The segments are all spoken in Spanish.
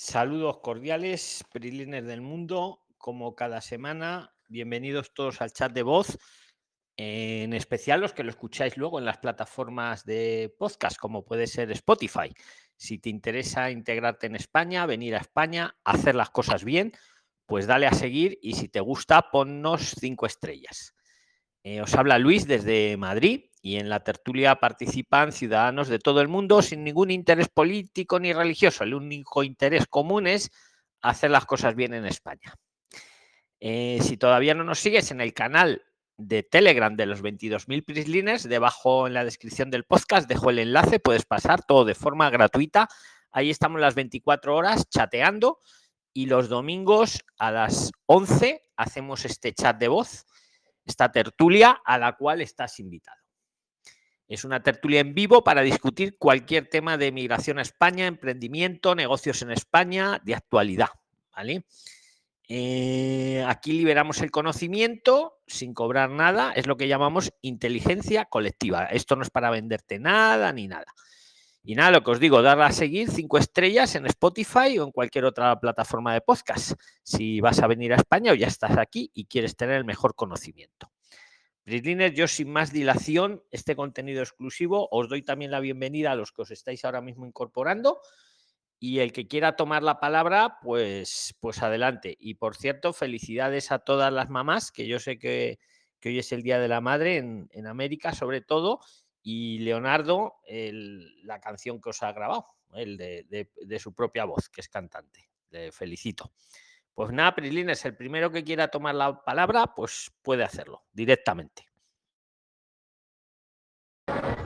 Saludos cordiales, Prilines del mundo, como cada semana. Bienvenidos todos al chat de voz, en especial los que lo escucháis luego en las plataformas de podcast, como puede ser Spotify. Si te interesa integrarte en España, venir a España, hacer las cosas bien, pues dale a seguir y si te gusta, ponnos cinco estrellas. Eh, os habla Luis desde Madrid y en la tertulia participan ciudadanos de todo el mundo sin ningún interés político ni religioso. El único interés común es hacer las cosas bien en España. Eh, si todavía no nos sigues en el canal de Telegram de los 22.000 Prislines, debajo en la descripción del podcast dejo el enlace, puedes pasar todo de forma gratuita. Ahí estamos las 24 horas chateando y los domingos a las 11 hacemos este chat de voz, esta tertulia a la cual estás invitado. Es una tertulia en vivo para discutir cualquier tema de migración a España, emprendimiento, negocios en España, de actualidad. ¿vale? Eh, aquí liberamos el conocimiento sin cobrar nada, es lo que llamamos inteligencia colectiva. Esto no es para venderte nada ni nada. Y nada, lo que os digo, darle a seguir cinco estrellas en Spotify o en cualquier otra plataforma de podcast. Si vas a venir a España o ya estás aquí y quieres tener el mejor conocimiento. Prislines, yo sin más dilación, este contenido exclusivo, os doy también la bienvenida a los que os estáis ahora mismo incorporando y el que quiera tomar la palabra, pues, pues adelante. Y por cierto, felicidades a todas las mamás, que yo sé que, hoy es el Día de la Madre en, América, sobre todo, y Leonardo, la canción que os ha grabado, el de, de, su propia voz, que es cantante. Le felicito. Pues nada, Prislines, el primero que quiera tomar la palabra, pues puede hacerlo directamente.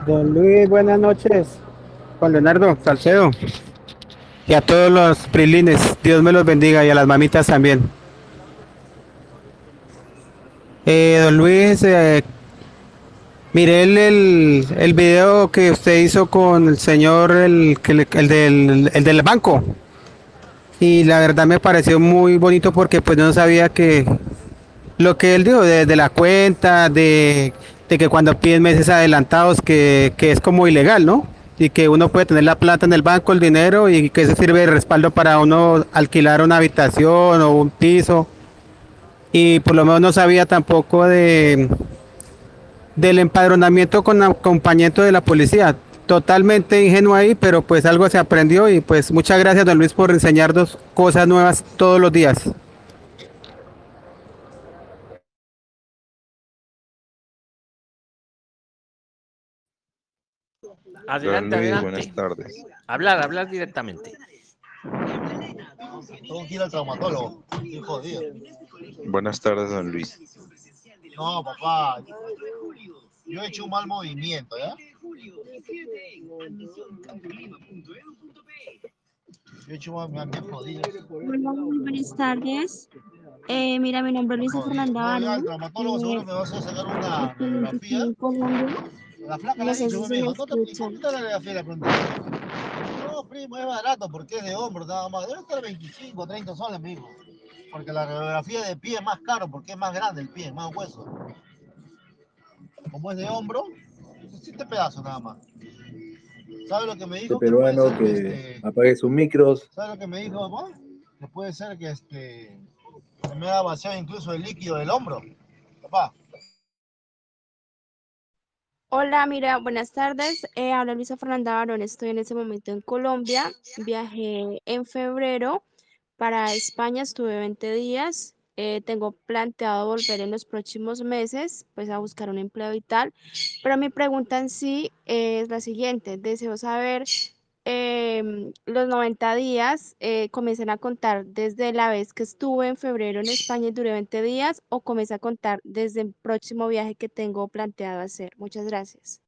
Don Luis, buenas noches. Juan Leonardo Salcedo. Y a todos los Prilines, Dios me los bendiga y a las mamitas también. Eh, don Luis, eh, miré el, el, video que usted hizo con el señor, el, el, del, el del banco y la verdad me pareció muy bonito porque pues no sabía que lo que él dijo de, la cuenta, de, que cuando piden meses adelantados que, es como ilegal, ¿no? Y que uno puede tener la plata en el banco, el dinero y que eso sirve de respaldo para uno alquilar una habitación o un piso. Y por lo menos no sabía tampoco de del empadronamiento con acompañamiento de la policía totalmente ingenuo ahí, pero pues algo se aprendió y pues muchas gracias don Luis por enseñarnos cosas nuevas todos los días. Adelante, Luis, Buenas tardes. Hablar, hablar directamente. Tengo al traumatólogo. Buenas tardes, don Luis. No, papá. Yo he hecho un mal movimiento, ¿ya? Hola, buenas tardes. Eh, mira, mi nombre es Luisa Fernanda el traumatólogo seguro me vas a sacar una radiografía. La flaca le dicho, dijo, ¿no te la radiografía? No, primo, es barato porque es de hombro nada más. Debe estar 25, 30 soles, amigo. Porque la radiografía de pie es más caro porque es más grande el pie, más hueso. Como es de hombro, siete pedazos nada más. ¿Sabe lo que me dijo? Este peruano que, este, apague sus micros. ¿Sabe lo que me dijo, mamá? Que puede ser que este, se me ha vaciado incluso el líquido del hombro. Papá. Hola, mira, buenas tardes. Eh, habla Luisa Fernanda Barón. Estoy en este momento en Colombia. Viajé en febrero para España. Estuve 20 días. Eh, tengo planteado volver en los próximos meses, pues a buscar un empleo y tal. Pero mi pregunta en sí es la siguiente. Deseo saber, em, los 90 días eh, comienzan a contar desde la vez que estuve en febrero en España y duré 20 días o comienza a contar desde el próximo viaje que tengo planteado hacer. Muchas gracias.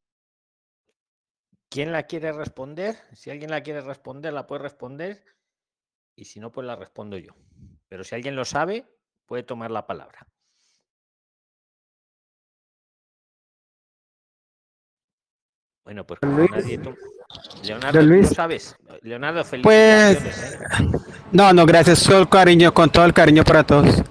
¿Quién la quiere responder? Si alguien la quiere responder, la puede responder. Y si no, pues la respondo yo. Pero si alguien lo sabe, puede tomar la palabra. Bueno, pues nadie Leonardo, Luis. sabes? Leonardo. Pues, ¿eh? no, no, gracias. Solo cariño, con todo el cariño para todos.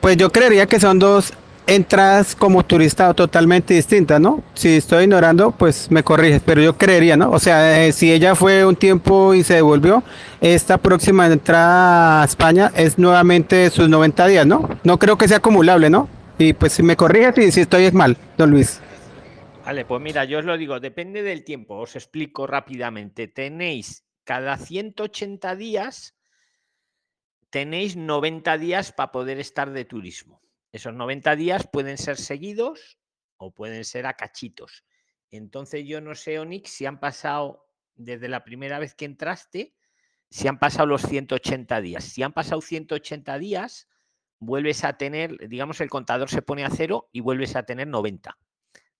Pues yo creería que son dos entradas como turista totalmente distintas, ¿no? Si estoy ignorando, pues me corriges, pero yo creería, ¿no? O sea, eh, si ella fue un tiempo y se devolvió, esta próxima entrada a España es nuevamente sus 90 días, ¿no? No creo que sea acumulable, ¿no? Y pues si me corriges y si estoy mal, don Luis. Vale, pues mira, yo os lo digo, depende del tiempo, os explico rápidamente. Tenéis cada 180 días, tenéis 90 días para poder estar de turismo. Esos 90 días pueden ser seguidos o pueden ser a cachitos. Entonces yo no sé, Onix, si han pasado desde la primera vez que entraste, si han pasado los 180 días. Si han pasado 180 días, vuelves a tener, digamos, el contador se pone a cero y vuelves a tener 90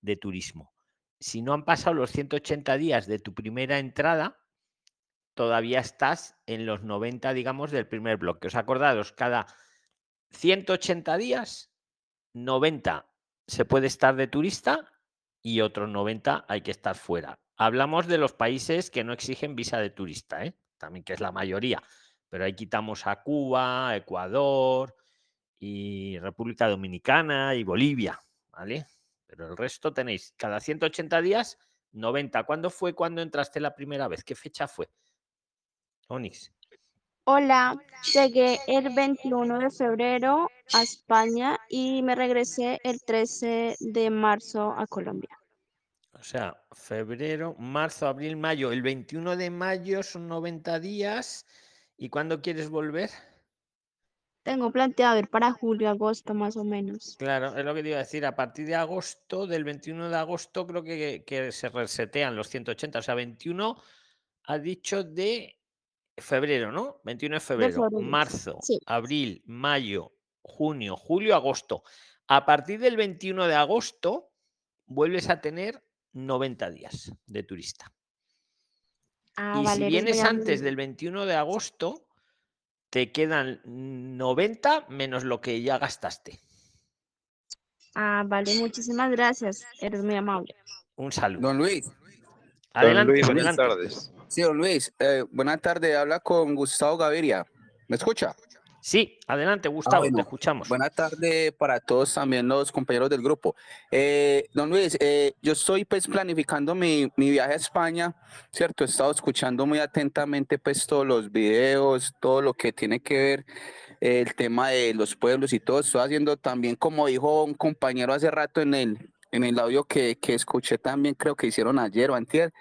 de turismo. Si no han pasado los 180 días de tu primera entrada, todavía estás en los 90, digamos, del primer bloque. ¿Os acordados? Cada 180 días, 90 se puede estar de turista y otros 90 hay que estar fuera. Hablamos de los países que no exigen visa de turista, ¿eh? también que es la mayoría, pero ahí quitamos a Cuba, Ecuador y República Dominicana y Bolivia, ¿vale? Pero el resto tenéis cada 180 días 90. ¿Cuándo fue cuando entraste la primera vez? ¿Qué fecha fue? Onix. Hola, llegué el 21 de febrero a España y me regresé el 13 de marzo a Colombia. O sea, febrero, marzo, abril, mayo. El 21 de mayo son 90 días. ¿Y cuándo quieres volver? Tengo planteado ir para julio, agosto más o menos. Claro, es lo que te iba a decir. A partir de agosto, del 21 de agosto, creo que, que se resetean los 180. O sea, 21 ha dicho de febrero, ¿no? 21 de febrero, marzo, abril, mayo, junio, julio, agosto. A partir del 21 de agosto vuelves a tener 90 días de turista. Ah, y si vienes antes del 21 de agosto, te quedan 90 menos lo que ya gastaste. Ah, vale, muchísimas gracias. Eres muy amable. Un saludo. Don Luis. Adelante, buenas tardes. Sí, don Luis, eh, buenas tardes. Habla con Gustavo Gaviria. ¿Me escucha? Sí, adelante, Gustavo, te escuchamos. Buenas tardes para todos también los compañeros del grupo. Eh, don Luis, eh, yo estoy pues planificando mi, mi, viaje a España, ¿cierto? He estado escuchando muy atentamente pues todos los videos, todo lo que tiene que ver el tema de los pueblos y todo. Estoy haciendo también, como dijo un compañero hace rato en el, en el audio que, que escuché también, creo que hicieron ayer o antier,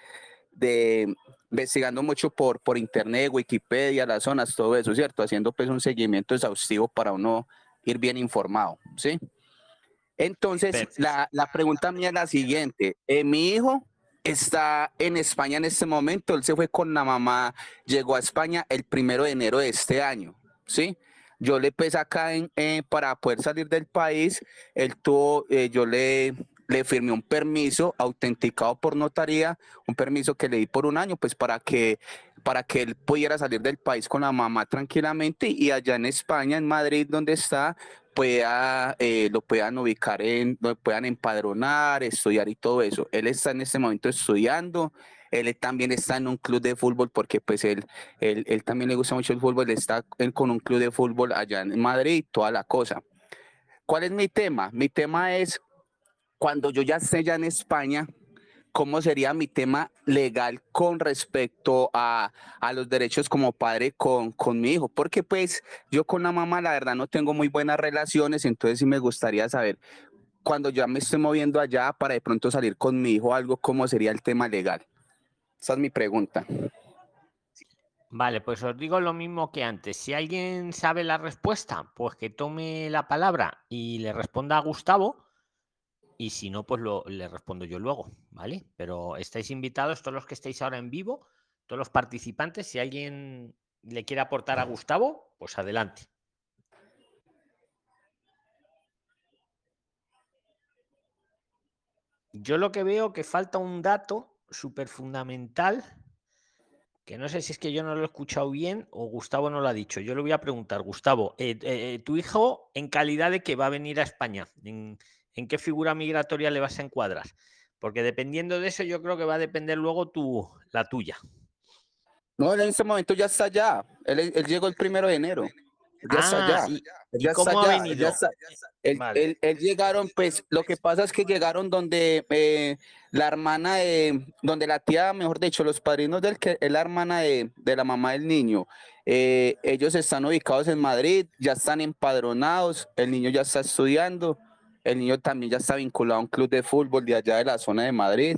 de investigando mucho por, por internet, Wikipedia, las zonas, todo eso, ¿cierto? Haciendo pues un seguimiento exhaustivo para uno ir bien informado, ¿sí? Entonces, la, la, pregunta mía es la siguiente. Eh, mi hijo está en España en este momento, él se fue con la mamá, llegó a España el primero de enero de este año, ¿sí? Yo le puse acá en, eh, para poder salir del país, él tuvo, eh, yo le, le firmé un permiso autenticado por notaría, un permiso que le di por un año, pues para que, para que él pudiera salir del país con la mamá tranquilamente y allá en España, en Madrid, donde está, pueda, eh, lo puedan ubicar, en, lo puedan empadronar, estudiar y todo eso. Él está en este momento estudiando, él también está en un club de fútbol porque pues él, él, él también le gusta mucho el fútbol, está con un club de fútbol allá en Madrid, toda la cosa. ¿Cuál es mi tema? Mi tema es cuando yo ya esté ya en España, ¿cómo sería mi tema legal con respecto a, a los derechos como padre con, con, mi hijo? Porque pues yo con la mamá la verdad no tengo muy buenas relaciones, entonces sí me gustaría saber cuando ya me estoy moviendo allá para de pronto salir con mi hijo algo, ¿cómo sería el tema legal? Esa es mi pregunta. Vale, pues os digo lo mismo que antes. Si alguien sabe la respuesta, pues que tome la palabra y le responda a Gustavo y si no, pues lo, le respondo yo luego, ¿vale? Pero estáis invitados, todos los que estáis ahora en vivo, todos los participantes, si alguien le quiere aportar a Gustavo, pues adelante. Yo lo que veo que falta un dato súper fundamental, que no sé si es que yo no lo he escuchado bien o Gustavo no lo ha dicho. Yo le voy a preguntar, Gustavo, eh, eh, ¿tu hijo en calidad de que va a venir a España? En qué figura migratoria le vas a encuadrar. Porque dependiendo de eso, yo creo que va a depender luego tu, la tuya. No, en este momento ya está allá. Él, llegó el primero de enero. ya está allá. Ah, ¿y- Él y ya cómo está ha allá, él venido? ya está- él- Vale. él- él llegaron, pues lo que pasa es que llegaron donde eh, la hermana de, donde la tía, mejor dicho, los padrinos del que es la hermana de, de la mamá del niño. eh, ellos están ubicados en Madrid, ya están empadronados, el niño ya está estudiando, el niño también ya está vinculado a un club de fútbol de allá de la zona de Madrid.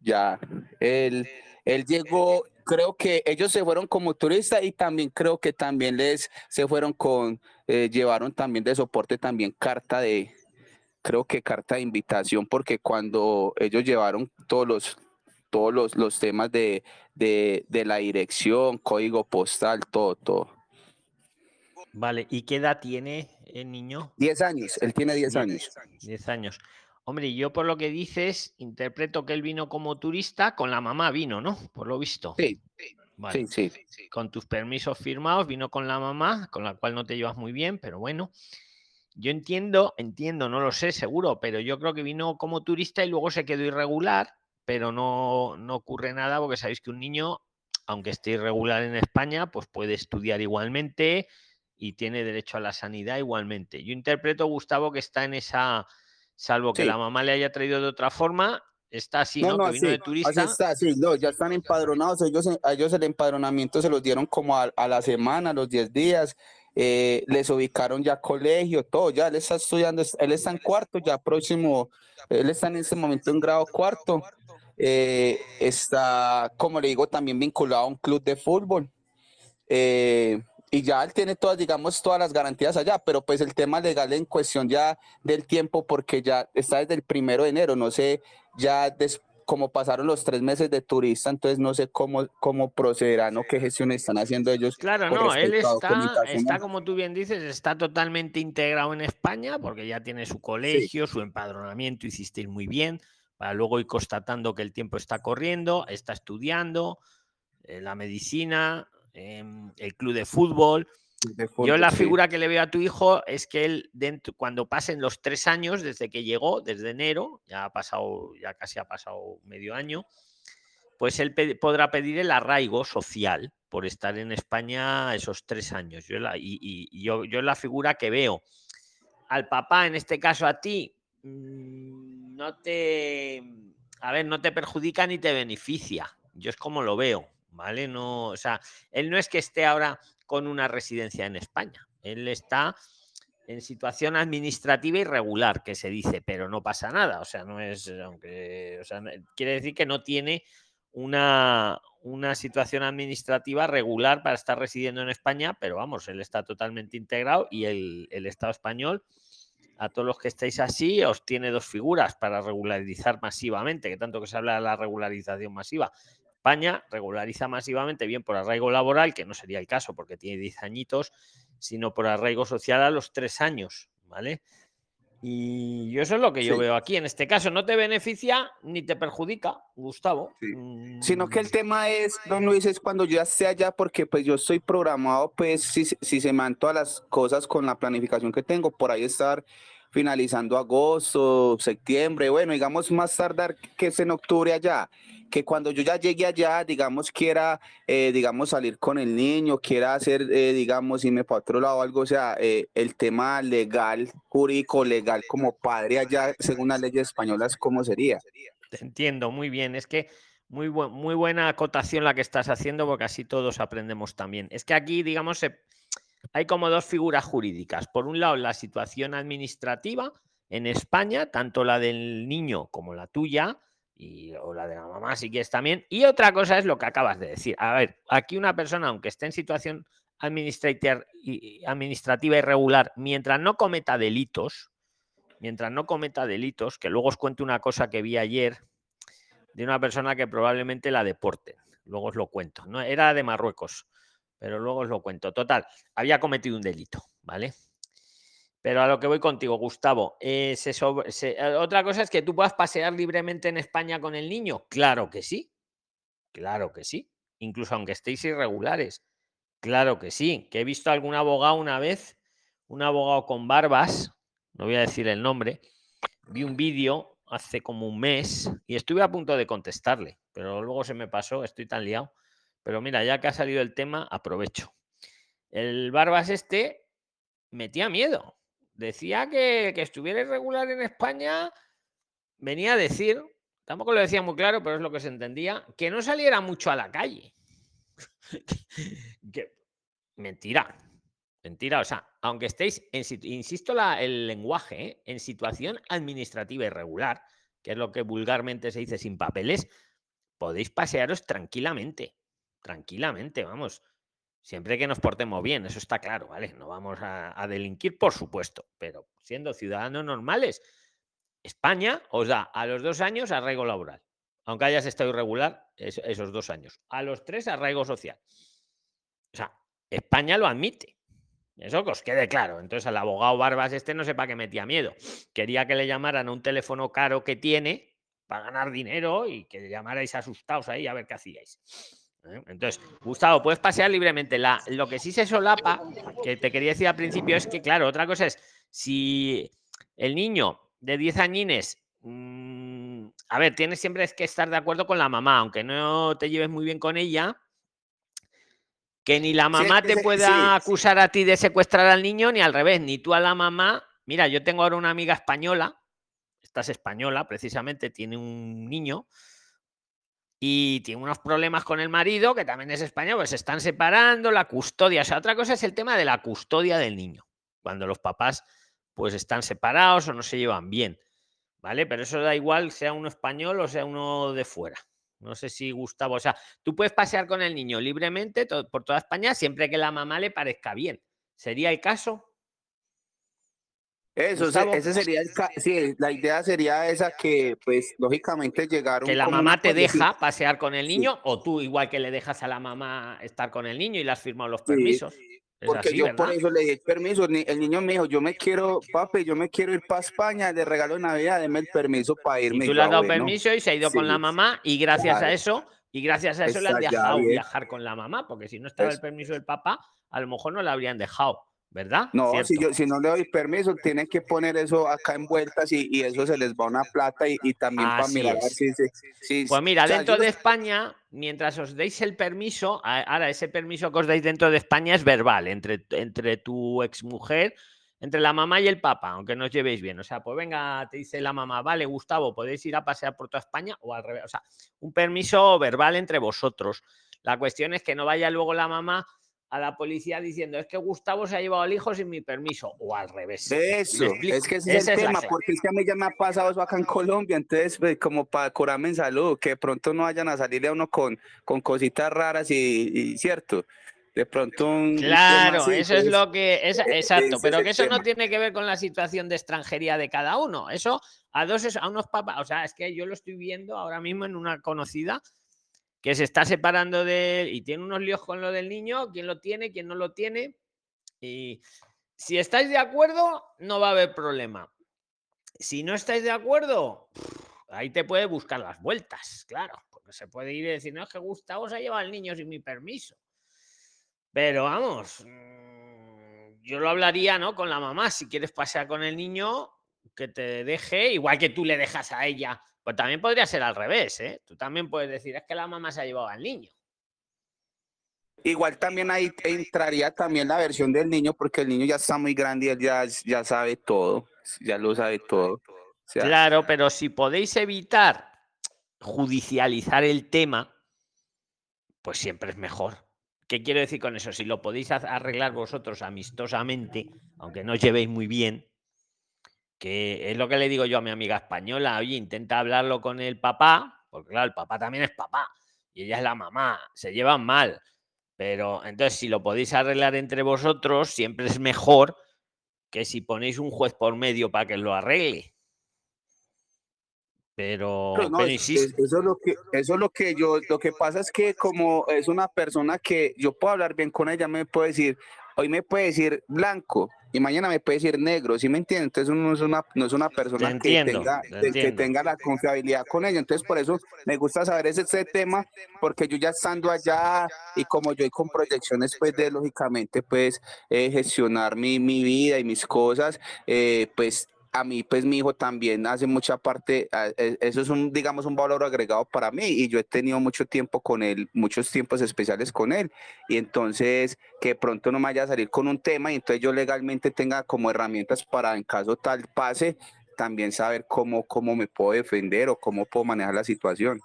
Ya, él, él llegó, creo que ellos se fueron como turistas y también creo que también les se fueron con, eh, llevaron también de soporte también carta de, creo que carta de invitación, porque cuando ellos llevaron todos los, todos los, los temas de, de, de la dirección, código postal, todo, todo. Vale, ¿y qué edad tiene el niño? 10 años, él tiene 10 Diez. años. 10 años. Hombre, yo por lo que dices, interpreto que él vino como turista, con la mamá vino, ¿no? Por lo visto. Sí, Vale. sí, sí. Con tus permisos firmados, vino con la mamá, con la cual no te llevas muy bien, pero bueno. Yo entiendo, entiendo, no lo sé seguro, pero yo creo que vino como turista y luego se quedó irregular, pero no, no ocurre nada porque sabéis que un niño, aunque esté irregular en España, pues puede estudiar igualmente y tiene derecho a la sanidad igualmente. Yo interpreto, Gustavo, que está en esa, salvo que Sí. la mamá le haya traído de otra forma, está así, No, ¿no? no, que vino de turista. está, sí, no, ya están empadronados, ellos, a ellos el empadronamiento se los dieron como a, a la semana, a los 10 días, eh, les ubicaron ya colegio, todo, ya él está estudiando, es- él está en cuarto, ya próximo, él está en este momento en grado cuarto, eh, está, como le digo, también vinculado a un club de fútbol, eh, y ya él tiene todas, digamos, todas las garantías allá, pero pues el tema legal en cuestión ya del tiempo, porque ya está desde el primero de enero, no sé, ya como pasaron los tres meses de turista, entonces no sé cómo, cómo procederán o qué gestiones están haciendo ellos. Claro, no, él está, está, como tú bien dices, está totalmente integrado en España porque ya tiene su colegio, su empadronamiento, hicisteis muy bien, para luego ir constatando que el tiempo está corriendo, está estudiando eh, la medicina, em, el club de fútbol. de Yo la sí. figura que le veo a tu hijo es que él, dentro, cuando pasen los tres años desde que llegó, desde enero, ya ha pasado, ya casi ha pasado medio año, pues él podrá pedir el arraigo social por estar en España esos tres años. Yo la, y, y- y yo, yo la figura que veo al papá, en este caso a ti, mm, no te, a ver, no te perjudica ni te beneficia. Yo es como lo veo, ¿vale? No, o sea, él no es que esté ahora con una residencia en España. Él está en situación administrativa irregular, que se dice, pero no pasa nada. O sea, no es, aunque, o sea, no- quiere decir que no tiene una, una situación administrativa regular para estar residiendo en España, pero vamos, él está totalmente integrado y el, el Estado español, a todos los que estáis así, os tiene dos figuras para regularizar masivamente, que tanto que se habla de la regularización masiva. España regulariza masivamente, bien por arraigo laboral, que no sería el caso porque tiene 10 añitos, sino por arraigo social a los 3 años, ¿vale? Y yo eso es lo que yo Sí. veo aquí. En este caso, no te beneficia ni te perjudica, Gustavo. Sí. Mm, Sino que el tema es, don Luis, es cuando ya esté allá, porque pues yo estoy programado, pues si, se- si se me dan todas las cosas con la planificación que tengo, por ahí estar finalizando agosto, septiembre, bueno, digamos más tardar que es en octubre allá, que cuando yo ya llegue allá, digamos, quiera, eh, digamos, salir con el niño, quiera hacer, eh, digamos, irme para otro lado, algo, o sea, eh, el tema legal, jurídico, legal como padre allá, según las leyes españolas, ¿cómo sería? Te entiendo muy bien. Es que muy, buen- muy buena acotación la que estás haciendo, porque así todos aprendemos también. Es que aquí, digamos, hay como dos figuras jurídicas. Por un lado, la situación administrativa en España, tanto la del niño como la tuya, y, o la de la mamá, si quieres también. Y otra cosa es lo que acabas de decir. A ver, aquí una persona, aunque esté en situación administrativa, irregular, mientras no cometa delitos, mientras no cometa delitos, que luego os cuento una cosa que vi ayer de una persona que probablemente la deporten. Luego os lo cuento. No, era de Marruecos, pero luego os lo cuento. Total, había cometido un delito, ¿vale? Pero a lo que voy contigo, Gustavo. eh, eh, otra cosa es que tú puedas pasear libremente en España con el niño. Claro que sí. Claro que sí. Incluso aunque estéis irregulares. Claro que sí. Que he visto algún abogado una vez, un abogado con barbas, no voy a decir el nombre, vi un vídeo hace como un mes y estuve a punto de contestarle, pero luego se me pasó, estoy tan liado. Pero mira, ya que ha salido el tema, aprovecho. el Barbas este metía miedo. Decía que, que estuviera irregular en España, venía a decir, tampoco lo decía muy claro, pero es lo que se entendía, que no saliera mucho a la calle. mentira, mentira. O sea, aunque estéis, en, insisto el lenguaje, ¿eh? en situación administrativa irregular, que es lo que vulgarmente se dice sin papeles, podéis pasearos tranquilamente, tranquilamente, vamos. Siempre que nos portemos bien, eso está claro, ¿vale? No vamos a, delinquir, por supuesto, pero siendo ciudadanos normales, España os da a los dos años arraigo laboral, aunque hayas estado irregular esos dos años. A los tres arraigo social. O sea, España lo admite. Eso que os quede claro. Entonces, el abogado Barbas este no sepa que metía miedo. Quería que le llamaran a un teléfono caro que tiene para ganar dinero y que le llamarais asustados ahí a ver qué hacíais. ¿Eh? Entonces, Gustavo, puedes pasear libremente. La, lo que sí se solapa, que te quería decir al principio, es que, claro, otra cosa es si el niño de 10 añines, mm, a ver, tienes siempre que estar de acuerdo con la mamá, aunque no te lleves muy bien con ella, que ni la mamá te pueda acusar a ti de secuestrar al niño, ni al revés, ni tú a la mamá. Mira, yo tengo ahora una amiga española, esta es española, precisamente, tiene un niño y tiene unos problemas con el marido, que también es español, pues se están separando, la custodia. O sea, otra cosa es el tema de la custodia del niño, cuando los papás pues están separados o no se llevan bien, ¿vale? Pero eso da igual, sea uno español o sea uno de fuera. No sé si Gustavo, o sea, tú puedes pasear con el niño libremente por toda España siempre que la mamá le parezca bien. ¿Sería el caso? Eso, ese sería el sí, la idea sería esa que, pues, lógicamente llegar Que la mamá te deja pasear con el niño o tú igual que le dejas a la mamá estar con el niño y le has firmado los permisos. Porque yo por eso le di permiso. El niño me dijo, yo me quiero, papi, yo me quiero ir para España de regalo de Navidad, deme el permiso para irme. Y tú le has dado permiso y se ha ido con la mamá y gracias a eso, y gracias a eso le han dejado viajar con la mamá, porque si no estaba el permiso del papá, a lo mejor no le habrían dejado. ¿Verdad? No, si, yo, si no le doy permiso, tienen que poner eso acá en vueltas y, y eso se les va una plata y, y también para mirar Pues mira, dentro de España, mientras os deis el permiso, ahora ese permiso que os dais dentro de España es verbal, entre, entre tu exmujer, entre la mamá y el papá, aunque no os llevéis bien. O sea, pues venga, te dice la mamá, vale, Gustavo, podéis ir a pasear por toda España o al revés. O sea, un permiso verbal entre vosotros. La cuestión es que no vaya luego la mamá a la policía diciendo es que Gustavo se ha llevado al hijo sin mi permiso o al revés. Eso, es que ese es el tema, porque es que a mí ya me ha pasado eso acá en Colombia, entonces pues, como para curarme en salud, que de pronto no vayan a salir a uno con, con cositas raras y, cierto. De pronto un Claro, eso es lo que es exacto, pero que eso no tiene que ver con la situación de extranjería de cada uno. Eso a dos a unos papás, o sea, es que yo lo estoy viendo ahora mismo en una conocida que se está separando de él y tiene unos líos con lo del niño, quién lo tiene, quién no lo tiene. Y si estáis de acuerdo, no va a haber problema. Si no estáis de acuerdo, ahí te puede buscar las vueltas, claro, porque se puede ir y decir, no, es que Gustavo se ha llevado al niño sin mi permiso. Pero vamos, mm, yo lo hablaría, ¿no? Con la mamá, si quieres pasear con el niño, que te deje, igual que tú le dejas a ella pues también podría ser al revés, ¿eh? Tú también puedes decir, es que la mamá se ha llevado al niño. Igual también ahí entraría también la versión del niño, porque el niño ya está muy grande y él ya, ya sabe todo, ya lo sabe todo. claro, pero si podéis evitar judicializar el tema, pues siempre es mejor. ¿Qué quiero decir con eso? Si lo podéis arreglar vosotros amistosamente, aunque no os llevéis muy bien, que es lo que le digo yo a mi amiga española, oye, intenta hablarlo con el papá, porque claro, el papá también es papá y ella es la mamá, se llevan mal, pero entonces si lo podéis arreglar entre vosotros, siempre es mejor que si ponéis un juez por medio para que lo arregle. Pero, eso, es lo que eso es lo que yo lo que pasa es que como es una persona que yo puedo hablar bien con ella me puede decir hoy me puede decir blanco y mañana me puede decir negro, ¿sí me entiendes? Entonces uno no es una, no es una persona que, tenga, que tenga la confiabilidad con ella. Entonces por eso me gusta saber ese, tema, porque yo ya estando allá y como yo con proyecciones, pues de lógicamente, pues eh, gestionar mi, mi, vida y mis cosas, eh, pues a mí, pues mi hijo también hace mucha parte, e, eso es un, digamos, un valor agregado para mí y yo he tenido mucho tiempo con él, muchos tiempos especiales con él y entonces que pronto no me vaya a salir con un tema y entonces yo legalmente tenga como herramientas para en caso tal pase, también saber cómo, cómo me puedo defender o cómo puedo manejar la situación.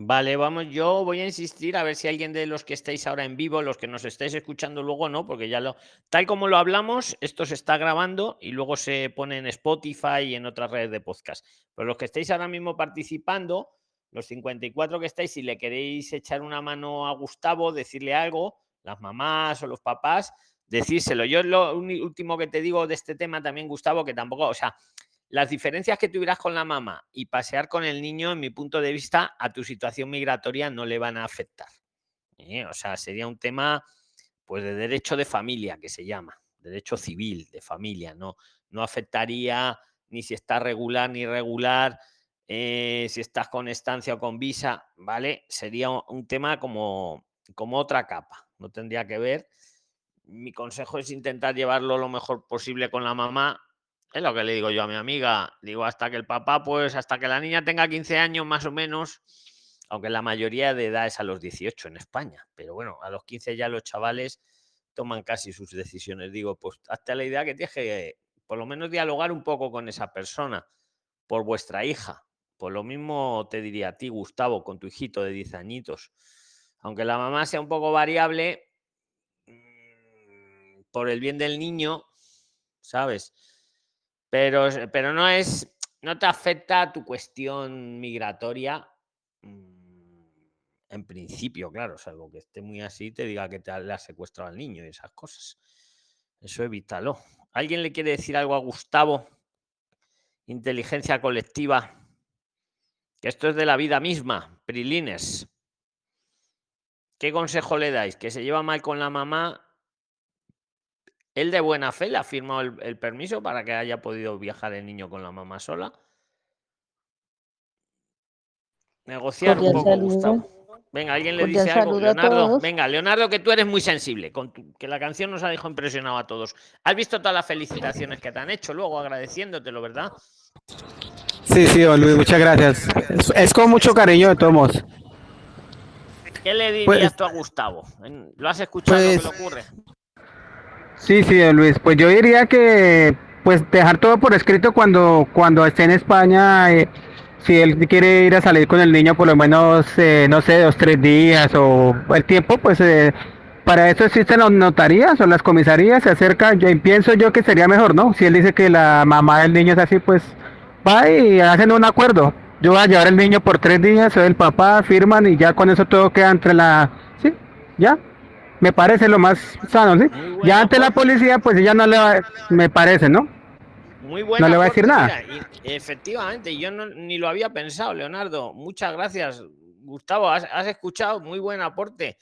Vale, vamos, yo voy a insistir a ver si alguien de los que estáis ahora en vivo, los que nos estáis escuchando luego, no, porque ya lo, tal como lo hablamos, esto se está grabando y luego se pone en Spotify y en otras redes de podcast. Pero los que estáis ahora mismo participando, los 54 que estáis, si le queréis echar una mano a Gustavo, decirle algo, las mamás o los papás, decírselo. Yo lo último que te digo de este tema también, Gustavo, que tampoco, o sea, las diferencias que tuvieras con la mamá y pasear con el niño, en mi punto de vista, a tu situación migratoria no le van a afectar. ¿eh? O sea, sería un tema pues de derecho de familia, que se llama, derecho civil de familia, no, no afectaría ni si está regular ni irregular, eh, si estás con estancia o con visa, ¿vale? Sería un tema como, como otra capa, no tendría que ver. Mi consejo es intentar llevarlo lo mejor posible con la mamá, es lo que le digo yo a mi amiga. Digo, hasta que el papá, pues hasta que la niña tenga 15 años más o menos, aunque la mayoría de edad es a los 18 en España. Pero bueno, a los 15 ya los chavales toman casi sus decisiones. Digo, pues hasta la idea que tienes que por lo menos dialogar un poco con esa persona por vuestra hija. Por lo mismo te diría a ti, Gustavo, con tu hijito de 10 añitos. Aunque la mamá sea un poco variable, mm, por el bien del niño, ¿sabes? Pero, pero no es, no te afecta tu cuestión migratoria. Mm, en principio, claro, salvo que esté muy así, te diga que te le has secuestrado al niño y esas cosas. Eso evítalo. ¿Alguien le quiere decir algo a Gustavo? Inteligencia colectiva. Que esto es de la vida misma, Prilines. ¿Qué consejo le dais? ¿Que se lleva mal con la mamá él de buena fe le ha firmado el, permiso para que haya podido viajar el niño con la mamá sola. Negociar un poco, Gustavo. Venga, alguien le dice algo. Leonardo, venga, Leonardo, que tú eres muy sensible, con que la canción nos ha dejado impresionado a todos. Has visto todas las felicitaciones que te han hecho luego, agradeciéndotelo, ¿verdad? Sí, sí, Luis, muchas gracias. Es, con mucho cariño de todos. ¿Qué le dirías pues tú a Gustavo? ¿Lo has escuchado? ¿Qué le pues ocurre? Sí, sí, Luis, pues yo diría que pues dejar todo por escrito cuando, cuando esté en España, eh, si él quiere ir a salir con el niño por lo menos, eh, no sé, dos, tres días o el tiempo, pues eh, para eso existen las notarías o las comisarías, se acerca, yo pienso yo que sería mejor, ¿no? Si él dice que la mamá del niño es así, pues va y hacen un acuerdo. Yo voy a llevar el niño por tres días, soy el papá, firman y ya con eso todo queda entre la... Sí, ya, me parece lo más sano, ¿sí? Ya ante la policía, pues ella no le va, me parece, ¿no? Muy bueno. No le va a decir nada. efectivamente, yo ni lo había pensado, Leonardo. Muchas gracias, Gustavo. Has, escuchado, muy buen aporte.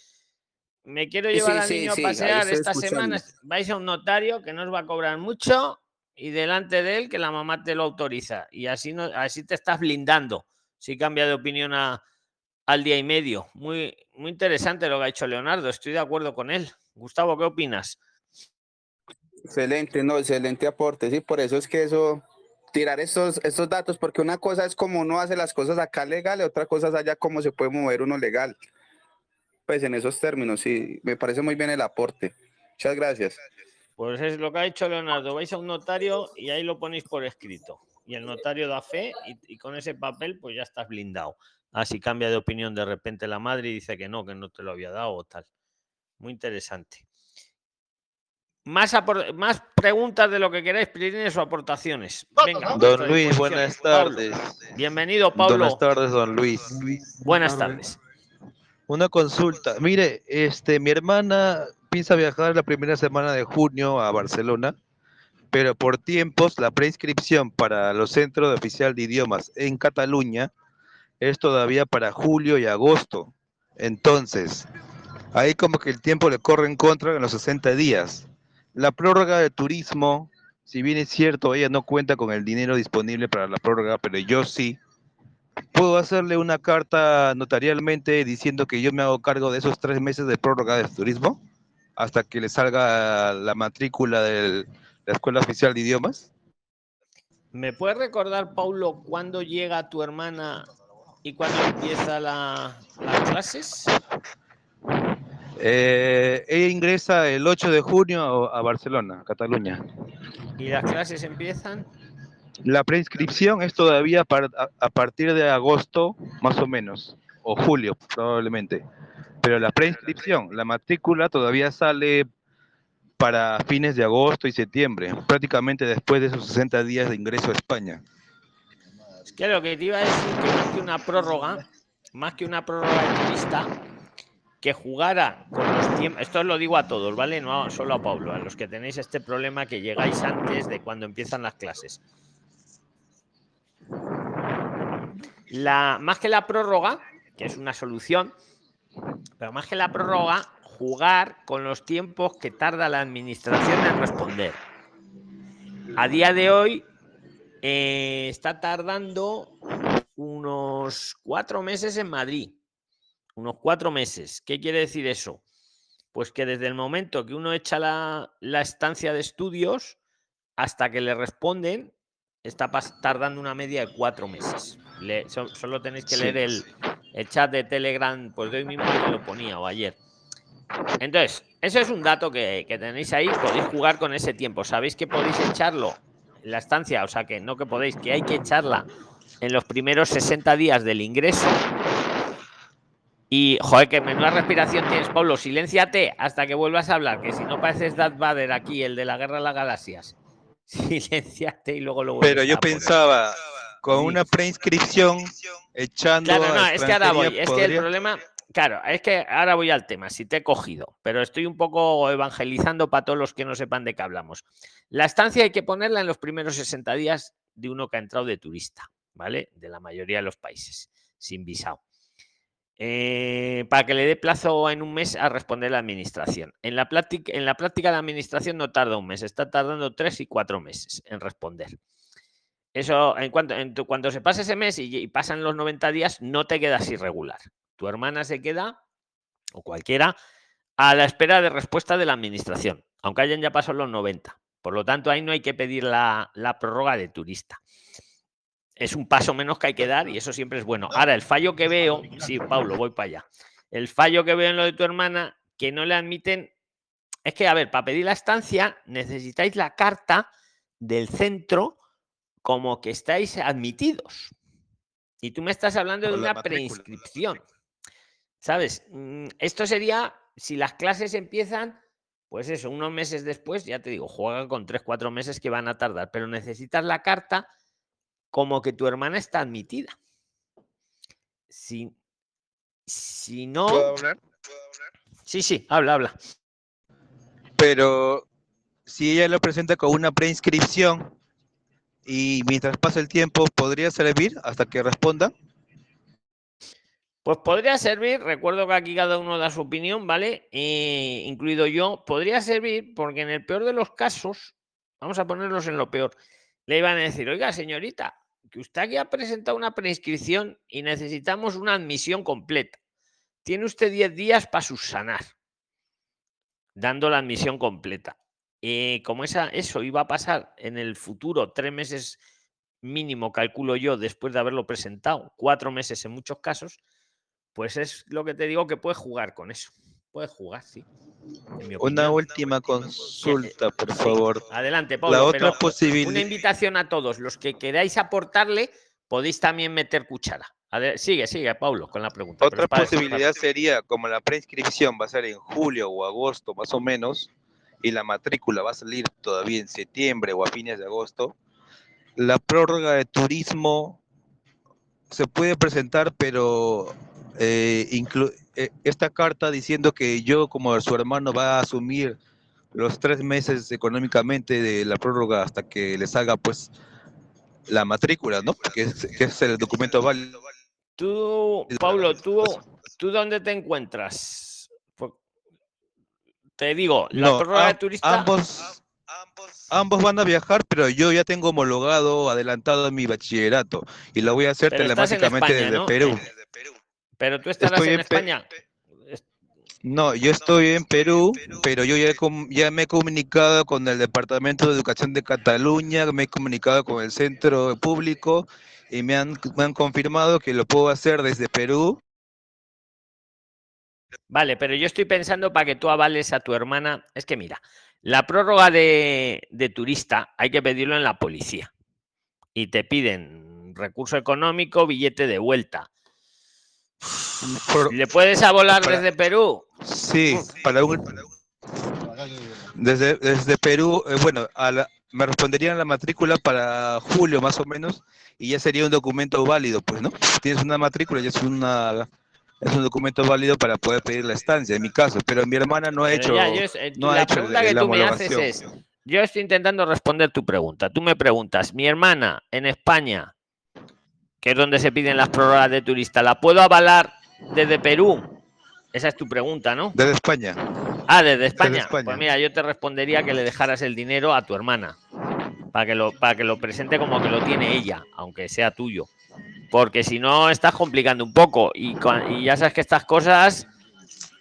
Me quiero llevar al niño a pasear esta semana. Vais a un notario que no os va a cobrar mucho y delante de él que la mamá te lo autoriza. Y así, no, así te estás blindando. Si cambia de opinión a, al día y medio. Muy, muy interesante lo que ha hecho Leonardo, estoy de acuerdo con él. Gustavo, ¿qué opinas? Excelente, no, excelente aporte, sí, por eso es que eso, tirar estos, estos datos, porque una cosa es como uno hace las cosas acá legal y otra cosa es allá cómo se puede mover uno legal. Pues en esos términos, sí, me parece muy bien el aporte. Muchas gracias. Pues es lo que ha hecho Leonardo, vais a un notario y ahí lo ponéis por escrito. Y el notario da fe y, y con ese papel pues ya estás blindado. Ah, si cambia de opinión de repente la madre y dice que no, que no te lo había dado o tal. Muy interesante. Más, más preguntas de lo que queráis, pedir o aportaciones. Venga, don Luis, buenas tardes. Bienvenido, Pablo. Buenas tardes, don Luis. Buenas tardes. Una consulta. Mire, este, mi hermana piensa viajar la primera semana de junio a Barcelona, pero por tiempos la preinscripción para los centros de oficial de idiomas en Cataluña es todavía para julio y agosto. Entonces, ahí como que el tiempo le corre en contra en los 60 días. La prórroga de turismo, si bien es cierto, ella no cuenta con el dinero disponible para la prórroga, pero yo sí. Puedo hacerle una carta notarialmente diciendo que yo me hago cargo de esos tres meses de prórroga de turismo hasta que le salga la matrícula de la Escuela Oficial de Idiomas. ¿Me puedes recordar, Paulo, cuándo llega tu hermana y cuándo empieza la, las clases? Eh, ella ingresa el 8 de junio a Barcelona, Cataluña. ¿Y las clases empiezan? La preinscripción es todavía a, partir de agosto, más o menos, o julio probablemente. Pero la preinscripción, la matrícula todavía sale para fines de agosto y septiembre, prácticamente después de esos 60 días de ingreso a España. Es que te iba a decir que más que una prórroga, más que una prórroga de turista, que jugara con los tiempos, esto lo digo a todos, ¿vale? No solo a Pablo, a los que tenéis este problema que llegáis antes de cuando empiezan las clases. La, más que la prórroga, que es una solución, pero más que la prórroga, jugar con los tiempos que tarda la administración en responder. A día de hoy eh, está tardando unos cuatro meses en Madrid. Unos cuatro meses. ¿Qué quiere decir eso? Pues que desde el momento que uno echa la, la estancia de estudios hasta que le responden, está tardando una media de cuatro meses. solo tenéis que leer el, chat de Telegram, pues de hoy mismo que lo ponía o ayer. Entonces, eso es un dato que, tenéis ahí, podéis jugar con ese tiempo. Sabéis que podéis echarlo la estancia, o sea que no que podéis, que hay que echarla en los primeros 60 días del ingreso. Y, joder, que menuda respiración tienes, Pablo. Silénciate hasta que vuelvas a hablar, que si no pareces Darth Vader aquí, el de la Guerra de las Galaxias. silenciate y luego lo Pero yo pensaba, con una preinscripción echando. Claro, no, es que ahora voy. Es que el problema. Claro, es que ahora voy al tema, si te he cogido, pero estoy un poco evangelizando para todos los que no sepan de qué hablamos. La estancia hay que ponerla en los primeros 60 días de uno que ha entrado de turista, ¿vale? De la mayoría de los países, sin visado. Eh, para que le dé plazo en un mes a responder la administración. En la, práctica, en la práctica la administración no tarda un mes, está tardando tres y cuatro meses en responder. Eso, en cuanto, cuando se pasa ese mes y, pasan los 90 días, no te quedas irregular. Tu hermana se queda, o cualquiera, a la espera de respuesta de la administración, aunque hayan ya pasado los 90. Por lo tanto, ahí no hay que pedir la, la prórroga de turista es un paso menos que hay que dar y eso siempre es bueno. Ahora, el fallo que veo, sí, Pablo, voy para allá. El fallo que veo en lo de tu hermana, que no le admiten, es que, a ver, para pedir la estancia necesitáis la carta del centro como que estáis admitidos. Y tú me estás hablando de una preinscripción. ¿Sabes? Mm, esto sería, si las clases empiezan, pues eso, unos meses después, ya te digo, juegan con tres, cuatro meses que van a tardar, pero necesitas la carta como que tu hermana está admitida. Si, si no. ¿Puedo hablar? Sí, sí, habla, habla. Pero si ella lo presenta con una preinscripción y mientras pasa el tiempo, ¿podría servir hasta que responda? Pues podría servir, recuerdo que aquí cada uno da su opinión, ¿vale? Eh, incluido yo, podría servir porque en el peor de los casos, vamos a ponerlos en lo peor, le iban a decir, oiga, señorita, que usted aquí ha presentado una preinscripción y necesitamos una admisión completa. Tiene usted 10 días para subsanar, dando la admisión completa. Y como esa, eso iba a pasar en el futuro, tres meses mínimo, calculo yo, después de haberlo presentado, cuatro meses en muchos casos, pues es lo que te digo que puedes jugar con eso. Puedes jugar, sí. Una última consulta, por favor. Adelante, Pablo. La otra posibilidad. Una invitación a todos. Los que queráis aportarle, podéis también meter cuchara. sigue, sigue, Pablo, con la pregunta. Otra posibilidad sería, como la preinscripción va a ser en julio o agosto, más o menos, y la matrícula va a salir todavía en septiembre o a fines de agosto, la prórroga de turismo se puede presentar, pero eh, eh, esta carta diciendo que yo como su hermano va a asumir los tres meses económicamente de la prórroga hasta que les haga pues la matrícula, ¿no? Que es, el documento válido. Tú, Pablo, tú, ¿tú dónde te encuentras? Te digo, la prórroga de turista... Ambos, ambos van a viajar, pero yo ya tengo homologado, adelantado mi bachillerato y lo voy a hacer telemáticamente desde Perú. Pero tú estarás en, España. No, yo estoy en Perú, pero yo ya, ya me he comunicado con el Departamento de Educación de Cataluña, me he comunicado con el Centro Público y me han, me han confirmado que lo puedo hacer desde Perú. Vale, pero yo estoy pensando para que tú avales a tu hermana. Es que mira, la prórroga de, de turista hay que pedirlo en la policía y te piden recurso económico, billete de vuelta. ¿Le puedes volar desde Perú? Sí, para un, desde, desde Perú, eh, bueno, a la, me responderían la matrícula para julio más o menos y ya sería un documento válido, pues, ¿no? Tienes una matrícula y es una es un documento válido para poder pedir la estancia, en mi caso, pero mi hermana no ha hecho eh, no ha hecho que tú me haces es, yo estoy intentando responder tu pregunta. Tú me preguntas, mi hermana en España, que es donde se piden las prórrogas de turista, ¿la puedo avalar desde Perú? Esa es tu pregunta, ¿no? Desde España. Ah, desde España. Pues mira, yo te respondería que le dejaras el dinero a tu hermana para que lo, para que lo presente como que lo tiene ella, aunque sea tuyo. Porque si no, estás complicando un poco. Y, y ya sabes que estas cosas,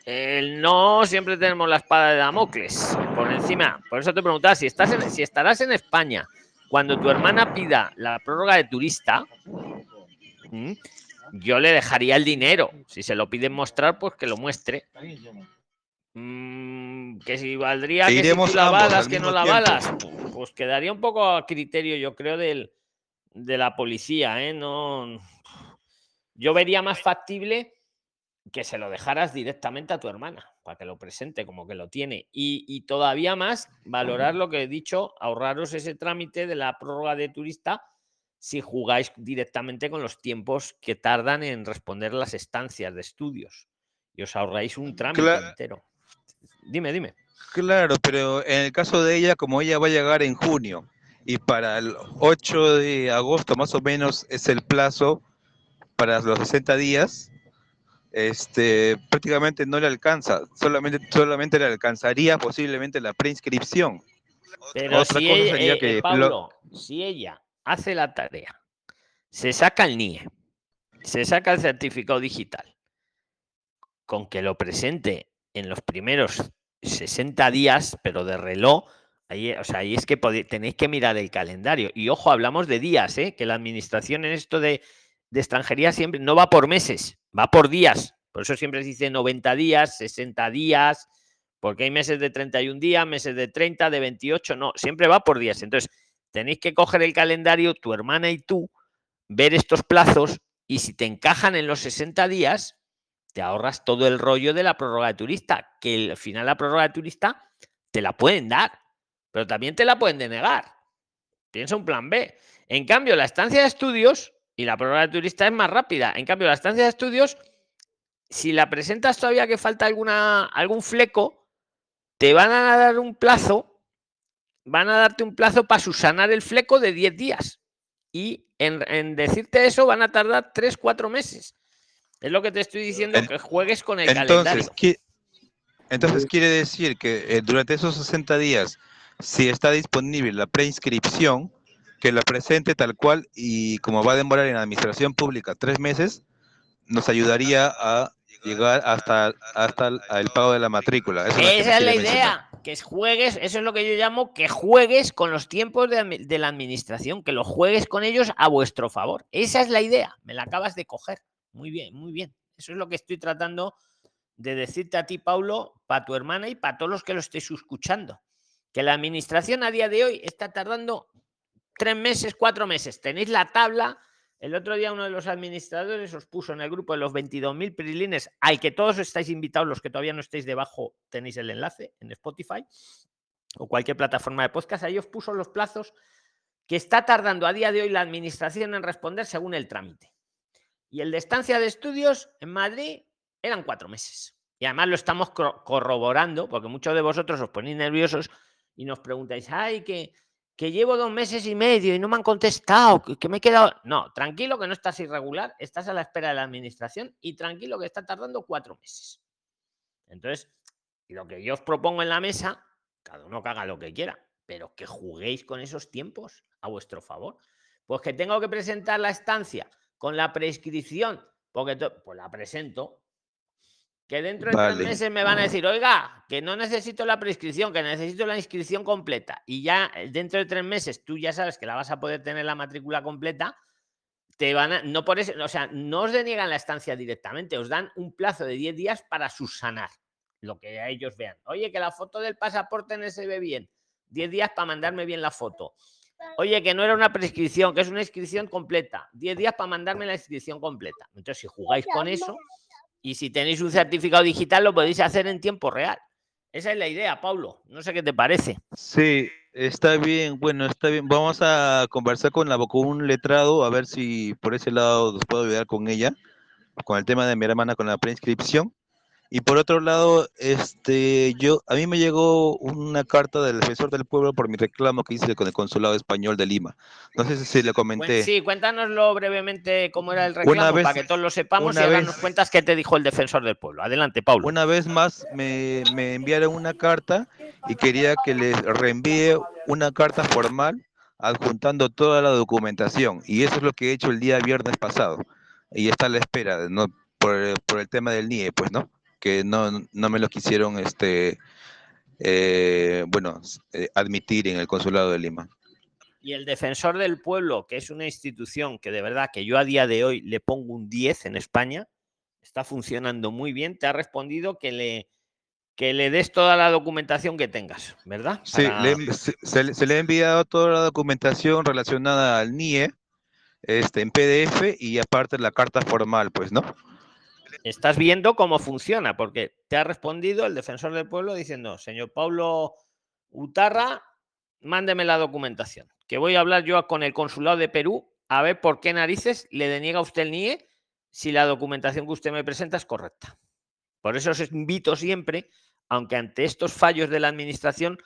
el no siempre tenemos la espada de Damocles por encima. Por eso te preguntaba si, estás si estarás en España cuando tu hermana pida la prórroga de turista yo le dejaría el dinero. Si se lo piden mostrar, pues que lo muestre. Mm, que si valdría que si la balas, que no la balas, pues quedaría un poco a criterio, yo creo, del, de la policía. ¿eh? No, yo vería más factible que se lo dejaras directamente a tu hermana, para que lo presente como que lo tiene. Y, y, todavía más, valorar lo que he dicho, ahorraros ese trámite de la prórroga de turista si jugáis directamente con los tiempos que tardan en responder las estancias de estudios y os ahorráis un trámite entero. Dime, dime. Claro, pero en el caso de ella, como ella va a llegar en junio y para el 8 de agosto más o menos es el plazo para los 60 días, este, prácticamente no le alcanza, solamente, solamente le alcanzaría posiblemente la preinscripción. Pero Otra si cosa ella, sería eh, que Pablo, si ella hace la tarea, se saca el NIE, se saca el certificado digital, con que lo presente en los primeros 60 días, pero de reloj, ahí, o sea, es que tenéis que mirar el calendario. Y ojo, hablamos de días, ¿eh? que la administración en esto de, de extranjería siempre no va por meses, va por días. Por eso siempre se dice 90 días, 60 días, porque hay meses de 31 días, meses de 30, de 28, no, siempre va por días. Entonces, tenéis que coger el calendario, tu hermana y tú, ver estos plazos y si te encajan en los 60 días, te ahorras todo el rollo de la prórroga de turista, que al final la prórroga de turista te la pueden dar, pero también te la pueden denegar. Piensa un plan B. En cambio, la estancia de estudios y la prórroga de turista es más rápida. En cambio, la estancia de estudios, si la presentas todavía que falta alguna, algún fleco, te van a dar un plazo van a darte un plazo para subsanar el fleco de 10 días. Y en, decirte eso van a tardar 3, 4 meses. Es lo que te estoy diciendo, que juegues con el entonces, calendario. entonces quiere decir que eh, durante esos 60 días, si está disponible la preinscripción, que la presente tal cual y como va a demorar en la administración pública tres meses, nos ayudaría a llegar hasta, hasta el pago de la matrícula. Esa es la idea, que juegues, eso es lo que yo llamo que juegues con los tiempos de, la administración, que lo juegues con ellos a vuestro favor. Esa es la idea, me la acabas de coger. Muy bien, muy bien. Eso es lo que estoy tratando de decirte a ti, Paulo, para tu hermana y para todos los que lo estéis escuchando. Que la administración a día de hoy está tardando tres meses, cuatro meses. Tenéis la tabla el otro día uno de los administradores os puso en el grupo de los 22.000 prilines, al que todos estáis invitados, los que todavía no estáis debajo, tenéis el enlace en Spotify o cualquier plataforma de podcast, ahí os puso los plazos que está tardando a día de hoy la administración en responder según el trámite. Y el de estancia de estudios en Madrid eran cuatro meses. Y además lo estamos corroborando, porque muchos de vosotros os ponéis nerviosos y nos preguntáis, ay, que que llevo dos meses y medio y no me han contestado, que, me he quedado. No, tranquilo que no estás irregular, estás a la espera de la administración y tranquilo que está tardando cuatro meses. Entonces, lo que yo os propongo en la mesa, cada uno que haga lo que quiera, pero que juguéis con esos tiempos a vuestro favor. Pues que tengo que presentar la estancia con la prescripción, porque pues la presento, Que dentro de tres meses me van a decir, oiga, que no necesito la prescripción, que necesito la inscripción completa. Y ya eh, dentro de tres meses tú ya sabes que la vas a poder tener la matrícula completa. Te van a, no por eso, o sea, no os deniegan la estancia directamente, os dan un plazo de 10 días para subsanar lo que a ellos vean. Oye, que la foto del pasaporte no se ve bien. 10 días para mandarme bien la foto. Oye, que no era una prescripción, que es una inscripción completa. 10 días para mandarme la inscripción completa. Entonces, si jugáis con eso y si tenéis un certificado digital, lo podéis hacer en tiempo real. Esa es la idea, Pablo. No sé qué te parece. Sí, está bien. Bueno, está bien. Vamos a conversar con, la, con un letrado a ver si por ese lado nos puedo ayudar con ella, con el tema de mi hermana con la preinscripción. Y por otro lado, este, yo, a mí me llegó una carta del defensor del pueblo por mi reclamo que hice con el consulado español de Lima. No sé si le comenté. sí, cuéntanoslo brevemente cómo era el reclamo para que todos lo sepamos y háganos cuentas qué te dijo el defensor del pueblo. Adelante, Pablo. Una vez más me, me enviaron una carta y quería que les reenvíe una carta formal adjuntando toda la documentación. Y eso es lo que he hecho el día viernes pasado. Y está a la espera, ¿no? Por, por el tema del NIE, pues, ¿no? Que no, me lo quisieron, este, eh, bueno, eh, admitir en el consulado de Lima. Y el defensor del pueblo, que es una institución que de verdad que yo a día de hoy le pongo un 10 en España, está funcionando muy bien, te ha respondido que le, que le des toda la documentación que tengas, ¿verdad? Sí, se, se, le ha enviado toda la documentación relacionada al NIE este, en PDF y aparte la carta formal, pues, ¿no? Estás viendo cómo funciona, porque te ha respondido el defensor del pueblo diciendo, señor Pablo Utarra, mándeme la documentación, que voy a hablar yo con el consulado de Perú a ver por qué narices le deniega usted el NIE si la documentación que usted me presenta es correcta. Por eso os invito siempre, aunque ante estos fallos de la administración,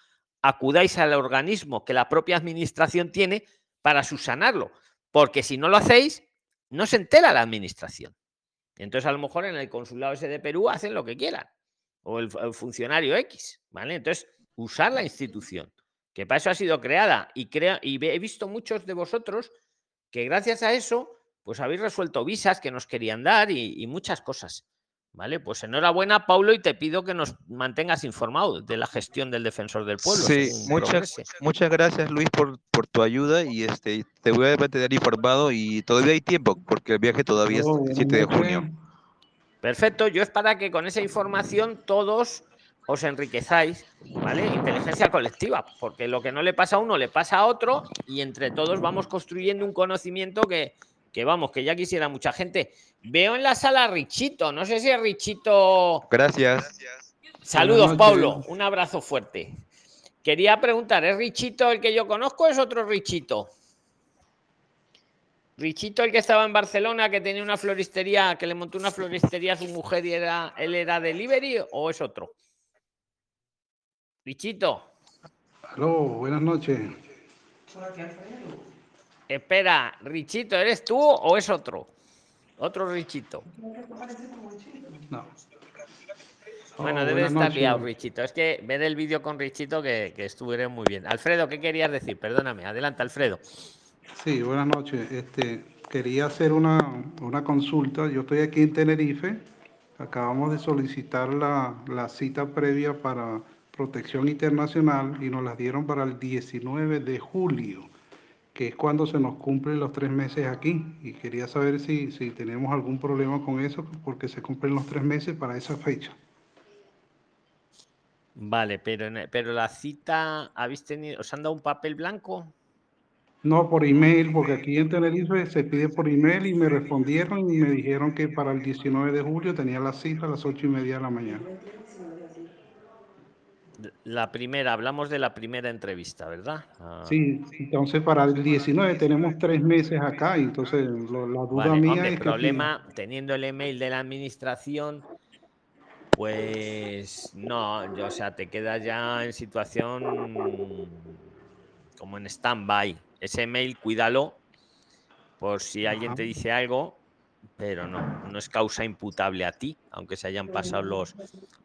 acudáis al organismo que la propia administración tiene para subsanarlo, porque si no lo hacéis, no se entera la administración. Entonces, a lo mejor en el consulado ese de Perú hacen lo que quieran, o el, funcionario X, ¿vale? Entonces, usar la institución, que para eso ha sido creada, y, crea, y he visto muchos de vosotros que gracias a eso, pues habéis resuelto visas que nos querían dar y, muchas cosas. ¿Vale? Pues enhorabuena, Paulo, y te pido que nos mantengas informado de la gestión del defensor del pueblo. Sí, muchas, muchas gracias, Luis, por, por, tu ayuda y este te voy a mantener informado y todavía hay tiempo, porque el viaje todavía es el 7 de junio. Perfecto, yo es para que con esa información todos os enriquezáis, ¿vale? Inteligencia colectiva, porque lo que no le pasa a uno le pasa a otro y entre todos vamos construyendo un conocimiento que, que vamos, que ya quisiera mucha gente. Veo en la sala a Richito, no sé si es Richito. Gracias. Saludos, Pablo. Un abrazo fuerte. Quería preguntar, ¿es Richito el que yo conozco o es otro Richito? Richito, el que estaba en Barcelona, que tenía una floristería, que le montó una floristería a su mujer y era, él era delivery o es otro? Richito. Aló, buenas noches. Espera, Richito, ¿eres tú o es otro? Otro Richito. No. Bueno, oh, debe estar liado, Richito. Es que ver el vídeo con Richito que, que estuvieron muy bien. Alfredo, ¿qué querías decir? Perdóname. Adelante, Alfredo. Sí, buenas noches. Este, quería hacer una, una consulta. Yo estoy aquí en Tenerife. Acabamos de solicitar la, la cita previa para protección internacional y nos la dieron para el 19 de julio que es cuando se nos cumplen los tres meses aquí. Y quería saber si, si tenemos algún problema con eso, porque se cumplen los tres meses para esa fecha. Vale, pero, pero la cita, ¿habéis tenido, os han dado un papel blanco? No, por email, porque aquí en Tenerife se pide por email y me respondieron y me dijeron que para el 19 de julio tenía la cita a las ocho y media de la mañana. La primera, hablamos de la primera entrevista, ¿verdad? Ah. Sí, entonces para el 19 tenemos tres meses acá, y entonces la duda mía es el problema, teniendo el email de la administración, pues no, yo, o sea, te quedas ya en situación como en stand-by. Ese email, cuídalo, por si alguien te dice algo, pero no, no es causa imputable a ti, aunque se hayan pasado los...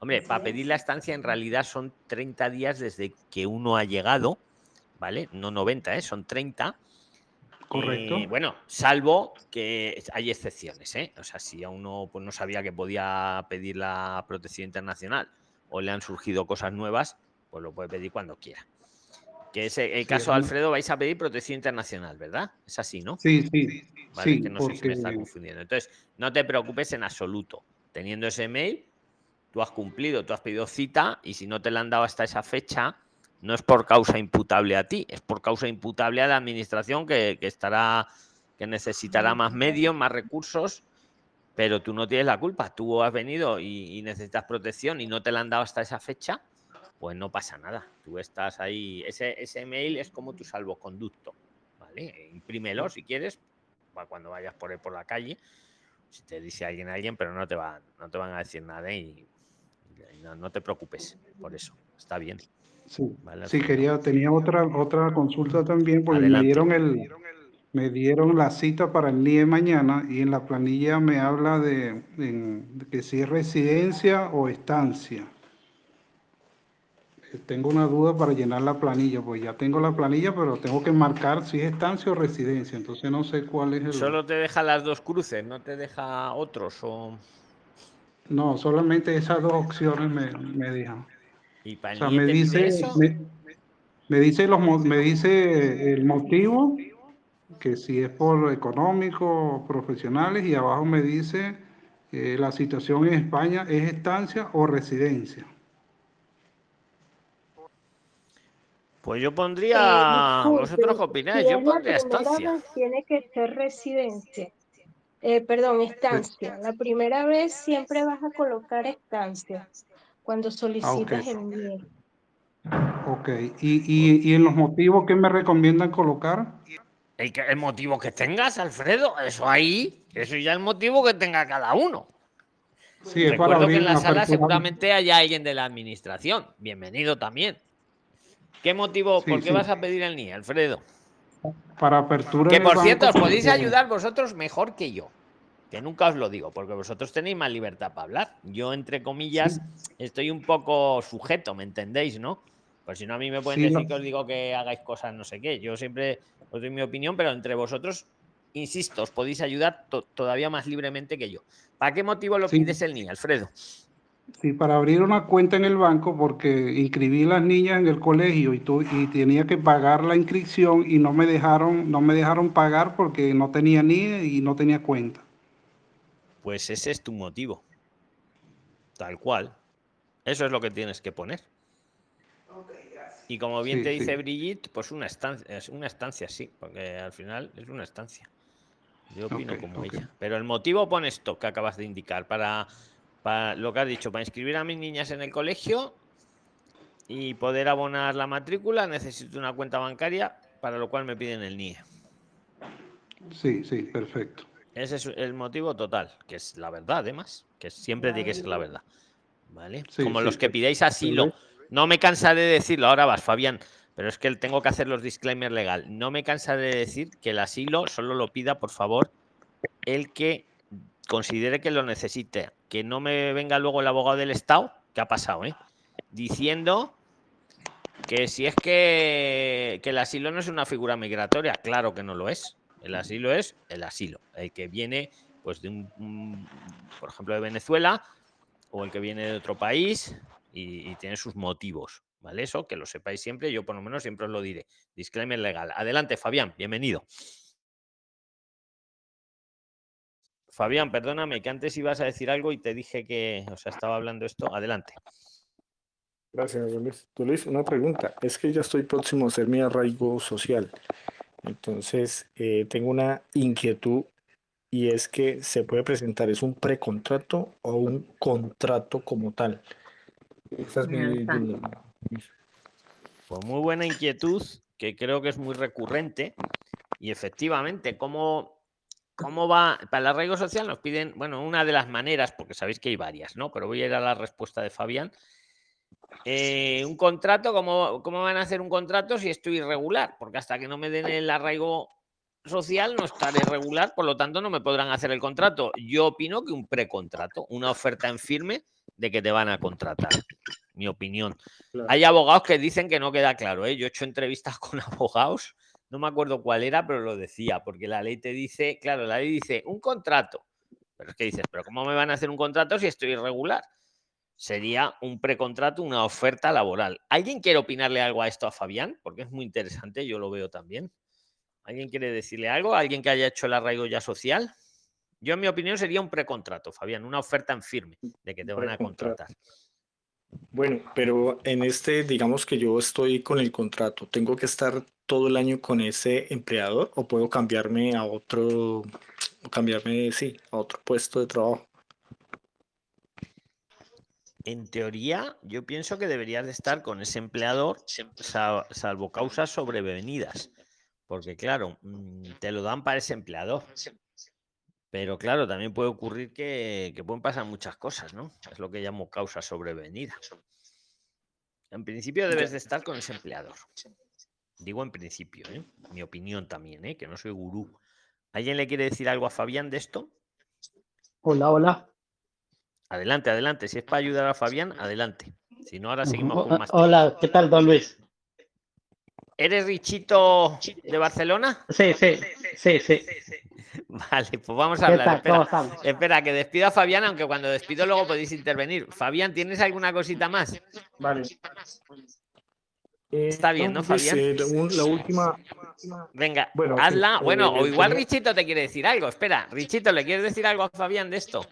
Hombre, para pedir la estancia en realidad son 30 días desde que uno ha llegado, ¿vale? No 90, ¿eh? son 30. Correcto. Eh, bueno, salvo que hay excepciones, ¿eh? O sea, si a uno pues, no sabía que podía pedir la protección internacional o le han surgido cosas nuevas, pues lo puede pedir cuando quiera. Que es el caso de Alfredo, vais a pedir protección internacional, ¿verdad? Es así, ¿no? Sí, sí. Vale, que no sé si me está confundiendo. Entonces, no te preocupes en absoluto. Teniendo ese mail, tú has cumplido, tú has pedido cita y si no te la han dado hasta esa fecha, no es por causa imputable a ti, es por causa imputable a la administración que, estará, que necesitará más medios, más recursos, pero tú no tienes la culpa. Tú has venido y, necesitas protección y no te la han dado hasta esa fecha, pues no pasa nada. Tú estás ahí. Ese, ese mail es como tu salvoconducto. ¿vale? Imprímelo si quieres, cuando vayas por, por la calle. Si te dice alguien a alguien, pero no te van, no te van a decir nada y, no, no te preocupes por eso. Está bien. Sí, quería, tenía otra, otra consulta también, porque me dieron el, me dieron la cita para el NIE mañana y en la planilla me habla de, que si es residencia o estancia. Tengo una duda para llenar la planilla, pues ya tengo la planilla, pero tengo que marcar si es estancia o residencia, entonces no sé cuál es el... Solo te deja las dos cruces, no te deja otros o... No, solamente esas dos opciones me, me dejan. ¿Y me dice, me, dice los, me dice el motivo, que si es por económico, profesionales, y abajo me dice eh, la situación en España es estancia o residencia. Pues yo pondría, eh, vosotros qué opináis, yo pondría estancia. Tiene que ser residencia. Eh, perdón, estancia. La primera vez siempre vas a colocar estancia cuando solicitas el NIE. Ok, ¿Y, ¿Y, en los motivos qué me recomiendan colocar? El, el motivo que tengas, Alfredo, eso ahí, eso ya es el motivo que tenga cada uno. Sí, Recuerdo que en la sala seguramente haya alguien de la administración. Bienvenido también. ¿Qué motivo, por qué vas a pedir el NIE, Alfredo? Para apertura. Que por cierto, os podéis ayudar vosotros mejor que yo que nunca os lo digo, porque vosotros tenéis más libertad para hablar. Yo, entre comillas, estoy un poco sujeto, ¿me entendéis, no? Pues si no, a mí me pueden decir que os digo que hagáis cosas no sé qué. Yo siempre os doy mi opinión, pero entre vosotros, insisto, os podéis ayudar todavía más libremente que yo. ¿Para qué motivo lo pides el niño, Alfredo? Sí, para abrir una cuenta en el banco porque inscribí las niñas en el colegio y, y tenía que pagar la inscripción y no me dejaron, no me dejaron pagar porque no tenía ni y no tenía cuenta. Pues ese es tu motivo. Tal cual. Eso es lo que tienes que poner. Y como bien te dice Brigitte, pues una estancia, es una estancia, sí, porque al final es una estancia. Yo opino como ella. Pero el motivo pone esto que acabas de indicar, para, para lo que has dicho, para inscribir a mis niñas en el colegio y poder abonar la matrícula, necesito una cuenta bancaria, para lo cual me piden el NIE. Sí, sí, perfecto. Ese es el motivo total, que es la verdad, además, que siempre tiene que ser la verdad. ¿Vale? Como los que pidáis asilo. No me cansaré de decirlo, ahora vas, Fabián, pero es que tengo que hacer los disclaimers legal. No me cansaré de decir que el asilo solo lo pida, por favor, el que considere que lo necesite. Que no me venga luego el abogado del Estado, que ha pasado, ¿eh? Diciendo que si es que, el asilo no es una figura migratoria, claro que no lo es. El asilo es el asilo, el que viene, pues, de un, por ejemplo, de Venezuela o el que viene de otro país y, tiene sus motivos, ¿vale? Eso que lo sepáis siempre, yo por lo menos siempre os lo diré. Disclaimer legal. Adelante, Fabián, bienvenido. Fabián, perdóname, que antes ibas a decir algo y te dije que, o sea, estaba hablando esto. Adelante. Gracias, Luis. Luis, una pregunta. Es que ya estoy próximo a hacer mi arraigo social. Entonces, eh, tengo una inquietud y es que se puede presentar, ¿es un precontrato o un contrato como tal? Esa es mi, Pues muy buena inquietud, que creo que es muy recurrente. Y efectivamente, ¿cómo, ¿cómo va? Para el arraigo social nos piden, bueno, una de las maneras, porque sabéis que hay varias, ¿no? Pero voy a ir a la respuesta de Fabián eh, un contrato, ¿cómo, ¿cómo van a hacer un contrato si estoy irregular? Porque hasta que no me den el arraigo social no estaré regular, por lo tanto no me podrán hacer el contrato. Yo opino que un precontrato, una oferta en firme de que te van a contratar. Mi opinión. Hay abogados que dicen que no queda claro. ¿eh? Yo he hecho entrevistas con abogados no me acuerdo cuál era, pero lo decía, porque la ley te dice, claro, la ley dice un contrato. Pero es que dices, pero ¿cómo me van a hacer un contrato si estoy irregular? Sería un precontrato, una oferta laboral. ¿Alguien quiere opinarle algo a esto a Fabián? Porque es muy interesante, yo lo veo también. ¿Alguien quiere decirle algo? ¿Alguien que haya hecho el arraigo ya social? Yo, en mi opinión, sería un precontrato, Fabián, una oferta en firme de que te van a contratar. Bueno, pero en este, digamos que yo estoy con el contrato, ¿tengo que estar todo el año con ese empleador o puedo cambiarme a otro, cambiarme, sí, a otro puesto de trabajo? En teoría, yo pienso que deberías de estar con ese empleador, salvo causas sobrevenidas, porque claro, mm, te lo dan para ese empleador. Pero claro, también puede ocurrir que, que pueden pasar muchas cosas, ¿no? Es lo que llamo causa sobrevenida. En principio debes de estar con ese empleador. Digo en principio, ¿eh? mi opinión también, ¿eh? que no soy gurú. ¿Alguien le quiere decir algo a Fabián de esto? Hola, hola. Adelante, adelante. Si es para ayudar a Fabián, adelante. Si no, ahora seguimos con más. Hola, ¿qué tal, don Luis? ¿Eres Richito de Barcelona? Sí, sí, sí, sí. Vale, pues vamos a hablar. Espera, espera, que despido a Fabián, aunque cuando despido luego podéis intervenir. Fabián, ¿tienes alguna cosita más? Vale. Está bien, ¿no, Fabián? Eh, la última. Venga, hazla. bueno, o igual Richito te quiere decir algo. Espera, Richito, ¿le quieres decir algo a Fabián de esto?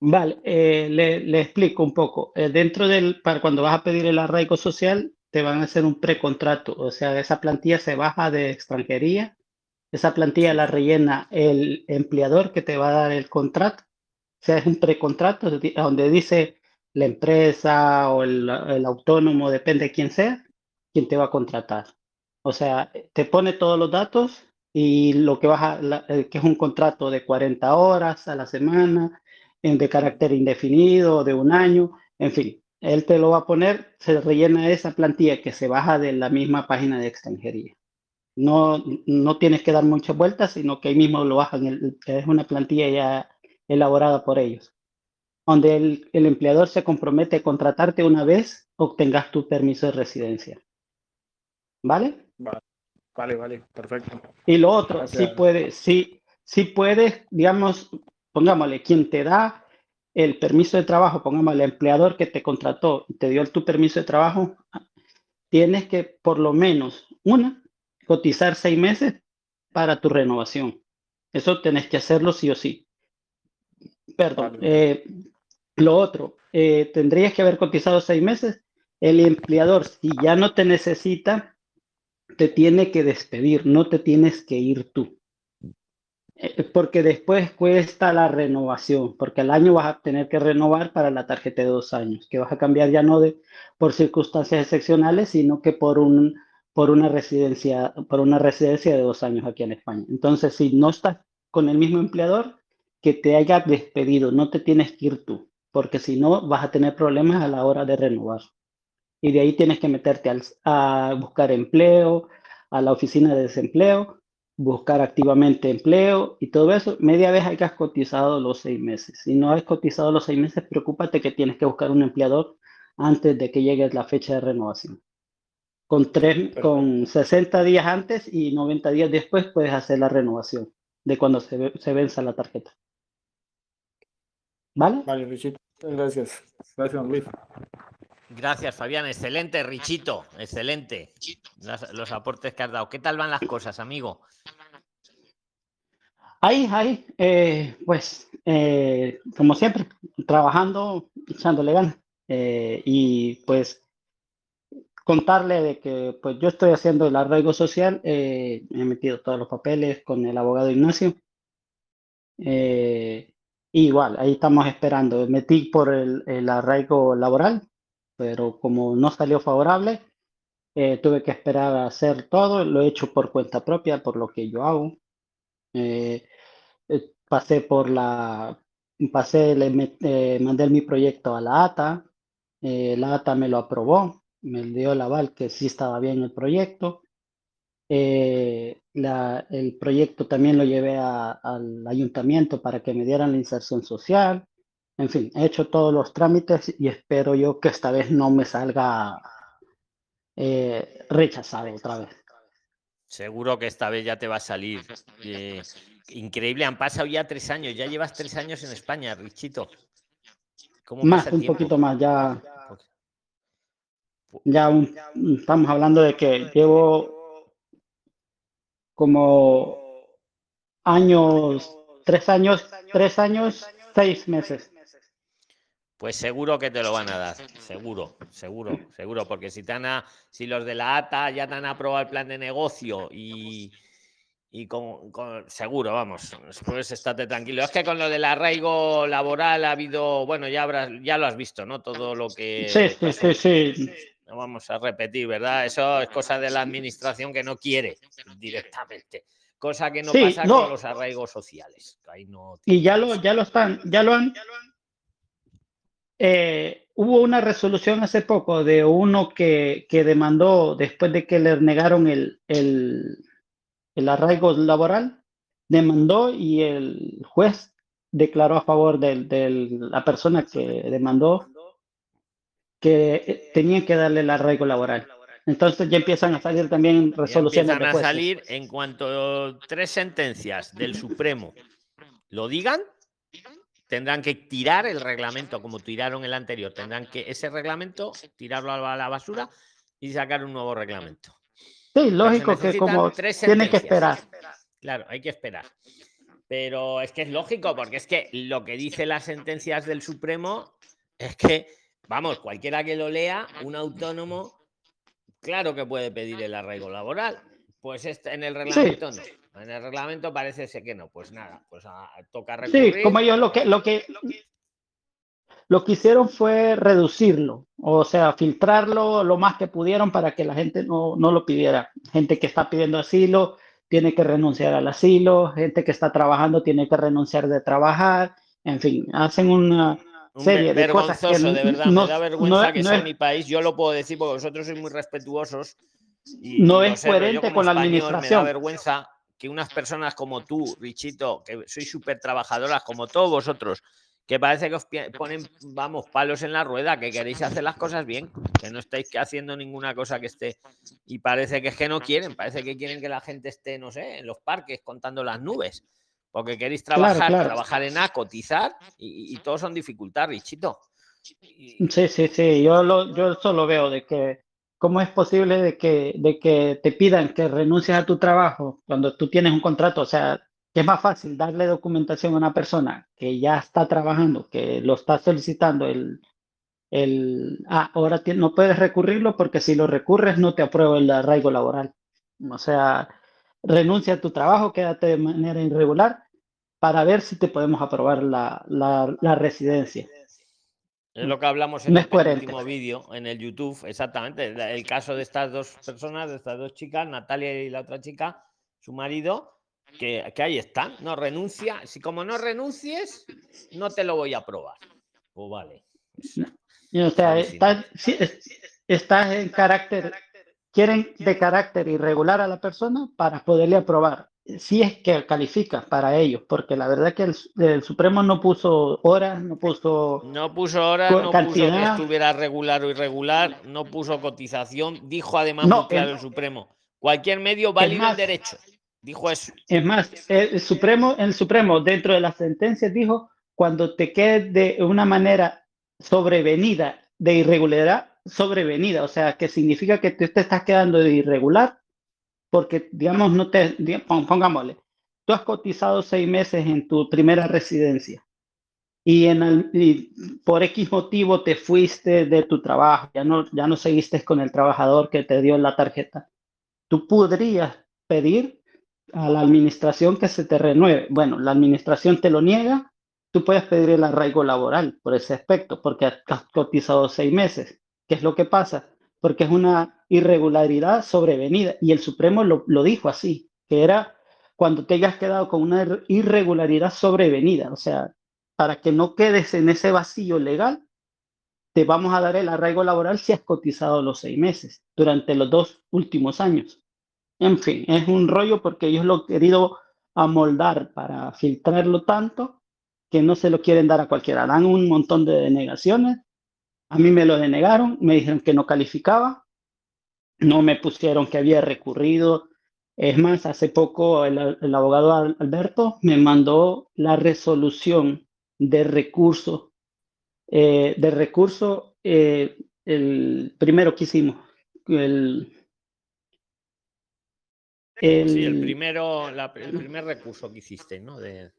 Vale, eh, le, explico un poco. Eh, dentro del, para cuando vas a pedir el arraigo social, te van a hacer un precontrato. O sea, esa plantilla se baja de extranjería. Esa plantilla la rellena el empleador que te va a dar el contrato. O sea, es un precontrato donde dice la empresa o el, autónomo, depende de quién sea, quién te va a contratar. O sea, te pone todos los datos y lo que vas eh, que es un contrato de 40 horas a la semana, de carácter indefinido, de un año, en fin, él te lo va a poner, se rellena esa plantilla que se baja de la misma página de extranjería. No, no tienes que dar muchas vueltas, sino que ahí mismo lo bajan, es una plantilla ya elaborada por ellos, donde el, el empleador se compromete a contratarte una vez obtengas tu permiso de residencia. ¿Vale? Vale, vale, perfecto. Y lo otro, sí puede, sí, sí puedes, digamos, pongámosle, quien te da el permiso de trabajo, pongámosle, el empleador que te contrató, te dio tu permiso de trabajo, tienes que por lo menos, una, cotizar seis meses para tu renovación. Eso tenés que hacerlo sí o sí. Perdón. Eh, lo otro, eh, tendrías que haber cotizado seis meses. El empleador, si ya no te necesita, te tiene que despedir, no te tienes que ir tú. Eh, porque después cuesta la renovación, porque al año vas a tener que renovar para la tarjeta de dos años, que vas a cambiar ya no de por circunstancias excepcionales, sino que por un por una residencia por una residencia de dos años aquí en España. Entonces, si no estás con el mismo empleador, que te haya despedido, no te tienes que ir tú, porque si no vas a tener problemas a la hora de renovar. Y de ahí tienes que meterte a buscar empleo, a la oficina de desempleo, buscar activamente empleo y todo eso, media vez hay que has cotizado los seis meses. Si no has cotizado los seis meses, preocúpate que tienes que buscar un empleador antes de que llegue la fecha de renovación. Con, tres, con 60 días antes y 90 días después puedes hacer la renovación de cuando se, se venza la tarjeta. ¿Vale? Vale. Gracias. Gracias, Luis. Gracias, Fabián. Excelente, Richito. Excelente. los aportes que has dado. ¿Qué tal van las cosas, amigo? Ahí, ahí, eh, pues, eh, como siempre, trabajando, echándole ganas. Eh, y pues, contarle de que pues yo estoy haciendo el arraigo social, he metido todos los papeles con el abogado Ignacio. Igual, ahí estamos esperando. Metí por el, el arraigo laboral, pero como no salió favorable, eh, tuve que esperar a hacer todo, lo he hecho por cuenta propia, por lo que yo hago. Eh, eh, pasé por la, pasé, le mandé mi proyecto a la ATA, la ATA me lo aprobó, me dio el aval que sí estaba bien el proyecto. La, el proyecto también lo llevé al ayuntamiento para que me dieran la inserción social. En fin, he hecho todos los trámites y espero yo que esta vez no me salga eh, rechazado otra vez. Seguro que esta vez ya te va a salir. Eh, increíble, han pasado ya tres años, ya llevas tres años en España, Richito. más, un poquito más, ya. Ya estamos hablando de que llevo como años, tres años, tres años, seis meses. Pues seguro que te lo van a dar, seguro, seguro, seguro, porque si, te si los de la ATA ya te han aprobado el plan de negocio y, y con, seguro, vamos, pues estate tranquilo. Es que con lo del arraigo laboral ha habido, bueno, ya habrás, ya lo has visto, ¿no? Todo lo que. Sí, sí, sí, sí. No vamos a repetir, ¿verdad? Eso es cosa de la administración que no quiere directamente. Cosa que no pasa con los arraigos sociales. y ya lo, ya lo están, ya lo han eh, hubo una resolución hace poco de uno que, que demandó después de que le negaron el, el, el, arraigo laboral, demandó y el juez declaró a favor de, la persona que demandó que tenía que darle el arraigo laboral. Entonces ya empiezan a salir también resoluciones. empiezan a salir en cuanto tres sentencias del Supremo lo digan, tendrán que tirar el reglamento como tiraron el anterior. Tendrán que ese reglamento tirarlo a la basura y sacar un nuevo reglamento. Sí, lógico que como tienen que esperar. Claro, hay que esperar. Pero es que es lógico, porque es que lo que dice las sentencias del Supremo es que, vamos, cualquiera que lo lea, un autónomo, claro que puede pedir el arraigo laboral. Pues este, en el reglamento no. En el reglamento parece ser que no. Pues nada, pues a, toca recurrir. Sí, como ellos lo que, lo que lo que hicieron fue reducirlo, o sea, filtrarlo lo más que pudieron para que la gente no, no lo pidiera. Gente que está pidiendo asilo tiene que renunciar al asilo, gente que está trabajando tiene que renunciar de trabajar, en fin, hacen una serie de cosas que de verdad, me da vergüenza que sea mi país, yo lo puedo decir porque vosotros sois muy respetuosos. Y, no es coherente con la administración. Me da vergüenza que unas personas como tú, Richito, que sois súper trabajadoras, como todos vosotros, que parece que os ponen, vamos, palos en la rueda, que queréis hacer las cosas bien, que no estáis haciendo ninguna cosa que esté. Y parece que es que no quieren, parece que quieren que la gente esté, no sé, en los parques contando las nubes. Porque queréis trabajar, trabajar en A, cotizar, y, y todo son dificultades, Richito. Sí, sí, sí, yo, lo, yo solo veo de que ¿Cómo es posible de que, de que te pidan que renuncies a tu trabajo cuando tú tienes un contrato? O sea, que es más fácil darle documentación a una persona que ya está trabajando, que lo está solicitando el, el ah, ahora no puedes recurrirlo porque si lo recurres no te apruebo el arraigo laboral. O sea, renuncia a tu trabajo, quédate de manera irregular para ver si te podemos aprobar la, la, la residencia. Es lo que hablamos en el último vídeo en el YouTube, exactamente. El caso de estas dos personas, de estas dos chicas, Natalia y la otra chica, su marido, que, ahí están, no renuncia. Si como no renuncies, no te lo voy a aprobar. Pues vale. o sea, estás en carácter, quieren de carácter irregular a la persona para poderle aprobar si es que califica para ellos, porque la verdad que el, Supremo no puso horas, no puso... No puso horas, no puso que estuviera regular o irregular, no puso cotización, dijo además no, el, Supremo, cualquier medio válido el derecho, dijo eso. Es más, el Supremo, el Supremo dentro de las sentencias dijo, cuando te quedes de una manera sobrevenida de irregularidad, sobrevenida, o sea, que significa que tú te estás quedando de irregular porque, digamos, no te, pongámosle, tú has cotizado seis meses en tu primera residencia y, en por X motivo te fuiste de tu trabajo, ya no, ya no seguiste con el trabajador que te dio la tarjeta, tú podrías pedir a la administración que se te renueve. Bueno, la administración te lo niega, tú puedes pedir el arraigo laboral por ese aspecto, porque has cotizado seis meses. ¿Qué es lo que pasa? Porque es una irregularidad sobrevenida. Y el Supremo lo, dijo así, que era cuando te hayas quedado con una irregularidad sobrevenida. O sea, para que no quedes en ese vacío legal, te vamos a dar el arraigo laboral si has cotizado los seis meses durante los dos últimos años. En fin, es un rollo porque ellos lo han querido amoldar para filtrarlo tanto que no se lo quieren dar a cualquiera. Dan un montón de denegaciones. A mí me lo denegaron, me dijeron que no calificaba no me pusieron que había recurrido. Es más, hace poco el, abogado Alberto me mandó la resolución de recurso, eh, de recurso, eh, el primero que hicimos, el, sí, el primero, el primer recurso que hiciste, ¿no? De...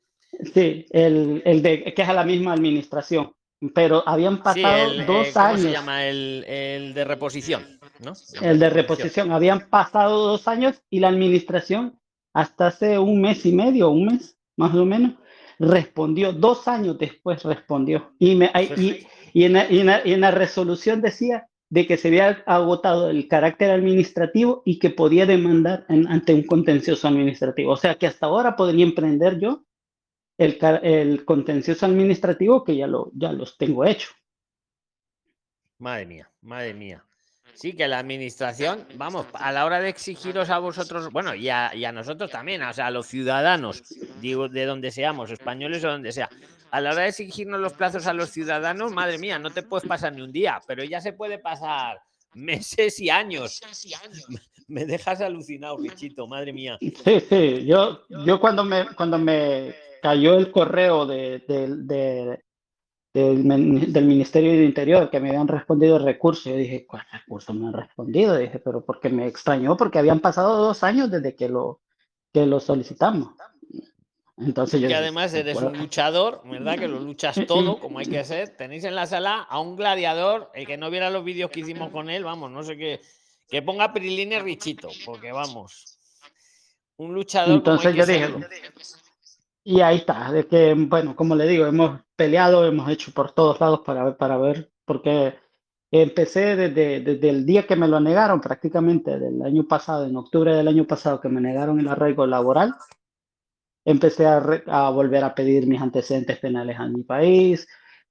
Sí, el, el de que es a la misma administración pero habían pasado dos ¿cómo años. se llama? El, el, de reposición, ¿no? El de reposición. Habían pasado dos años y la administración, hasta hace un mes y medio, un mes más o menos, respondió. Dos años después respondió. Y, me, y, y, en, y, en, la resolución decía de que se había agotado el carácter administrativo y que podía demandar ante un contencioso administrativo. O sea que hasta ahora podría emprender yo el, el contencioso administrativo que ya, lo, ya los tengo hecho. Madre mía, madre mía. Sí, que la administración, vamos, a la hora de exigiros a vosotros, bueno, y a, y a, nosotros también, o sea, a los ciudadanos, digo, de donde seamos, españoles o donde sea, a la hora de exigirnos los plazos a los ciudadanos, madre mía, no te puedes pasar ni un día, pero ya se puede pasar meses y años. Me dejas alucinado, Richito, madre mía. Sí, sí, yo, yo cuando me, cuando me cayó el correo de, de, del, Ministerio de Interior que me habían respondido el recurso. Yo dije, ¿cuál recurso me han respondido? dije, pero porque me extrañó, porque habían pasado dos años desde que lo, que lo solicitamos. Entonces yo que además eres un luchador, ¿verdad? Que lo luchas todo como hay que ser. Tenéis en la sala a un gladiador, el que no viera los vídeos que hicimos con él, vamos, no sé qué, que ponga Priline Richito, porque vamos, un luchador. Entonces yo dije, y ahí está, de que, bueno, como le digo, hemos peleado, hemos hecho por todos lados para, para ver, porque empecé desde, desde el día que me lo negaron, prácticamente del año pasado, en octubre del año pasado, que me negaron el arraigo laboral, empecé a, a volver a pedir mis antecedentes penales a mi país,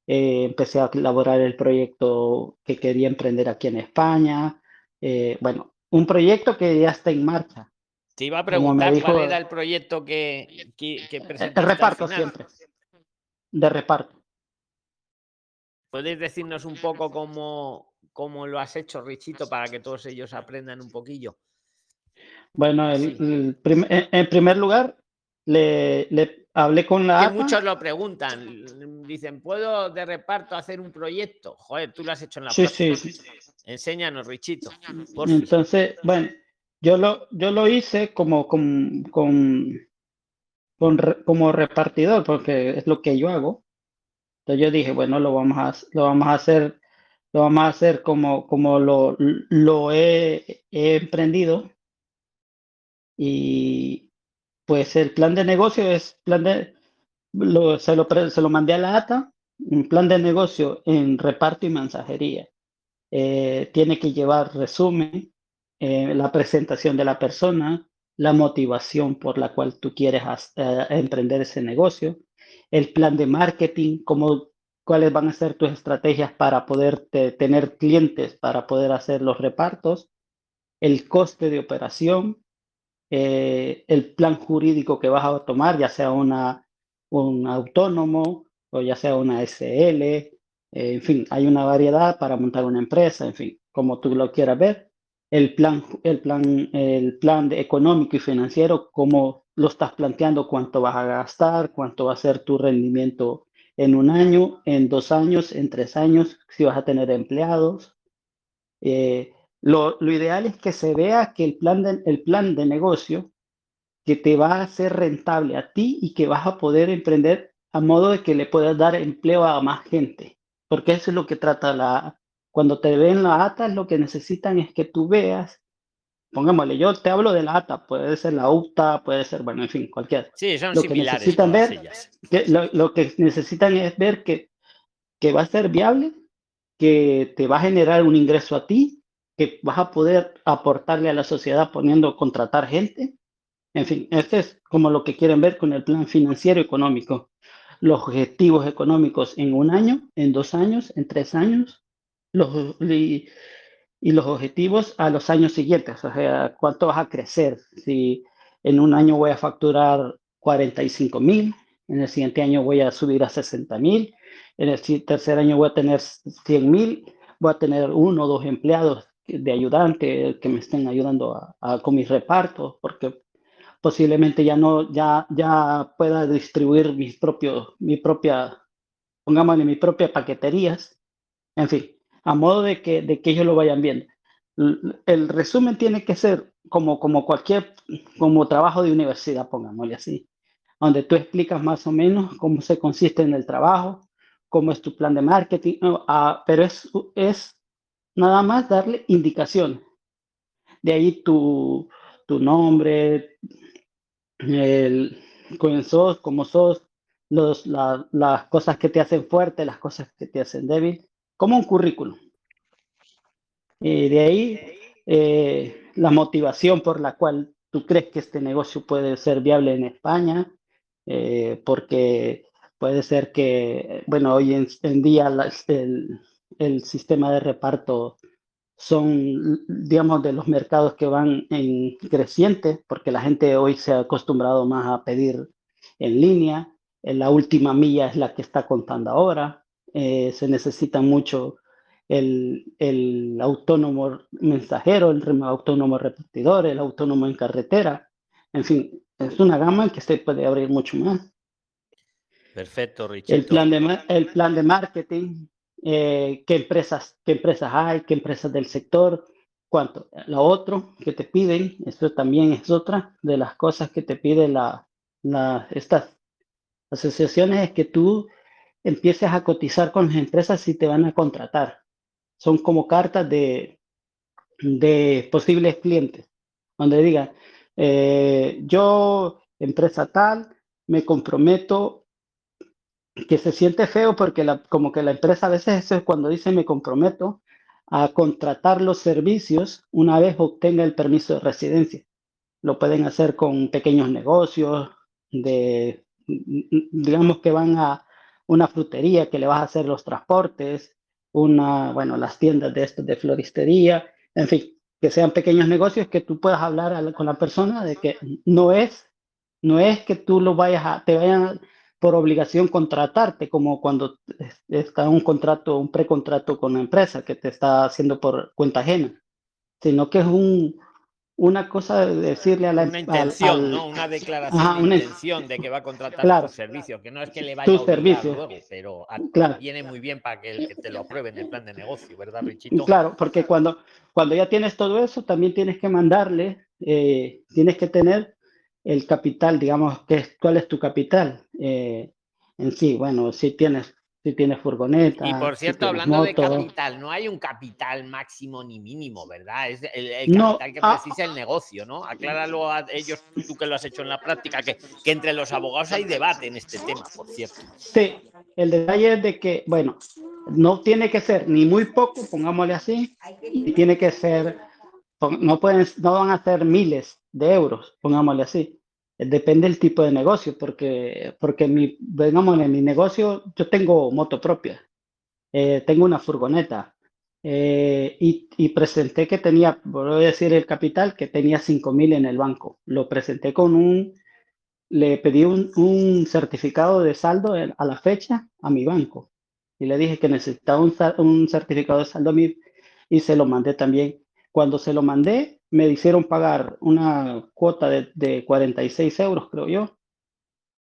eh, empecé a elaborar el proyecto que quería emprender aquí en España, eh, bueno, un proyecto que ya está en marcha, te iba a preguntar cuál era el proyecto que, que, que De reparto siempre. De reparto. ¿Puedes decirnos un poco cómo, cómo, lo has hecho, Richito, para que todos ellos aprendan un poquillo? Bueno, el, en primer lugar, le, le hablé con la... Que muchos lo preguntan. Dicen, ¿puedo de reparto hacer un proyecto? Joder, tú lo has hecho en la Sí, sí, sí. Enséñanos, Richito. Entonces, bueno, yo lo, yo lo hice como, con, con, como repartidor, porque es lo que yo hago. Entonces yo dije, bueno, lo vamos a, lo vamos a hacer, lo vamos a hacer como, como lo, lo he, emprendido. Y pues el plan de negocio es plan de, lo, se, lo, se lo mandé a la ATA, un plan de negocio en reparto y mensajería. Eh, tiene que llevar resumen, eh, la presentación de la persona, la motivación por la cual tú quieres eh, emprender ese negocio, el plan de marketing, cómo, cuáles van a ser tus estrategias para poder tener clientes, para poder hacer los repartos, el coste de operación, eh, el plan jurídico que vas a tomar, ya sea una, un autónomo o ya sea una SL, en fin, hay una variedad para montar una empresa, en fin, como tú lo quieras ver el plan, el plan, el plan económico y financiero, cómo lo estás planteando, cuánto vas a gastar, cuánto va a ser tu rendimiento en un año, en dos años, en tres años, si vas a tener empleados. Eh, lo, lo, ideal es que se vea que el plan, de, el plan de negocio que te va a hacer rentable a ti y que vas a poder emprender a modo de que le puedas dar empleo a más gente, porque eso es lo que trata la, cuando te ven la ATA, lo que necesitan es que tú veas, pongámosle, yo te hablo de la ATA, puede ser la UTA, puede ser, bueno, en fin, cualquier. Sí, son lo. Que necesitan ver, que, lo, que necesitan es ver que, que va a ser viable, que te va a generar un ingreso a ti, que vas a poder aportarle a la sociedad poniendo contratar gente. En fin, este es como lo que quieren ver con el plan financiero económico. Los objetivos económicos en un año, en dos años, en tres años, los, y, los objetivos a los años siguientes, o sea, cuánto vas a crecer. Si en un año voy a facturar 45 mil, en el siguiente año voy a subir a 60 mil, en el tercer año voy a tener 100 mil, voy a tener uno o dos empleados de ayudante que me estén ayudando a, con mis repartos, porque posiblemente ya no, ya, ya pueda distribuir mis propios, mi propia, pongámosle mi propia paqueterías, en fin, a modo de que, de que ellos lo vayan viendo. El resumen tiene que ser como, como cualquier, como trabajo de universidad, pongámosle así, donde tú explicas más o menos cómo se consiste en el trabajo, cómo es tu plan de marketing, ah, pero es, es nada más darle indicación. De ahí tu, tu nombre, el, quién sos, cómo sos, los, las cosas que te hacen fuerte, las cosas que te hacen débil, como un currículum. Y de ahí eh, la motivación por la cual tú crees que este negocio puede ser viable en España, eh, porque puede ser que, bueno, hoy en, día el, el, sistema de reparto son, digamos, de los mercados que van en creciente, porque la gente hoy se ha acostumbrado más a pedir en línea, la última milla es la que está contando ahora, eh, se necesita mucho el, el, autónomo mensajero, el autónomo repartidor, el autónomo en carretera, en fin, es una gama que se puede abrir mucho más. Perfecto, Richard. El plan de, el plan de marketing, eh, qué, empresas, qué empresas hay, qué empresas del sector, cuánto. Lo otro que te piden, esto también es otra de las cosas que te pide la, la, estas asociaciones, es que tú empieces a cotizar con las empresas si te van a contratar. Son como cartas de, de posibles clientes, donde digan, eh, yo, empresa tal, me comprometo, que se siente feo porque la, como que la empresa a veces es cuando dice me comprometo a contratar los servicios una vez obtenga el permiso de residencia. Lo pueden hacer con pequeños negocios, de, digamos que van a una frutería que le vas a hacer los transportes, una, bueno, las tiendas de estos de floristería, en fin, que sean pequeños negocios que tú puedas hablar con la persona de que no es, no es que tú lo vayas a, te vayan por obligación contratarte, como cuando está un contrato, un precontrato con la empresa que te está haciendo por cuenta ajena, sino que es un, una cosa de decirle a la Una intención, ¿no? Una declaración de intención de que va a contratar tu servicio, que no es que le vaya a servicio. luego, pero viene muy bien para que, te lo aprueben el plan de negocio, ¿verdad, Richito? Claro, porque cuando, cuando ya tienes todo eso, también tienes que mandarle, eh, tienes que tener el capital, digamos, que cuál es tu capital eh, en sí. Bueno, si tienes si tienes furgoneta. Y por cierto, hablando de capital, no hay un capital máximo ni mínimo, ¿verdad? Es el, capital que ah, precisa el negocio, ¿no? Acláralo a ellos, tú que lo has hecho en la práctica, que, que entre los abogados hay debate en este tema, por cierto. Sí, el detalle es de que, bueno, no tiene que ser ni muy poco, pongámosle así, y tiene que ser, no, pueden, no van a ser miles de euros, pongámosle así depende del tipo de negocio, porque, porque mi, digamos, en mi negocio yo tengo moto propia, eh, tengo una furgoneta eh, y, y, presenté que tenía, voy a decir el capital, que tenía 5 mil en el banco. Lo presenté con un, le pedí un, un, certificado de saldo a la fecha a mi banco y le dije que necesitaba un, un certificado de saldo a mí y se lo mandé también. Cuando se lo mandé, me hicieron pagar una cuota de, 46 euros, creo yo,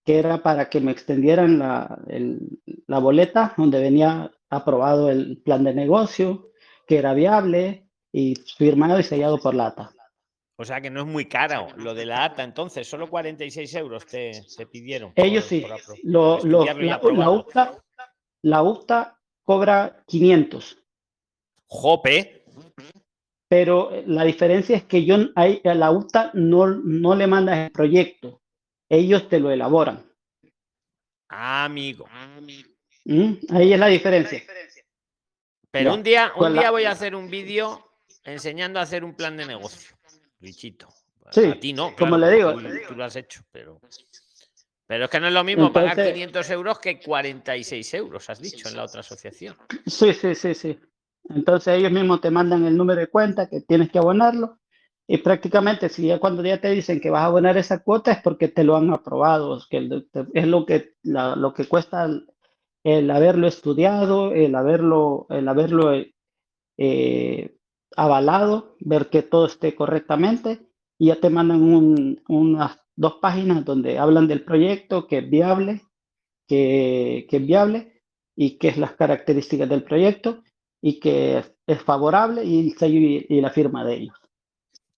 que era para que me extendieran la, la boleta donde venía aprobado el plan de negocio, que era viable y firmado y sellado por la ATA. O sea que no es muy caro lo de la ATA, entonces, solo 46 euros te, pidieron. Ellos sí, lo, la, la UTA cobra 500. Jope pero eh, la diferencia es que yo a la UTA no, no le mandas el proyecto, ellos te lo elaboran. amigo. ¿Mm? Ahí es la diferencia. Pero un día, un día voy a hacer un vídeo enseñando a hacer un plan de negocio, Bichito. Sí, a ti no, como le digo. Tú, lo has hecho, pero, pero es que no es lo mismo pagar 500 euros que 46 euros, has dicho en la otra asociación. Sí, sí, sí, sí. Entonces ellos mismos te mandan el número de cuenta que tienes que abonarlo. Y prácticamente si ya cuando ya te dicen que vas a abonar esa cuota es porque te lo han aprobado, que es lo que, lo que cuesta el, haberlo estudiado, el haberlo, el haberlo eh, avalado, ver que todo esté correctamente. Y ya te mandan unas dos páginas donde hablan del proyecto, que es viable, que, es viable y qué es las características del proyecto y que es, favorable y el sello y la firma de ellos.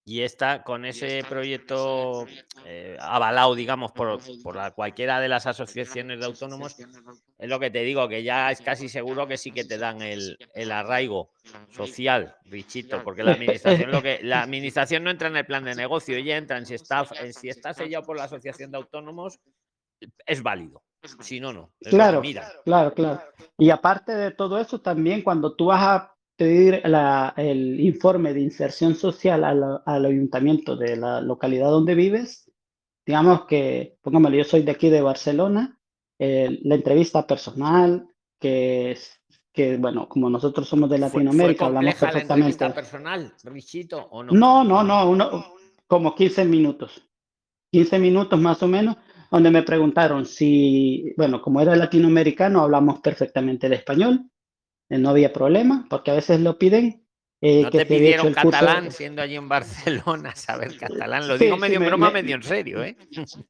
Y está con ese proyecto eh, avalado, digamos, por, por la, cualquiera de las asociaciones de autónomos, es lo que te digo, que ya es casi seguro que sí que te dan el, el arraigo social, bichito, porque la administración lo que la administración no entra en el plan de negocio, ella entra en si está, en si está sellado por la asociación de autónomos, es válido. Si no, no. Claro, claro, claro. Y aparte de todo eso, también cuando tú vas a pedir el informe de inserción social al, ayuntamiento de la localidad donde vives, digamos que, pongámoslo, yo soy de aquí de Barcelona, eh, la entrevista personal, que es que bueno, como nosotros somos de Latinoamérica, hablamos perfectamente. La personal, Richito, o no? No, no, no, uno, como 15 minutos. 15 minutos más o menos, donde me preguntaron si, bueno, como era latinoamericano, hablamos perfectamente el español, eh, no había problema, porque a veces lo piden. Eh, no te pidieron catalán siendo allí en Barcelona, saber catalán. Lo digo medio en broma, medio en serio, ¿eh?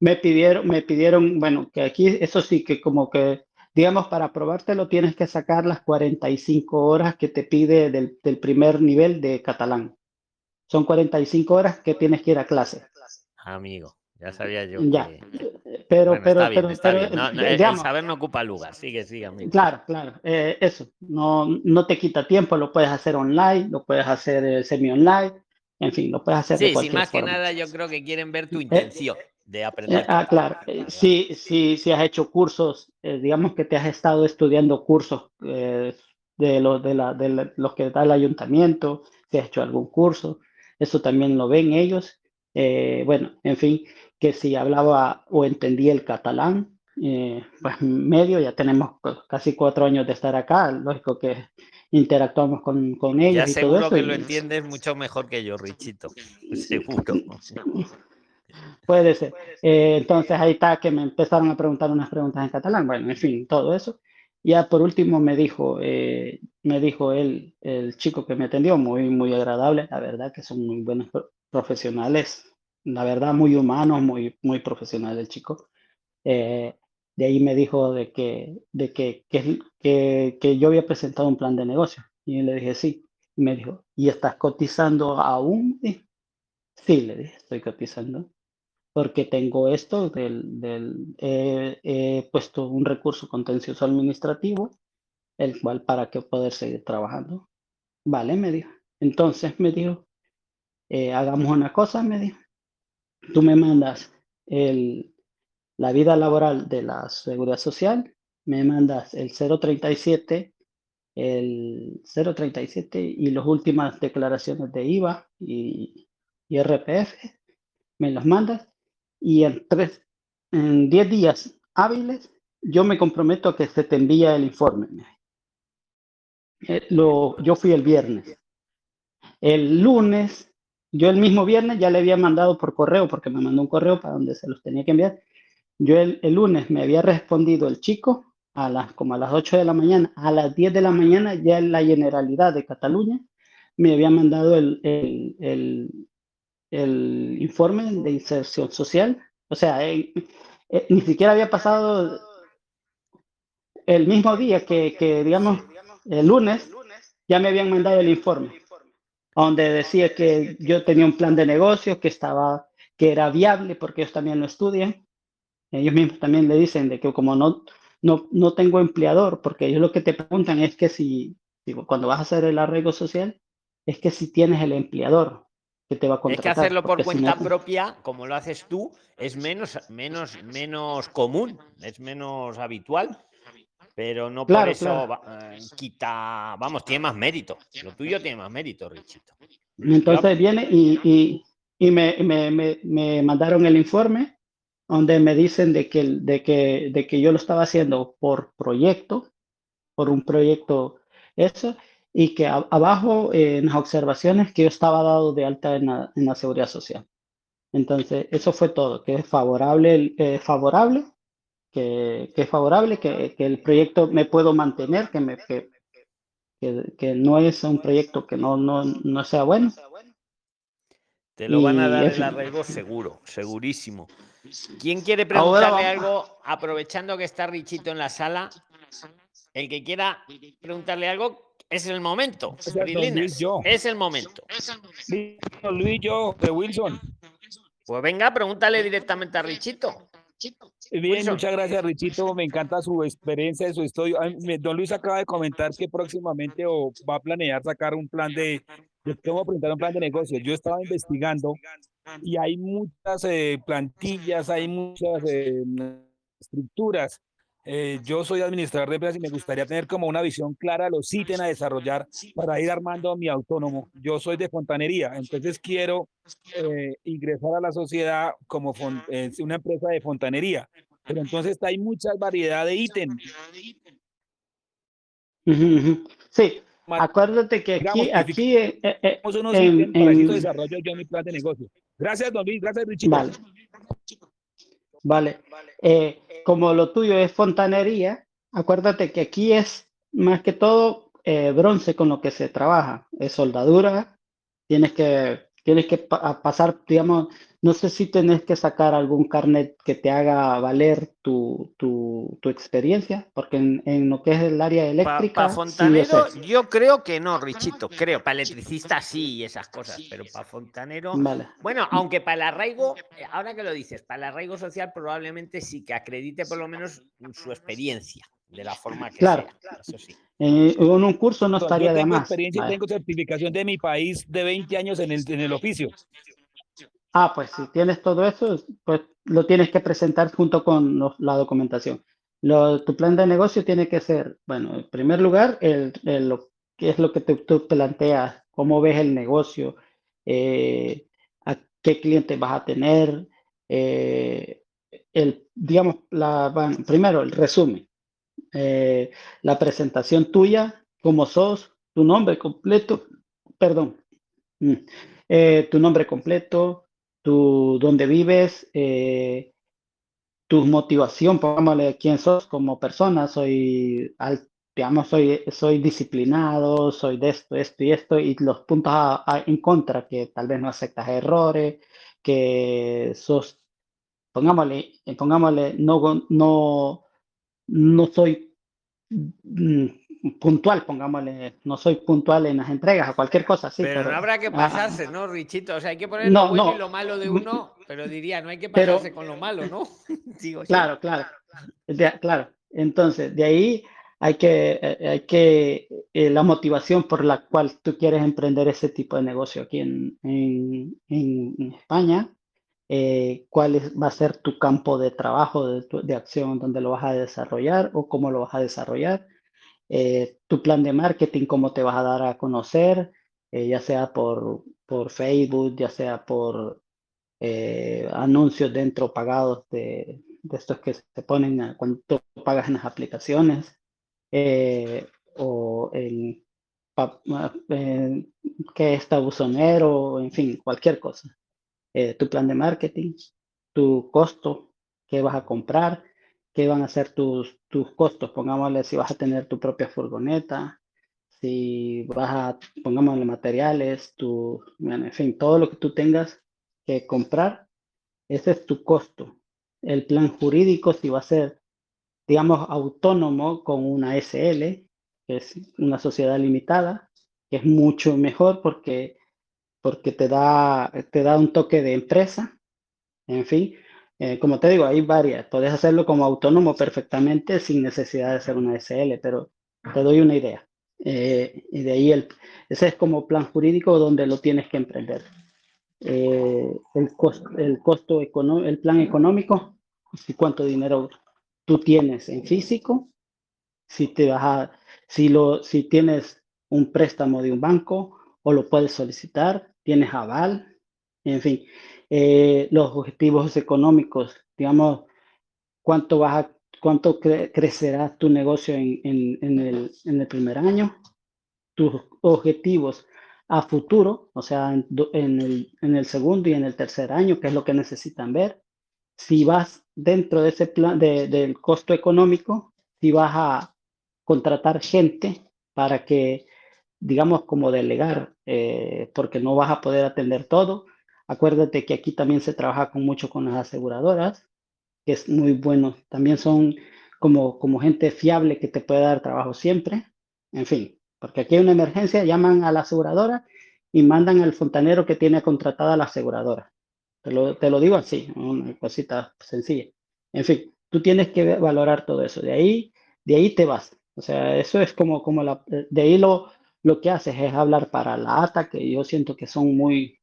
Me pidieron, me pidieron, bueno, que aquí eso sí que como que, digamos, para probártelo tienes que sacar las 45 horas que te pide del, del primer nivel de catalán. Son 45 horas que tienes que ir a clase. Amigo. Ya sabía yo. Ya. Pero, pero, pero, el saber no ocupa lugar. Sigue, sigue. Amigo. Claro, claro. Eh, eso. No, no te quita tiempo. Lo puedes hacer online, lo puedes hacer eh, semi-online. En fin, lo puedes hacer. Sí, sí, más que nada yo creo que quieren ver tu eh, intención de aprender. ah, claro. sí, sí, sí has hecho cursos, digamos que te has estado estudiando cursos de, los, de, la, de los que da el ayuntamiento, si has hecho algún curso, eso también lo ven ellos. bueno, en fin, que si hablaba o entendía el catalán, eh, pues medio, ya tenemos casi cuatro años de estar acá, lógico que interactuamos con, con ellos. Ya y seguro todo eso, que lo entiendes mucho mejor que yo, Richito, seguro. Puede ser. Eh, entonces ahí está que me empezaron a preguntar unas preguntas en catalán, bueno, en fin, todo eso. Ya por último me dijo, eh, me dijo él, el chico que me atendió, muy, muy agradable, la verdad que son muy buenos profesionales, la verdad, muy humano, muy, muy profesional el chico. Eh, de ahí me dijo de que, de que, que, que, yo había presentado un plan de negocio. Y le dije, sí. Y me dijo, ¿y estás cotizando aún? Sí, le dije, estoy cotizando. Porque tengo esto, del, del he puesto un recurso contencioso administrativo, el cual para que poder seguir trabajando. Vale, me dijo. Entonces me dijo, eh, hagamos una cosa, me dijo tú me mandas el, la vida laboral de la seguridad social, me mandas el 037, el 037 y las últimas declaraciones de IVA y, y RPF, me los mandas y en, tres, en 10 días hábiles yo me comprometo a que se te envía el informe. Eh, lo, yo fui el viernes. El lunes yo el mismo viernes ya le había mandado por correo, porque me mandó un correo para donde se los tenía que enviar. Yo el, lunes me había respondido el chico a las, como a las 8 de la mañana, a las 10 de la mañana ya en la Generalidad de Cataluña me había mandado el, el, el, informe de inserción social. O sea, eh, eh, ni siquiera había pasado el mismo día que, que, digamos, el lunes, ya me habían mandado el informe donde decía que yo tenía un plan de negocio que estaba, que era viable porque ellos también lo estudian. Ellos mismos también le dicen de que como no, no, no tengo empleador, porque ellos lo que te preguntan es que si, digo, cuando vas a hacer el arreglo social, es que si tienes el empleador que te va a contratar. Es que hacerlo por cuenta propia, como lo haces tú, es menos, menos, menos común, es menos habitual pero no por eso eh, quita, vamos, tiene más mérito. Lo tuyo tiene más mérito, Richito. Entonces viene y, y, me, me, me, mandaron el informe donde me dicen de que, de, que, de que yo lo estaba haciendo por proyecto, por un proyecto eso, y que abajo en las observaciones que yo estaba dado de alta en la, en la seguridad social. Entonces, eso fue todo, que es favorable, eh, favorable que, es favorable, que, que, el proyecto me puedo mantener, que, me, que, que, no es un proyecto que no, no, no sea bueno. Te lo van a dar el arraigo seguro, segurísimo. ¿Quién quiere preguntarle algo? Aprovechando que está Richito en la sala, el que quiera preguntarle algo, es el momento. Es el momento. Luis, yo, de Wilson. Pues venga, pregúntale directamente a Richito. Bien, muchas gracias, Richito. Me encanta su experiencia, su estudio. Don Luis acaba de comentar que próximamente o va a planear sacar un plan de, cómo presentar un plan de negocio. Yo estaba investigando y hay muchas eh, plantillas, hay muchas eh, estructuras eh, yo soy administrador de empresas y me gustaría tener como una visión clara de los ítems a desarrollar para ir armando mi autónomo. Yo soy de fontanería, entonces quiero eh, ingresar a la sociedad como eh, una empresa de fontanería. Pero entonces hay mucha variedad de ítems. Sí, acuérdate que aquí, aquí unos en, para desarrollo yo mi plan de negocio. Gracias, Don Luis, gracias, Richie. Vale. Vale. Eh, como lo tuyo es fontanería, acuérdate que aquí es más que todo eh, bronce con lo que se trabaja. Es soldadura, tienes que, tienes que pasar, digamos, no sé si tienes que sacar algún carnet que te haga valer tu, tu, tu experiencia, porque en, en, lo que es el área eléctrica. Para fontanero, yo creo que no, Richito, creo. Para electricista sí y esas cosas, pero para fontanero. Bueno, aunque para el arraigo, eh, ahora que lo dices, para el arraigo social probablemente sí que acredite por lo menos su experiencia de la forma que claro. sea. Eso sí. Eh, en un curso no estaría yo tengo de más. experiencia y tengo certificación de mi país de 20 años en el, en el oficio. Ah, pues si tienes todo eso, pues lo tienes que presentar junto con la documentación. tu plan de negocio tiene que ser, bueno, en primer lugar, el, qué es lo que tú planteas, cómo ves el negocio, eh, a qué clientes vas a tener, eh, el, digamos, la, primero el resumen, eh, la presentación tuya, cómo sos, tu nombre completo, perdón, mm, tu nombre completo, tu dónde vives, eh, tu motivación, pongámosle quién sos como persona, soy, digamos, soy, soy disciplinado, soy de esto, esto y esto, y los puntos en contra, que tal vez no aceptas errores, que sos, pongámosle, pongámosle, no, no, no soy mm, puntual, pongámosle, no soy puntual en las entregas o cualquier cosa así. Pero, no habrá que pasarse, ¿no, Richito? O sea, hay que poner lo bueno y lo malo de uno, pero diría, no hay que pasarse con lo malo, ¿no? claro, claro, claro. Entonces, de ahí hay que, eh, hay que eh, la motivación por la cual tú quieres emprender ese tipo de negocio aquí en, en, en España, eh, cuál es, va a ser tu campo de trabajo, de, de acción, donde lo vas a desarrollar o cómo lo vas a desarrollar eh, tu plan de marketing, cómo te vas a dar a conocer, eh, ya sea por, por Facebook, ya sea por eh, anuncios dentro pagados de, de, estos que se ponen cuando tú pagas en las aplicaciones, o en, que está buzonero, en fin, cualquier cosa. tu plan de marketing, tu costo, qué vas a comprar, qué van a ser tus, tus costos. Pongámosle si vas a tener tu propia furgoneta, si vas a, pongámosle materiales, tu, en fin, todo lo que tú tengas que comprar, ese es tu costo. El plan jurídico, si va a ser, digamos, autónomo con una SL, que es una sociedad limitada, es mucho mejor porque, porque te, da, te da un toque de empresa, en fin, eh, como te digo, hay varias. Puedes hacerlo como autónomo perfectamente sin necesidad de ser una SL, pero te doy una idea. Eh, y de ahí el, ese es como plan jurídico donde lo tienes que emprender. Eh, el, costo, el costo económico, el plan económico, si cuánto dinero tú tienes en físico, si te vas a, si lo, si tienes un préstamo de un banco o lo puedes solicitar, tienes aval, en fin, eh, los objetivos económicos, digamos, cuánto, vas cuánto crecerá tu negocio en, el, primer año, tus objetivos a futuro, o sea, en, el, en el segundo y en el tercer año, que es lo que necesitan ver. Si vas dentro de ese plan de, del costo económico, si vas a contratar gente para que digamos, como delegar, eh, porque no vas a poder atender todo. Acuérdate que aquí también se trabaja con mucho con las aseguradoras, que es muy bueno. También son como, como gente fiable que te puede dar trabajo siempre. En fin, porque aquí hay una emergencia, llaman a la aseguradora y mandan al fontanero que tiene contratada la aseguradora. Te lo, te lo digo así, una cosita sencilla. En fin, tú tienes que valorar todo eso. De ahí, de ahí te vas. O sea, eso es como, como la, de ahí lo, lo que haces es hablar para la ATA, que yo siento que son muy,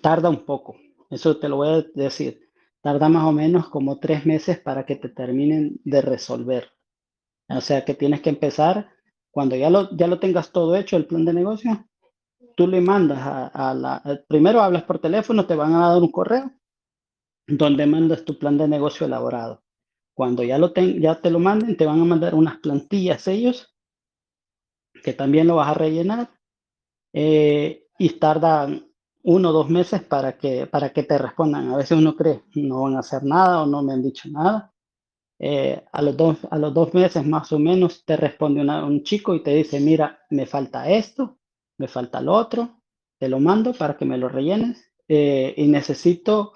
tarda un poco. Eso te lo voy a decir. Tarda más o menos como tres meses para que te terminen de resolver. O sea que tienes que empezar, cuando ya lo, ya lo tengas todo hecho, el plan de negocio, tú le mandas a, la, primero hablas por teléfono, te van a dar un correo donde mandas tu plan de negocio elaborado. Cuando ya, lo ten, ya te lo manden, te van a mandar unas plantillas ellos, que también lo vas a rellenar, eh, y tardan uno o dos meses para que, para que te respondan. A veces uno cree, no van a hacer nada o no me han dicho nada. Eh, a, los dos, a los dos meses más o menos te responde un chico y te dice, mira, me falta esto, me falta lo otro, te lo mando para que me lo rellenes eh, y necesito,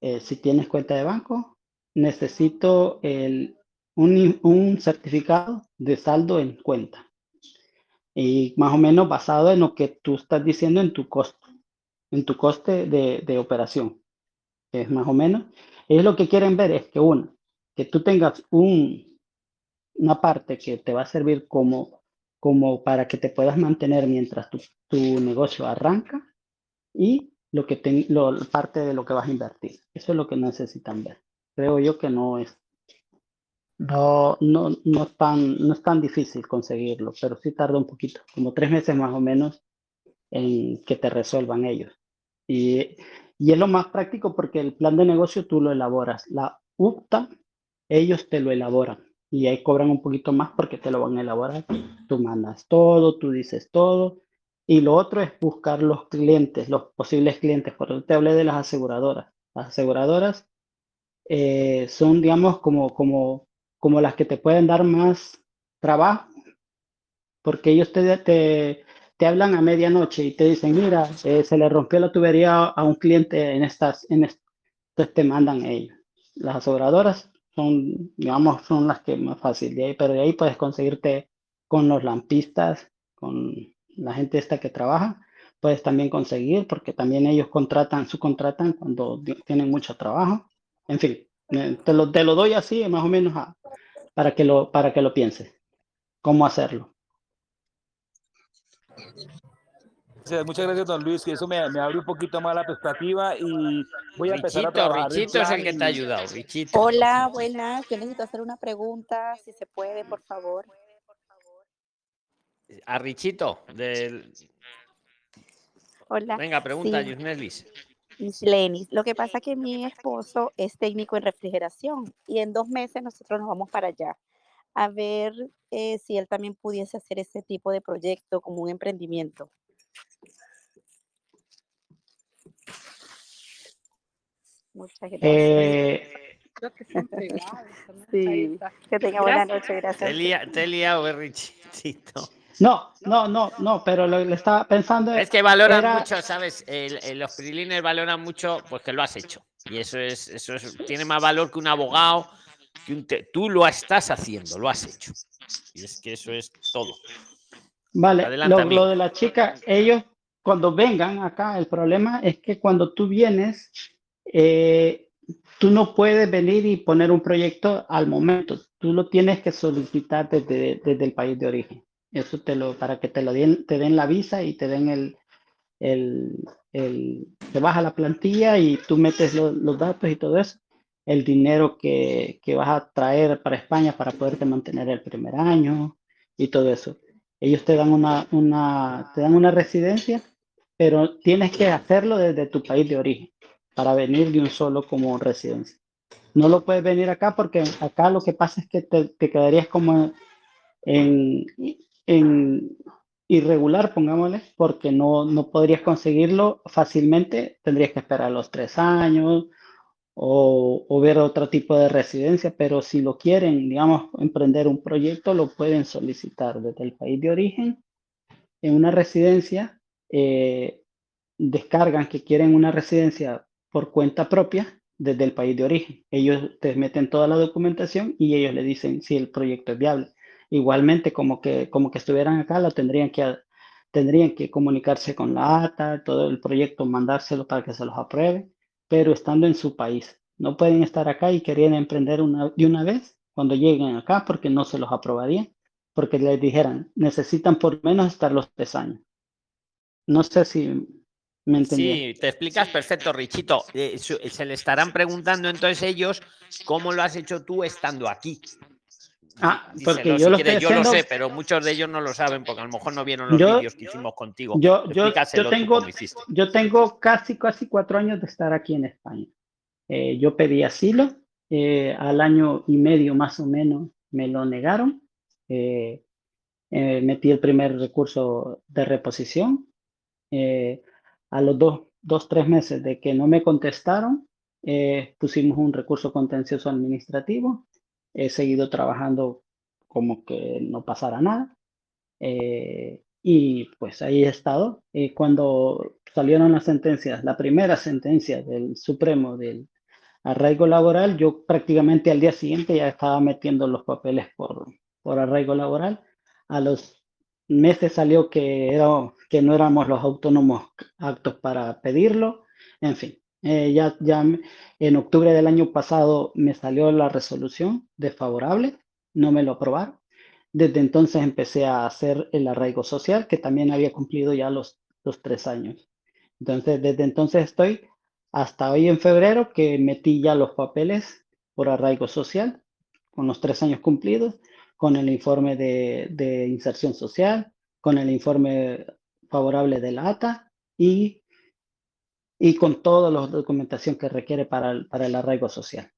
eh, si tienes cuenta de banco, necesito el, un, un, certificado de saldo en cuenta. Y más o menos basado en lo que tú estás diciendo en tu costo, en tu coste de, de operación. Es más o menos. Ellos lo que quieren ver es que uno, que tú tengas un, una parte que te va a servir como como para que te puedas mantener mientras tu, tu negocio arranca y lo que te, lo, parte de lo que vas a invertir. Eso es lo que necesitan ver. Creo yo que no es no, no, no, es tan, no es tan difícil conseguirlo, pero sí tarda un poquito, como tres meses más o menos en que te resuelvan ellos. Y, y es lo más práctico porque el plan de negocio tú lo elaboras. La UPTA, ellos te lo elaboran y ahí cobran un poquito más porque te lo van a elaborar. Tú mandas todo, tú dices todo. Y lo otro es buscar los clientes, los posibles clientes. Por eso te hablé de las aseguradoras. Las aseguradoras eh, son, digamos, como, como, como las que te pueden dar más trabajo, porque ellos te, te, te hablan a medianoche y te dicen, mira, eh, se le rompió la tubería a un cliente en estas, en entonces te mandan ellos. Las aseguradoras son, digamos, son las que más fácil de ahí, pero de ahí puedes conseguirte con los lampistas, con la gente esta que trabaja, puedes también conseguir, porque también ellos contratan, subcontratan cuando tienen mucho trabajo. En fin, te lo, te lo doy así, más o menos, para, que lo, para que lo pienses, cómo hacerlo muchas gracias, don Luis, que eso me, me, abre un poquito más la perspectiva y voy a empezar a trabajar. Richito es el que te ha ayudado, Richito. Hola, buenas. Yo necesito hacer una pregunta, si se puede, por favor. A Richito, del... Hola. Venga, pregunta, sí. Yusnelis. Lenis, lo que pasa es que mi esposo es técnico en refrigeración y en dos meses nosotros nos vamos para allá a ver eh, si él también pudiese hacer ese tipo de proyecto como un emprendimiento. Muchas gracias. Eh, Creo que sí, que tenga buena noche, gracias. Te he liado, Richito. No, no, no, no, pero lo, le estaba pensando. Es que valoran era... mucho, ¿sabes? El, el, los freeliners valoran mucho, pues que lo has hecho. Y eso es, eso es, tiene más valor que un abogado. Que un te, tú lo estás haciendo, lo has hecho. Y es que eso es todo. Vale, lo, lo, de la chica, ellos cuando vengan acá, el problema es que cuando tú vienes, eh, tú no puedes venir y poner un proyecto al momento. Tú lo tienes que solicitar desde, desde el país de origen. Eso te lo, para que te lo den, te den la visa y te den el, el, el te baja la plantilla y tú metes lo, los datos y todo eso. El dinero que, que vas a traer para España para poderte mantener el primer año y todo eso. Ellos te dan una, una, te dan una residencia, pero tienes que hacerlo desde tu país de origen para venir de un solo como residencia. No lo puedes venir acá porque acá lo que pasa es que te, quedarías como en, en, irregular, pongámosle, porque no, no podrías conseguirlo fácilmente, tendrías que esperar los tres años o, o, ver otro tipo de residencia, pero si lo quieren, digamos, emprender un proyecto, lo pueden solicitar desde el país de origen en una residencia, eh, descargan que quieren una residencia por cuenta propia desde el país de origen. Ellos te meten toda la documentación y ellos le dicen si el proyecto es viable. Igualmente, como que, como que estuvieran acá, lo tendrían que, tendrían que comunicarse con la ATA, todo el proyecto, mandárselo para que se los apruebe, pero estando en su país. No pueden estar acá y querían emprender una, de una vez cuando lleguen acá porque no se los aprobarían, porque les dijeran, necesitan por menos estar los tres años. No sé si Sí, te explicas perfecto, Richito. Eh, se le estarán preguntando entonces ellos cómo lo has hecho tú estando aquí. Ah, porque yo, lo, yo lo sé, pero muchos de ellos no lo saben porque a lo mejor no vieron los vídeos que hicimos contigo. Yo, yo, tengo, yo tengo casi, casi cuatro años de estar aquí en España. Eh, yo pedí asilo, eh, al año y medio más o menos me lo negaron. metí el primer recurso de reposición a los dos, dos, tres meses de que no me contestaron, eh, pusimos un recurso contencioso administrativo. He seguido trabajando como que no pasara nada. Eh, y pues ahí he estado. Eh, cuando salieron las sentencias, la primera sentencia del Supremo del arraigo laboral, yo prácticamente al día siguiente ya estaba metiendo los papeles por, por arraigo laboral. A los meses salió que, era, que no éramos los autónomos aptos para pedirlo. En fin, eh, ya, ya en octubre del año pasado me salió la resolución desfavorable, no me lo aprobaron. Desde entonces empecé a hacer el arraigo social, que también había cumplido ya los, los tres años. Entonces, desde entonces estoy hasta hoy en febrero que metí ya los papeles por arraigo social, con los tres años cumplidos, con el informe de, inserción social, con el informe favorable de la ATA y, y con toda la documentación que requiere para el, para el arraigo social,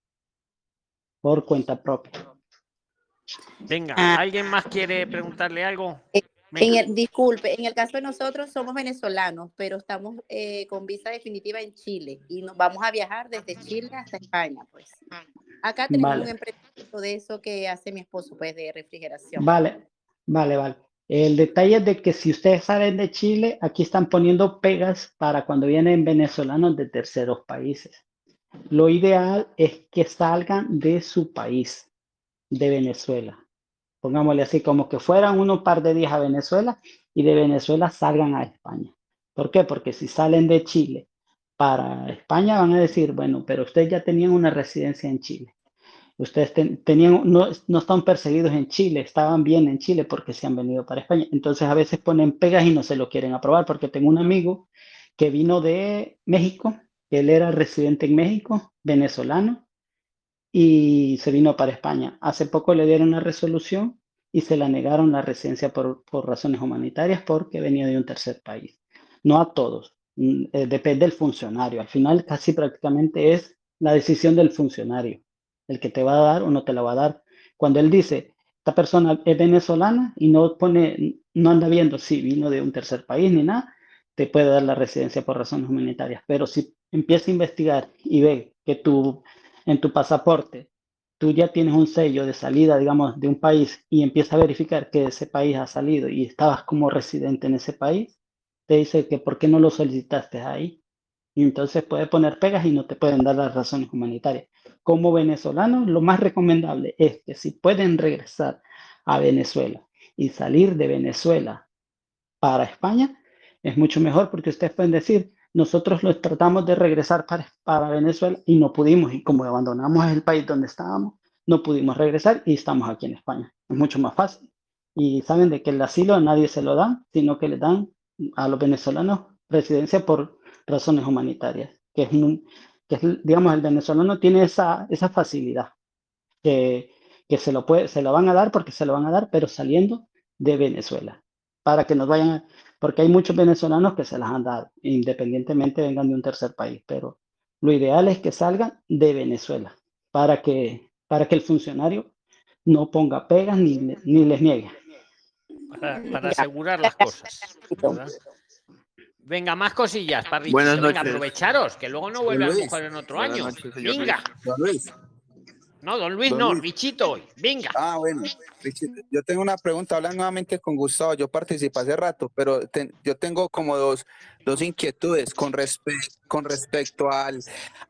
por cuenta propia. Venga, ah. ¿alguien más quiere preguntarle algo? Eh, en disculpe, en el caso de nosotros somos venezolanos, pero estamos eh, con visa definitiva en Chile y nos vamos a viajar desde Chile hasta España, pues. Acá tenemos un emprendimiento de eso que hace mi esposo, pues, de refrigeración. Vale, vale, vale. El detalle es de que si ustedes salen de Chile, aquí están poniendo pegas para cuando vienen venezolanos de terceros países. Lo ideal es que salgan de su país, de Venezuela. Pongámosle así, como que fueran unos par de días a Venezuela y de Venezuela salgan a España. ¿Por qué? Porque si salen de Chile para España van a decir, bueno, pero ustedes ya tenían una residencia en Chile. Ustedes tenían, no, no están perseguidos en Chile, estaban bien en Chile porque se han venido para España. Entonces a veces ponen pegas y no se lo quieren aprobar porque tengo un amigo que vino de México, él era residente en México, venezolano, y se vino para España. Hace poco le dieron una resolución y se la negaron la residencia por, por razones humanitarias porque venía de un tercer país. No a todos, Mm, eh, depende del funcionario. Al final casi prácticamente es la decisión del funcionario, el que te va a dar o no te la va a dar. Cuando él dice, esta persona es venezolana y no pone, no anda viendo si vino de un tercer país ni nada, te puede dar la residencia por razones humanitarias. Pero si empieza a investigar y ve que tú en tu pasaporte tú ya tienes un sello de salida, digamos, de un país y empieza a verificar que ese país ha salido y estabas como residente en ese país, te dice que por qué no lo solicitaste ahí. Y entonces puede poner pegas y no te pueden dar las razones humanitarias. Como venezolanos, lo más recomendable es que si pueden regresar a Venezuela y salir de Venezuela para España, es mucho mejor porque ustedes pueden decir, nosotros lo tratamos de regresar para, para Venezuela y no pudimos, y como abandonamos el país donde estábamos, no pudimos regresar y estamos aquí en España. Es mucho más fácil. Y saben de que el asilo a nadie se lo dan, sino que le dan a los venezolanos residencia por razones humanitarias, que es, que digamos, el venezolano tiene esa, esa facilidad, que, que se, lo puede, se lo van a dar porque se lo van a dar, pero saliendo de Venezuela, para que nos vayan, porque hay muchos venezolanos que se las han dado, independientemente vengan de un tercer país, pero lo ideal es que salgan de Venezuela, para que, para que el funcionario no ponga pegas ni, ni les niegue para, asegurar las cosas. Venga, más cosillas para Venga, aprovecharos, que luego no vuelve a mujer en otro año. Venga. No, don Luis, no, Richito hoy. Venga. Ah, bueno, Richito, yo tengo una pregunta, hablando nuevamente con Gustavo, yo participé hace rato, pero yo tengo como dos, dos inquietudes con, con respecto al,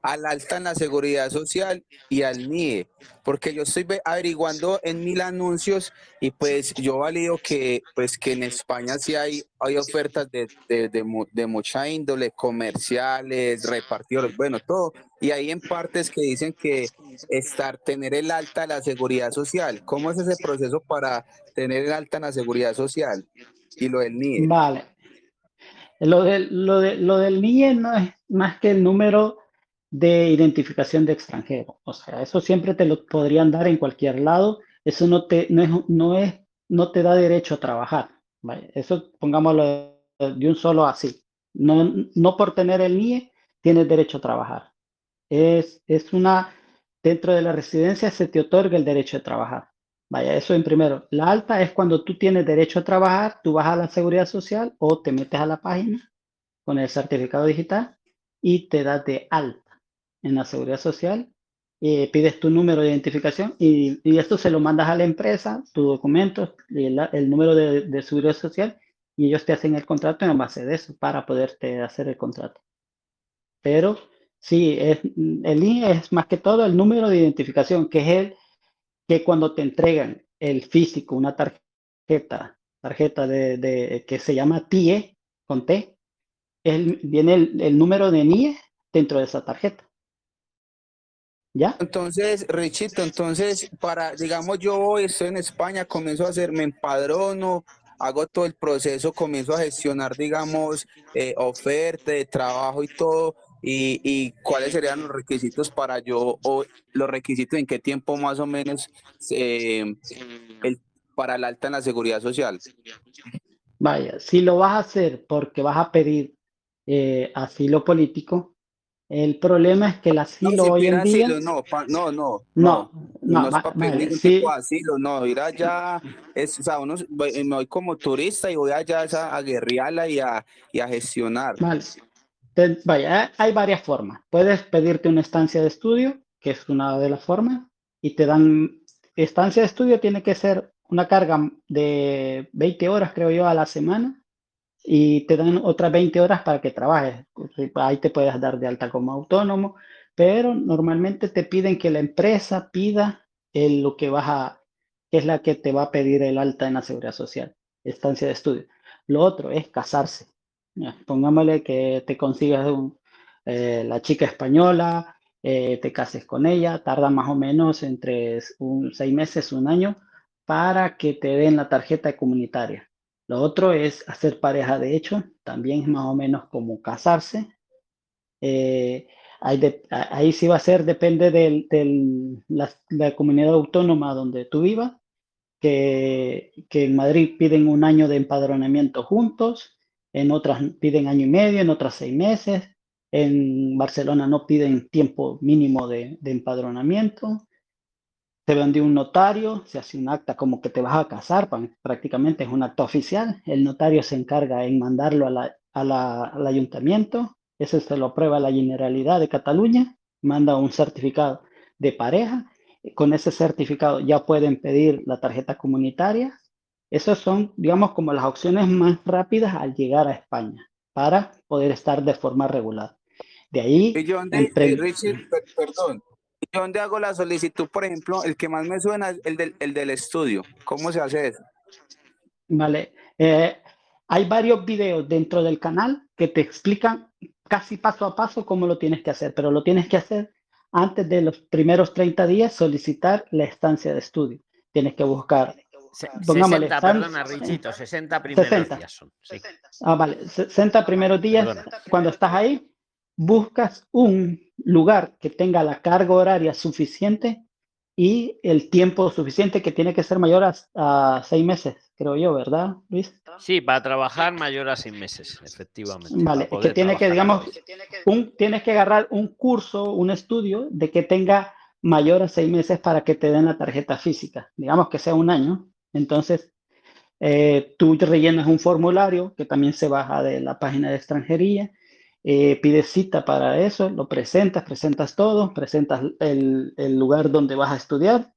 al alta en la seguridad social y al NIE, porque yo estoy averiguando en mil anuncios y pues yo valido que pues que en España sí hay, hay ofertas de, de, de mucha índole, comerciales, repartidores, bueno, todo, y hay en partes que dicen que estar, tener el alta de la seguridad social. ¿Cómo es ese proceso para tener el alta en la seguridad social? Y lo del NIE. Vale. Lo, de, lo, de, lo del NIE no es más que el número de identificación de extranjero. O sea, eso siempre te lo podrían dar en cualquier lado. Eso no te, no es, no es, no te da derecho a trabajar. Eso pongámoslo de un solo así. No, no por tener el NIE tienes derecho a trabajar. Es, es una, dentro de la residencia se te otorga el derecho a trabajar. Vaya, eso en primero. La alta es cuando tú tienes derecho a trabajar, tú vas a la seguridad social o te metes a la página con el certificado digital y te das de alta en la seguridad social. Eh, pides tu número de identificación y, esto se lo mandas a la empresa, tu documento, el, el número de, de seguridad social y ellos te hacen el contrato en base de eso para poderte hacer el contrato. Pero Sí, es, el IE es más que todo el número de identificación, que es el que cuando te entregan el físico, una tarjeta, tarjeta de, que se llama TIE, con T, viene el, número de NIE dentro de esa tarjeta. ¿Ya? Entonces, Richito, entonces, para, digamos, yo hoy estoy en España, comienzo a hacerme empadrono, hago todo el proceso, comienzo a gestionar, digamos, eh, oferta de trabajo y todo y, cuáles serían los requisitos para yo, o los requisitos en qué tiempo más o menos eh, el, para el alta en la seguridad social. Vaya, si lo vas a hacer porque vas a pedir eh, asilo político, el problema es que el asilo hoy en día... no, no, no, no, no, no, es para pedir sí. asilo, no, ir allá, es, o sea, uno, me voy como turista y voy allá a, a guerrearla y a, y a gestionar. Vaya, hay varias formas. Puedes pedirte una estancia de estudio, que es una de las formas, y te dan, estancia de estudio tiene que ser una carga de 20 horas, creo yo, a la semana, y te dan otras 20 horas para que trabajes. Ahí te puedes dar de alta como autónomo, pero normalmente te piden que la empresa pida el, lo que vas a, es la que te va a pedir el alta en la seguridad social, estancia de estudio. Lo otro es casarse pongámosle que te consigas eh, la chica española, eh, te cases con ella, tarda más o menos entre un, seis meses, un año, para que te den la tarjeta comunitaria. Lo otro es hacer pareja de hecho, también es más o menos como casarse. Eh, ahí, sí va a ser, depende de la, la, comunidad autónoma donde tú vivas, que, que en Madrid piden un año de empadronamiento juntos, en otras piden año y medio, en otras seis meses, en Barcelona no piden tiempo mínimo de, empadronamiento, se vende un notario, se hace un acta como que te vas a casar, prácticamente es un acto oficial, el notario se encarga en mandarlo al ayuntamiento, eso se lo aprueba la Generalidad de Cataluña, manda un certificado de pareja, con ese certificado ya pueden pedir la tarjeta comunitaria esas son, digamos, como las opciones más rápidas al llegar a España para poder estar de forma regular. De ahí... ¿Y dónde, eh, perdón, ¿y dónde hago la solicitud? Por ejemplo, el que más me suena es el del, el del estudio. ¿Cómo se hace eso? Vale. Eh, hay varios videos dentro del canal que te explican casi paso a paso cómo lo tienes que hacer, pero lo tienes que hacer antes de los primeros 30 días solicitar la estancia de estudio. Tienes que buscar 60, perdona, Richito, 60 primeros días son. Ah, vale, 60 primeros días. Cuando estás ahí, buscas un lugar que tenga la carga horaria suficiente y el tiempo suficiente que tiene que ser mayor a, seis meses, creo yo, ¿verdad, Luis? Sí, para trabajar mayor a seis meses, efectivamente. Vale, es que tiene que, digamos, un, tienes que agarrar un curso, un estudio de que tenga mayor a seis meses para que te den la tarjeta física. Digamos que sea un año, entonces, eh, tú rellenas un formulario que también se baja de la página de extranjería eh, pides cita para eso, lo presentas, presentas todo, presentas el, lugar donde vas a estudiar.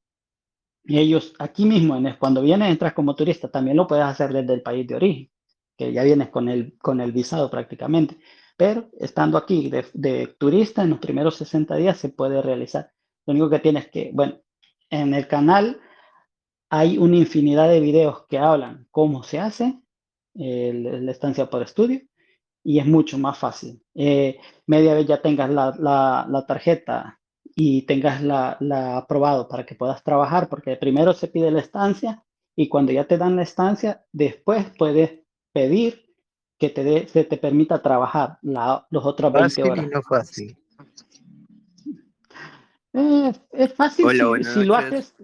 Y ellos aquí mismo, cuando vienes, entras como turista, también lo puedes hacer desde el país de origen, que ya vienes con el, con el visado prácticamente. Pero estando aquí de, de turista, en los primeros 60 días se puede realizar. Lo único que tienes que, bueno, en el canal hay una infinidad de videos que hablan cómo se hace la estancia por estudio y es mucho más fácil. Eh, media vez ya tengas la, la, tarjeta y tengas la, la, aprobado para que puedas trabajar, porque primero se pide la estancia y cuando ya te dan la estancia, después puedes pedir que te se te permita trabajar la, los otros 20 horas. no fácil. Es fácil si, lo haces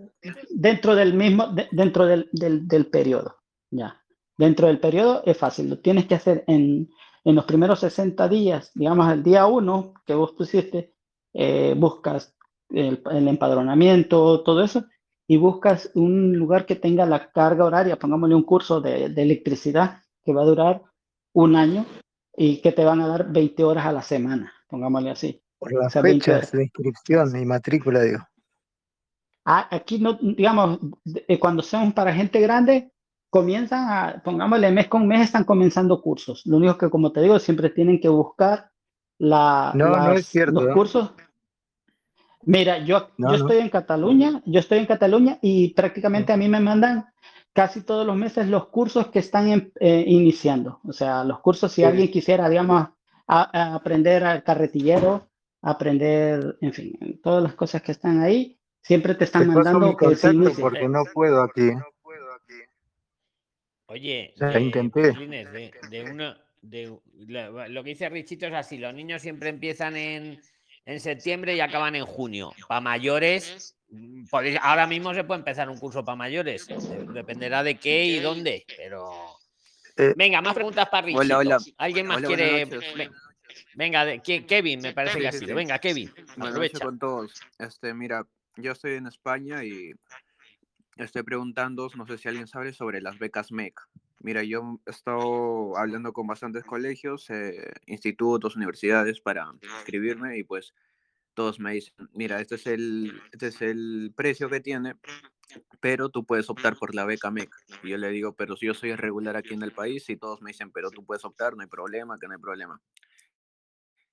dentro del mismo, dentro del, del, del periodo. Ya. Dentro del periodo es fácil, lo tienes que hacer en, en los primeros 60 días, digamos el día 1 que vos pusiste, eh, buscas el, el, empadronamiento, todo eso, y buscas un lugar que tenga la carga horaria, pongámosle un curso de, de electricidad que va a durar un año y que te van a dar 20 horas a la semana, pongámosle así. Por las fechas de inscripción y matrícula, digo. Ah, aquí no, digamos, eh, cuando son para gente grande, comienzan a, pongámosle mes con mes, están comenzando cursos. Lo único que, como te digo, siempre tienen que buscar la, no, no es cierto, los cursos. Mira, yo, yo estoy en Cataluña, yo estoy en Cataluña y prácticamente a mí me mandan casi todos los meses los cursos que están eh, iniciando. O sea, los cursos, si alguien quisiera, digamos, a, aprender al carretillero, aprender, en fin, todas las cosas que están ahí, siempre te están mandando que se porque no puedo aquí. Oye, de, De, uno, de, lo que dice Richito es así, los niños siempre empiezan en, en septiembre y acaban en junio. Para mayores, ahora mismo se puede empezar un curso para mayores, dependerá de qué y dónde, pero... Eh, venga, más preguntas para Richito. Hola, hola. ¿Alguien más quiere...? Venga, de, Kevin, me parece que ha sido. Venga, Kevin, aprovecha. con todos. Este, mira, yo estoy en España y estoy preguntando, no sé si alguien sabe sobre las becas MEC. Mira, yo he estado hablando con bastantes colegios, eh, institutos, universidades para inscribirme y pues todos me dicen, mira, este es el, este es el precio que tiene, pero tú puedes optar por la beca MEC. Y yo le digo, pero si yo soy irregular aquí en el país y todos me dicen, pero tú puedes optar, no hay problema, que no hay problema.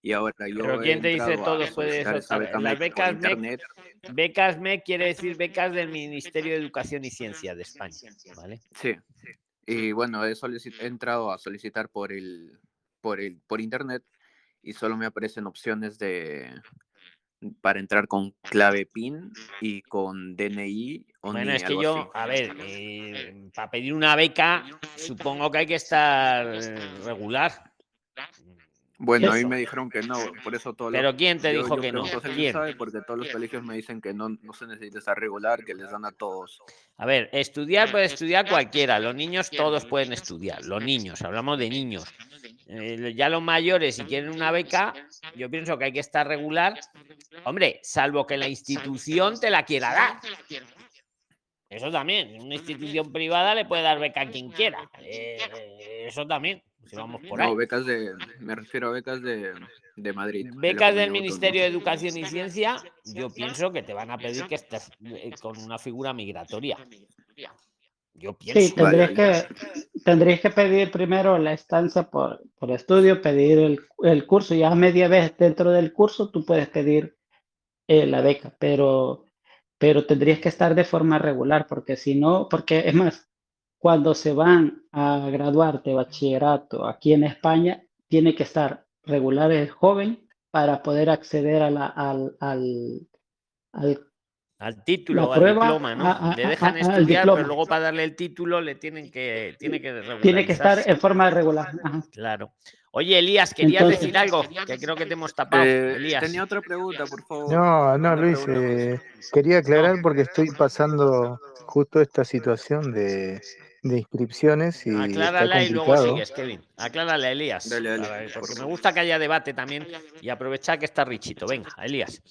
Y ahora yo. Pero ¿quién te dice todo puede Las becas MEC, becas MEC quiere decir becas del Ministerio de Educación y Ciencia de España, ¿vale? Sí. Y bueno, he, he entrado a solicitar por el, por el, por internet y solo me aparecen opciones de para entrar con clave PIN y con DNI. O bueno, es que yo, a ver, eh, para pedir una beca, supongo que hay que estar regular. Bueno, a mí me dijeron que no, por eso todo ¿Pero quién te dijo que no? ¿Quién? Sabe porque todos los colegios me dicen que no, no se necesita estar regular, que les dan a todos. A ver, estudiar puede estudiar cualquiera, los niños todos pueden estudiar, los niños, hablamos de niños. Eh, ya los mayores, si quieren una beca, yo pienso que hay que estar regular, hombre, salvo que la institución te la quiera dar. Eso también, una institución privada le puede dar beca a quien quiera. Eh, eso también vamos por ahí. No, becas de, me refiero a becas de, de Madrid. Becas del Ministerio de Educación y Ciencia, yo pienso que te van a pedir que estés eh, con una figura migratoria. Yo pienso. Sí, tendrías, que, tendrías que pedir primero la estancia por, por estudio, pedir el, el, curso, ya a media vez dentro del curso tú puedes pedir eh, la beca, pero, pero tendrías que estar de forma regular, porque si no, porque es más, cuando se van a graduar de bachillerato aquí en España, tiene que estar regular el joven para poder acceder a la, al, al, al, título, al diploma, ¿no? le dejan estudiar, pero luego para darle el título le tienen que, tiene que Tiene que estar en forma regular. Claro. Oye, Elías, querías decir algo, que creo que te hemos tapado. Eh, Elías. Tenía otra pregunta, por favor. No, no, Luis, eh, quería aclarar porque estoy pasando justo esta situación de, de inscripciones y Aclárala y luego sigues, Kevin. Aclárala, Elías. porque me gusta que haya debate también y aprovechar que está Richito. Venga, Elías.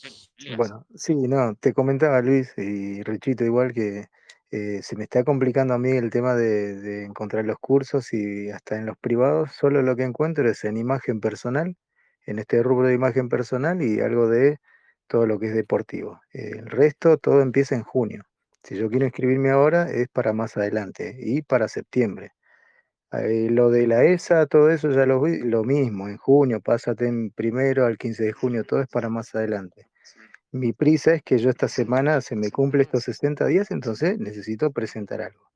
Bueno, sí, no, te comentaba Luis y Richito igual que eh, se me está complicando a mí el tema de, de, encontrar los cursos y hasta en los privados solo lo que encuentro es en imagen personal en este rubro de imagen personal y algo de todo lo que es deportivo. El resto, todo empieza en junio. Si yo quiero inscribirme ahora, es para más adelante y para septiembre. Eh, lo de la ESA, todo eso ya lo vi, lo mismo, en junio, pásate en primero al 15 de junio, todo es para más adelante. Mi prisa es que yo esta semana se me cumple estos 60 días, entonces necesito presentar algo.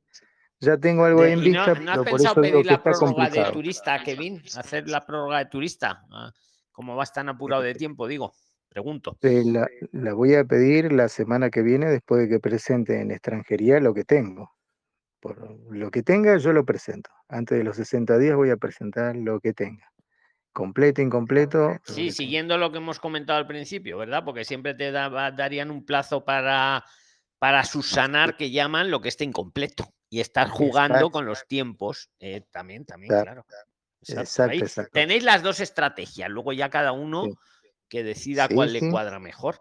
Ya tengo algo en vista, no, has pensado pedir la prórroga de turista, Kevin? Hacer la prórroga de turista, ah, como vas tan apurado de tiempo, digo. Pregunto. La, la, voy a pedir la semana que viene después de que presente en extranjería lo que tengo. Por lo que tenga, yo lo presento. Antes de los 60 días voy a presentar lo que tenga. Completo, incompleto. Sí, siguiendo lo que hemos comentado al principio, ¿verdad? Porque siempre te darían un plazo para, para subsanar, que llaman lo que esté incompleto. Y estar jugando con los tiempos. Eh, también, también, claro. Exacto, Tenéis las dos estrategias. Luego ya cada uno que decida cuál le cuadra mejor.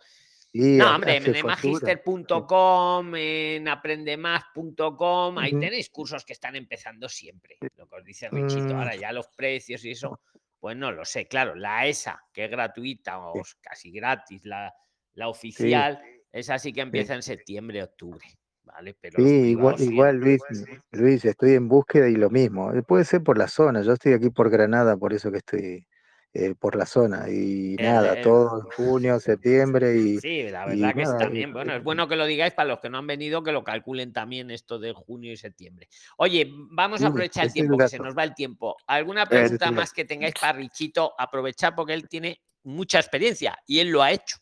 no, hombre, en magister.com, en aprendemás.com, ahí tenéis cursos que están empezando siempre. Lo que os dice Richito, ahora mm. ya los precios y eso, pues no lo sé. Claro, la ESA, que es gratuita o casi gratis, la, la oficial, esa sí que empieza en septiembre, octubre. ¿Vale? Pero sí, igual, igual Luis, Luis, estoy en búsqueda y lo mismo. Puede ser por la zona, yo estoy aquí por Granada, por eso que estoy eh, por la zona. Y nada, todo en junio, septiembre y. Sí, la verdad que está bien. Bueno, es bueno que lo digáis para los que no han venido, que lo calculen también esto de junio y septiembre. Oye, vamos a aprovechar el tiempo, que se nos va el tiempo. ¿Alguna pregunta más que tengáis para Richito? Aprovechar porque él tiene mucha experiencia y él lo ha hecho.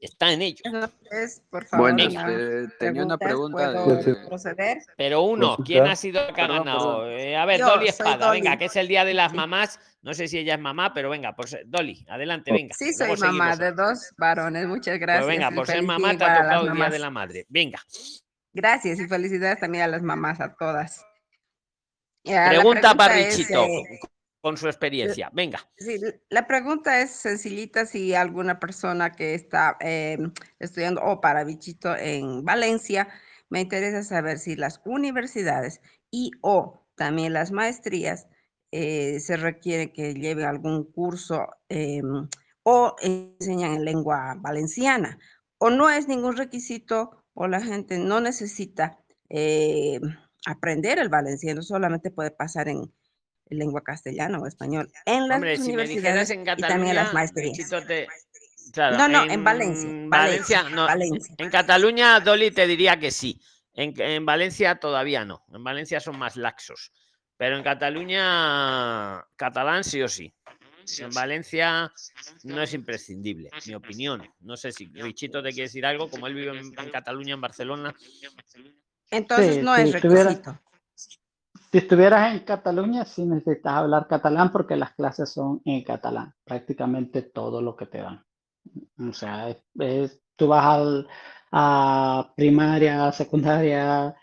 Está en ello. bueno, este, tenía una pregunta. De... Proceder? Pero uno, ¿quién ha sido el que ha ganado? Eh, a ver, Dolly Espada, venga, que es el día de las mamás. No sé si ella es mamá, pero venga, pues Dolly, adelante, venga. Sí, soy mamá de dos varones, muchas gracias. venga, por ser mamá te ha tocado el día de la madre. Venga. Gracias y felicidades también a las mamás, a todas. pregunta, para Richito con su experiencia. Venga. Sí, la pregunta es sencillita si alguna persona que está em, estudiando o para bichito en Valencia, me interesa saber si las universidades y o también las maestrías eh, se requiere que lleve algún curso em, o enseñan en lengua valenciana o no es ningún requisito o la gente no necesita eh, aprender el valenciano, solamente puede pasar en, lengua castellana o español en las universidades en y también las maestrías. no, no, en, Valencia. Valencia, no, En Cataluña, Dolly te diría que sí. En, Valencia todavía no. En Valencia son más laxos. Pero en Cataluña, catalán sí o sí. En Valencia no es imprescindible, mi opinión. No sé si Richito te quiere decir algo, como él vive en, Cataluña, en Barcelona. Entonces no es requisito. Si estuvieras en Cataluña, sí necesitas hablar catalán porque las clases son en catalán, prácticamente todo lo que te dan. O sea, tú vas a primaria, secundaria,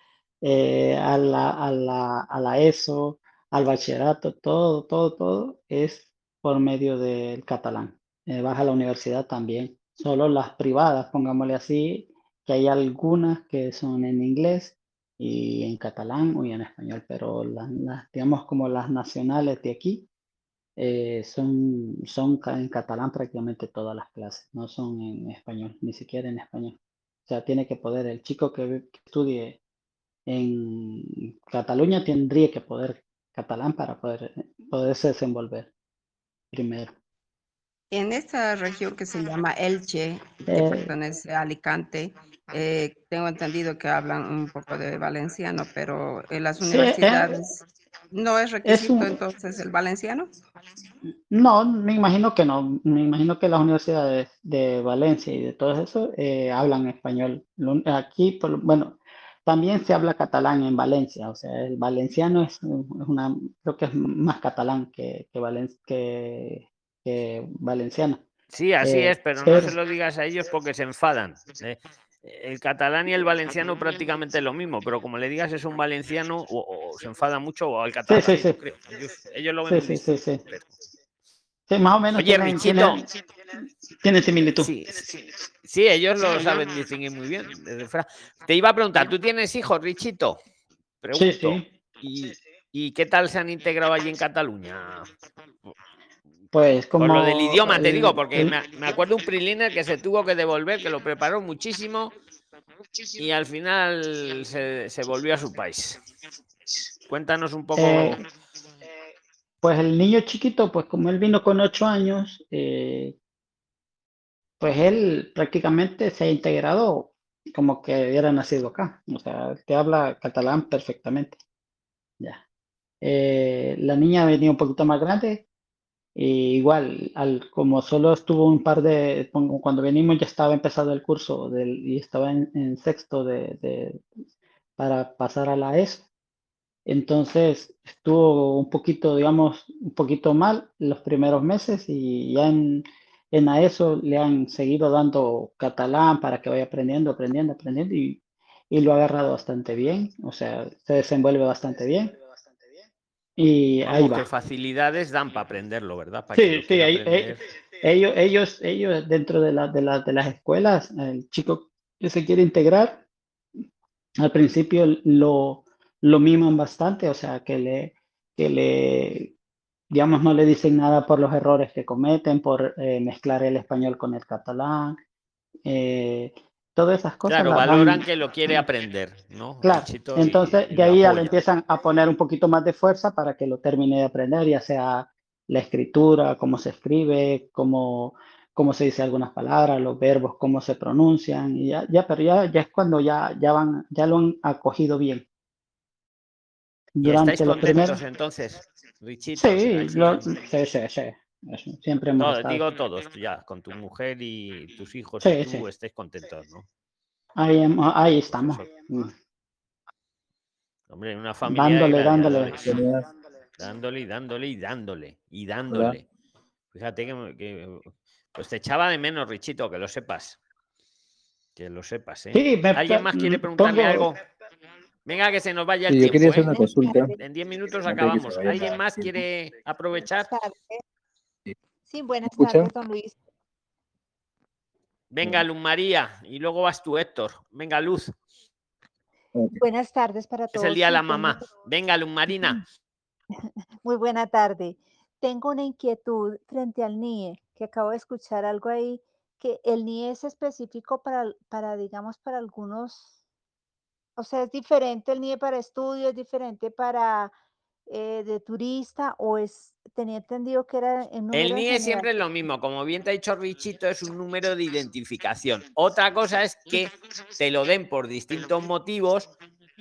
eh, a, la, a, la, a la ESO, al bachillerato, todo, todo, todo es por medio del catalán. Eh, vas a la universidad también. Solo las privadas, pongámosle así, que hay algunas que son en inglés y en catalán o en español, pero las, digamos como las nacionales de aquí eh, son, son en catalán prácticamente todas las clases, no son en español, ni siquiera en español. O sea, tiene que poder, el chico que, estudie en Cataluña tendría que poder catalán para poder poderse desenvolver primero. En esta región que se llama Elche, que eh, pertenece a Alicante, eh, tengo entendido que hablan un poco de valenciano, pero en las universidades no es requisito entonces el valenciano. No, me imagino que no. Me imagino que las universidades de Valencia y de todo eso eh, hablan español. Aquí, bueno, también se habla catalán en Valencia. O sea, el valenciano es, una, creo que es más catalán que, que, que, valenciano. Sí, así eh, es, pero no se lo digas a ellos porque se enfadan el catalán y el valenciano prácticamente lo mismo, pero como le digas es un valenciano o, se enfada mucho o al catalán. Sí, sí, sí. Ellos, lo ven. Sí, sí, sí, sí. más o menos. Oye, Richito. Tiene similitud. Sí, ellos lo saben distinguir muy bien. Te iba a preguntar, ¿tú tienes hijos, Richito? Pregunto. ¿Y, ¿Y qué tal se han integrado allí en Cataluña? Pues como... Por lo del idioma, te digo, porque me, me acuerdo un preliner que se tuvo que devolver, que lo preparó muchísimo y al final se, se volvió a su país. Cuéntanos un poco. Eh, Pues el niño chiquito, pues como él vino con ocho años, eh, pues él prácticamente se ha integrado como que era nacido acá. O sea, que habla catalán perfectamente. Ya. Eh, la niña venía un poquito más grande. Y igual, al, como solo estuvo un par de, cuando venimos ya estaba empezado el curso del, y estaba en, en sexto de, de- para pasar a la ESO. Entonces estuvo un poquito, digamos, un poquito mal los primeros meses y ya en, en AESO le han seguido dando catalán para que vaya aprendiendo, aprendiendo, aprendiendo y, y lo ha agarrado bastante bien, o sea, se desenvuelve bastante bien. Y ahí va. que facilidades dan para aprenderlo, ¿verdad? Para Sí, sí, ahí- eh, ellos, ellos, ellos dentro de, la, de, la- de las escuelas, el chico que se quiere integrar, al principio lo, lo miman bastante, o sea, que le, que le, digamos, no le dicen nada por los errores que cometen, por eh, mezclar el español con el catalán, eh, todas esas cosas. Claro, las van- valoran que lo quiere aprender, ¿no? Claro, entonces y de ahí ya le empiezan a poner un poquito más de fuerza para que lo termine de aprender, ya sea la escritura, cómo se escribe, cómo, cómo se dice algunas palabras, los verbos, cómo se pronuncian, y ya, ya, pero ya, ya es cuando ya, ya van, ya lo han acogido bien. ¿Y Durante estáis los contentos primeros, entonces, Richito? sí, ¿Estáis lo- sí, sí, sí, eso, siempre hemos No, estado. digo todos, ya, con tu mujer y tus hijos Sí, y tú sí. estáis contentos, ¿no? Ahí, ahí estamos. Hombre, en una familia Dándole, dándole. Dándole y dándole y dándole y dándole. Fíjate que, que- pues te echaba de menos, Richito, que lo sepas. Que lo sepas, ¿eh? Sí, me ¿Alguien más quiere preguntarle pongo- algo? Venga, que se nos vaya el Sí, yo quería tiempo. hacer una ¿eh? consulta. En 10 minutos acabamos. ¿Alguien más quiere aprovechar? Sí, buenas tardes, don Luis. Venga, Luz María, y luego vas tú, Héctor. Venga, Luz, Buenas tardes para es todos. el día de la mamá. Venga, Luz Marina. Muy buena tarde. Tengo una inquietud frente al NIE, que acabo de escuchar algo ahí, que el NIE es específico para, para, digamos, para algunos, o sea, es diferente el NIE para estudio, es diferente para eh, de turista, o es, tenía entendido que era en número El NIE general. siempre es lo mismo. Como bien te ha dicho Richito, es un número de identificación. Otra cosa es que te lo den por distintos motivos.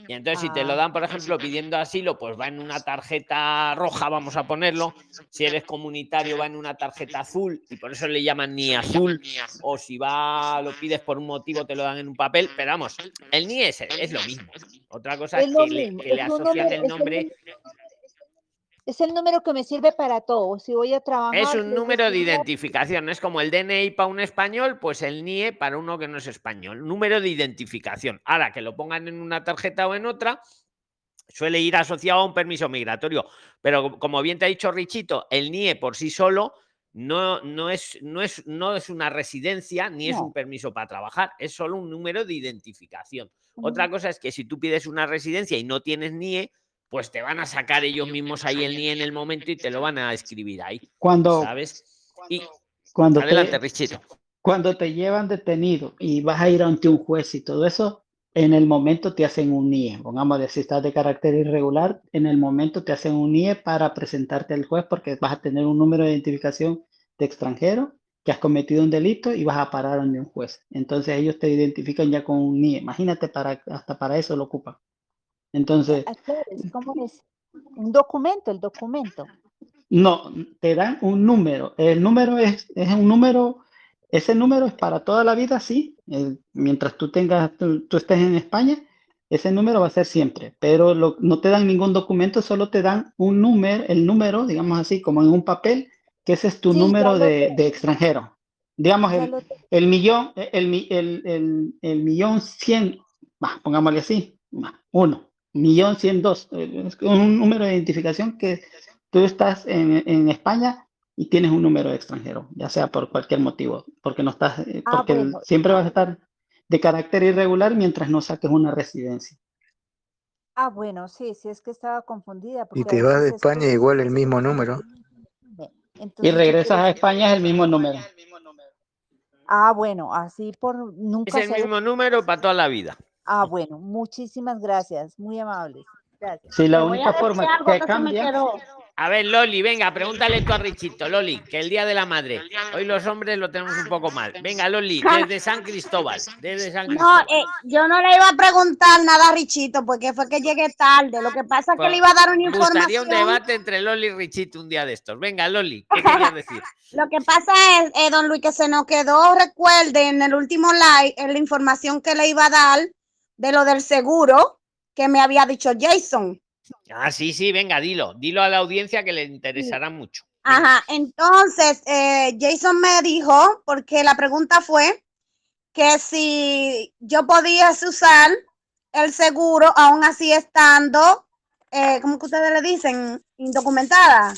Y entonces, si te lo Ah. dan, por ejemplo, pidiendo asilo, pues va en una tarjeta roja, vamos a ponerlo. Si eres comunitario, va en una tarjeta azul y por eso le llaman NIE azul. O si va, lo pides por un motivo, te lo dan en un papel. Pero vamos, el NIE es, es lo mismo. Otra cosa es, que, le, que asocian el nombre. Es el número que me sirve para todo. Si voy a trabajar. Es un número de estudiar, identificación, es como el DNI para un español, pues el NIE para uno que no es español. Número de identificación. Ahora que lo pongan en una tarjeta o en otra, suele ir asociado a un permiso migratorio. Pero como bien te ha dicho Richito, el NIE por sí solo no, no, es, no, es, no es una residencia ni es un permiso para trabajar, es solo un número de identificación. Otra cosa es que si tú pides una residencia y no tienes NIE, pues te van a sacar ellos mismos ahí el NIE en el momento y te lo van a escribir ahí. Cuando, ¿Sabes? Y cuando adelante, te, Richito. cuando te llevan detenido y vas a ir ante un juez y todo eso, en el momento te hacen un NIE. Pongamos, si estás de carácter irregular, en el momento te hacen un NIE para presentarte al juez porque vas a tener un número de identificación de extranjero, que has cometido un delito y vas a parar ante un juez. Entonces ellos te identifican ya con un NIE. Imagínate, para, hasta para eso lo ocupan. Entonces, aclares, ¿Cómo es? Un documento, el documento. No, te dan un número. El número es, es un número, ese número es para toda la vida, sí. El- mientras tú tengas, tú, tú estés en España, ese número va a ser siempre. Pero lo- no te dan ningún documento, solo te dan un número, el número, digamos así, como en un papel, que ese es tu Sí, número de, de extranjero. Digamos, el, el millón, el, mi- el, el, el millón cien, bah, pongámosle así, bah, uno, millón cien dos, eh, es un número de identificación que tú estás en, en España y tienes un número de extranjero, ya sea por cualquier motivo, porque no estás, eh, Ah, porque bueno. siempre vas a estar de carácter irregular mientras no saques una residencia. Ah, bueno, sí, sí, es que estaba confundida. Y Porque a te vas de España igual el mismo número. y regresas a España es el mismo número. Ah, bueno, así por nunca. Es el mismo número para toda la vida. Ah, bueno, muchísimas gracias, muy amables. Gracias. Sí, la única forma que cambia. A ver, Loli, venga, pregúntale tú a Richito, Loli, que el Día de la Madre. Hoy los hombres lo tenemos un poco mal. Venga, Loli, desde San Cristóbal. Desde San Cristóbal. No, eh, yo no le iba a preguntar nada a Richito, porque fue que llegué tarde. Lo que pasa es que le iba a dar una información. Gustaría un debate entre Loli y Richito un día de estos. Venga, Loli, ¿qué querías decir? Lo que pasa es, eh, don Luis, que se nos quedó, recuerde, en el último live, en la información que le iba a dar de lo del seguro que me había dicho Jason. Ah, sí, sí, venga, dilo. Dilo a la audiencia que le interesará mucho. Ajá, entonces eh, Jason me dijo, porque la pregunta fue que si yo podía usar el seguro aún así estando, eh, ¿cómo que ustedes le dicen? Indocumentada.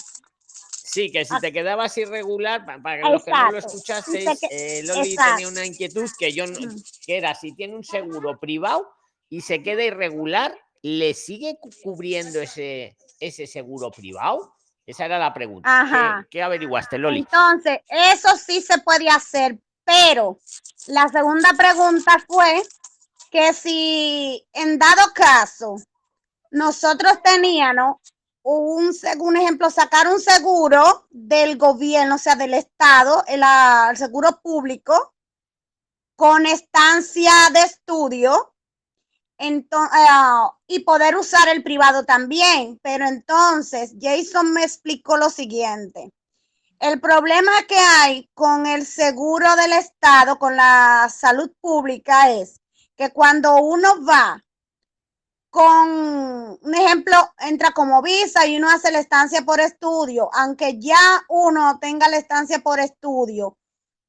Sí, que si te quedabas irregular, para que los que no lo escuchasteis, eh, Loli tenía una inquietud que yo, que era si tiene un seguro privado y se queda irregular, ¿le sigue cubriendo ese, ese seguro privado? Esa era la pregunta. Ajá. ¿Qué, averiguaste, Loli? Entonces, eso sí se puede hacer, pero la segunda pregunta fue que si en dado caso nosotros teníamos un, un ejemplo, sacar un seguro del gobierno, o sea, del Estado, el, el seguro público, con estancia de estudio, entonces, ah, y poder usar el privado también. Pero entonces Jason me explicó lo siguiente. El problema que hay con el seguro del Estado, con la salud pública, es que cuando uno va con un ejemplo, entra como visa y uno hace la estancia por estudio, aunque ya uno tenga la estancia por estudio,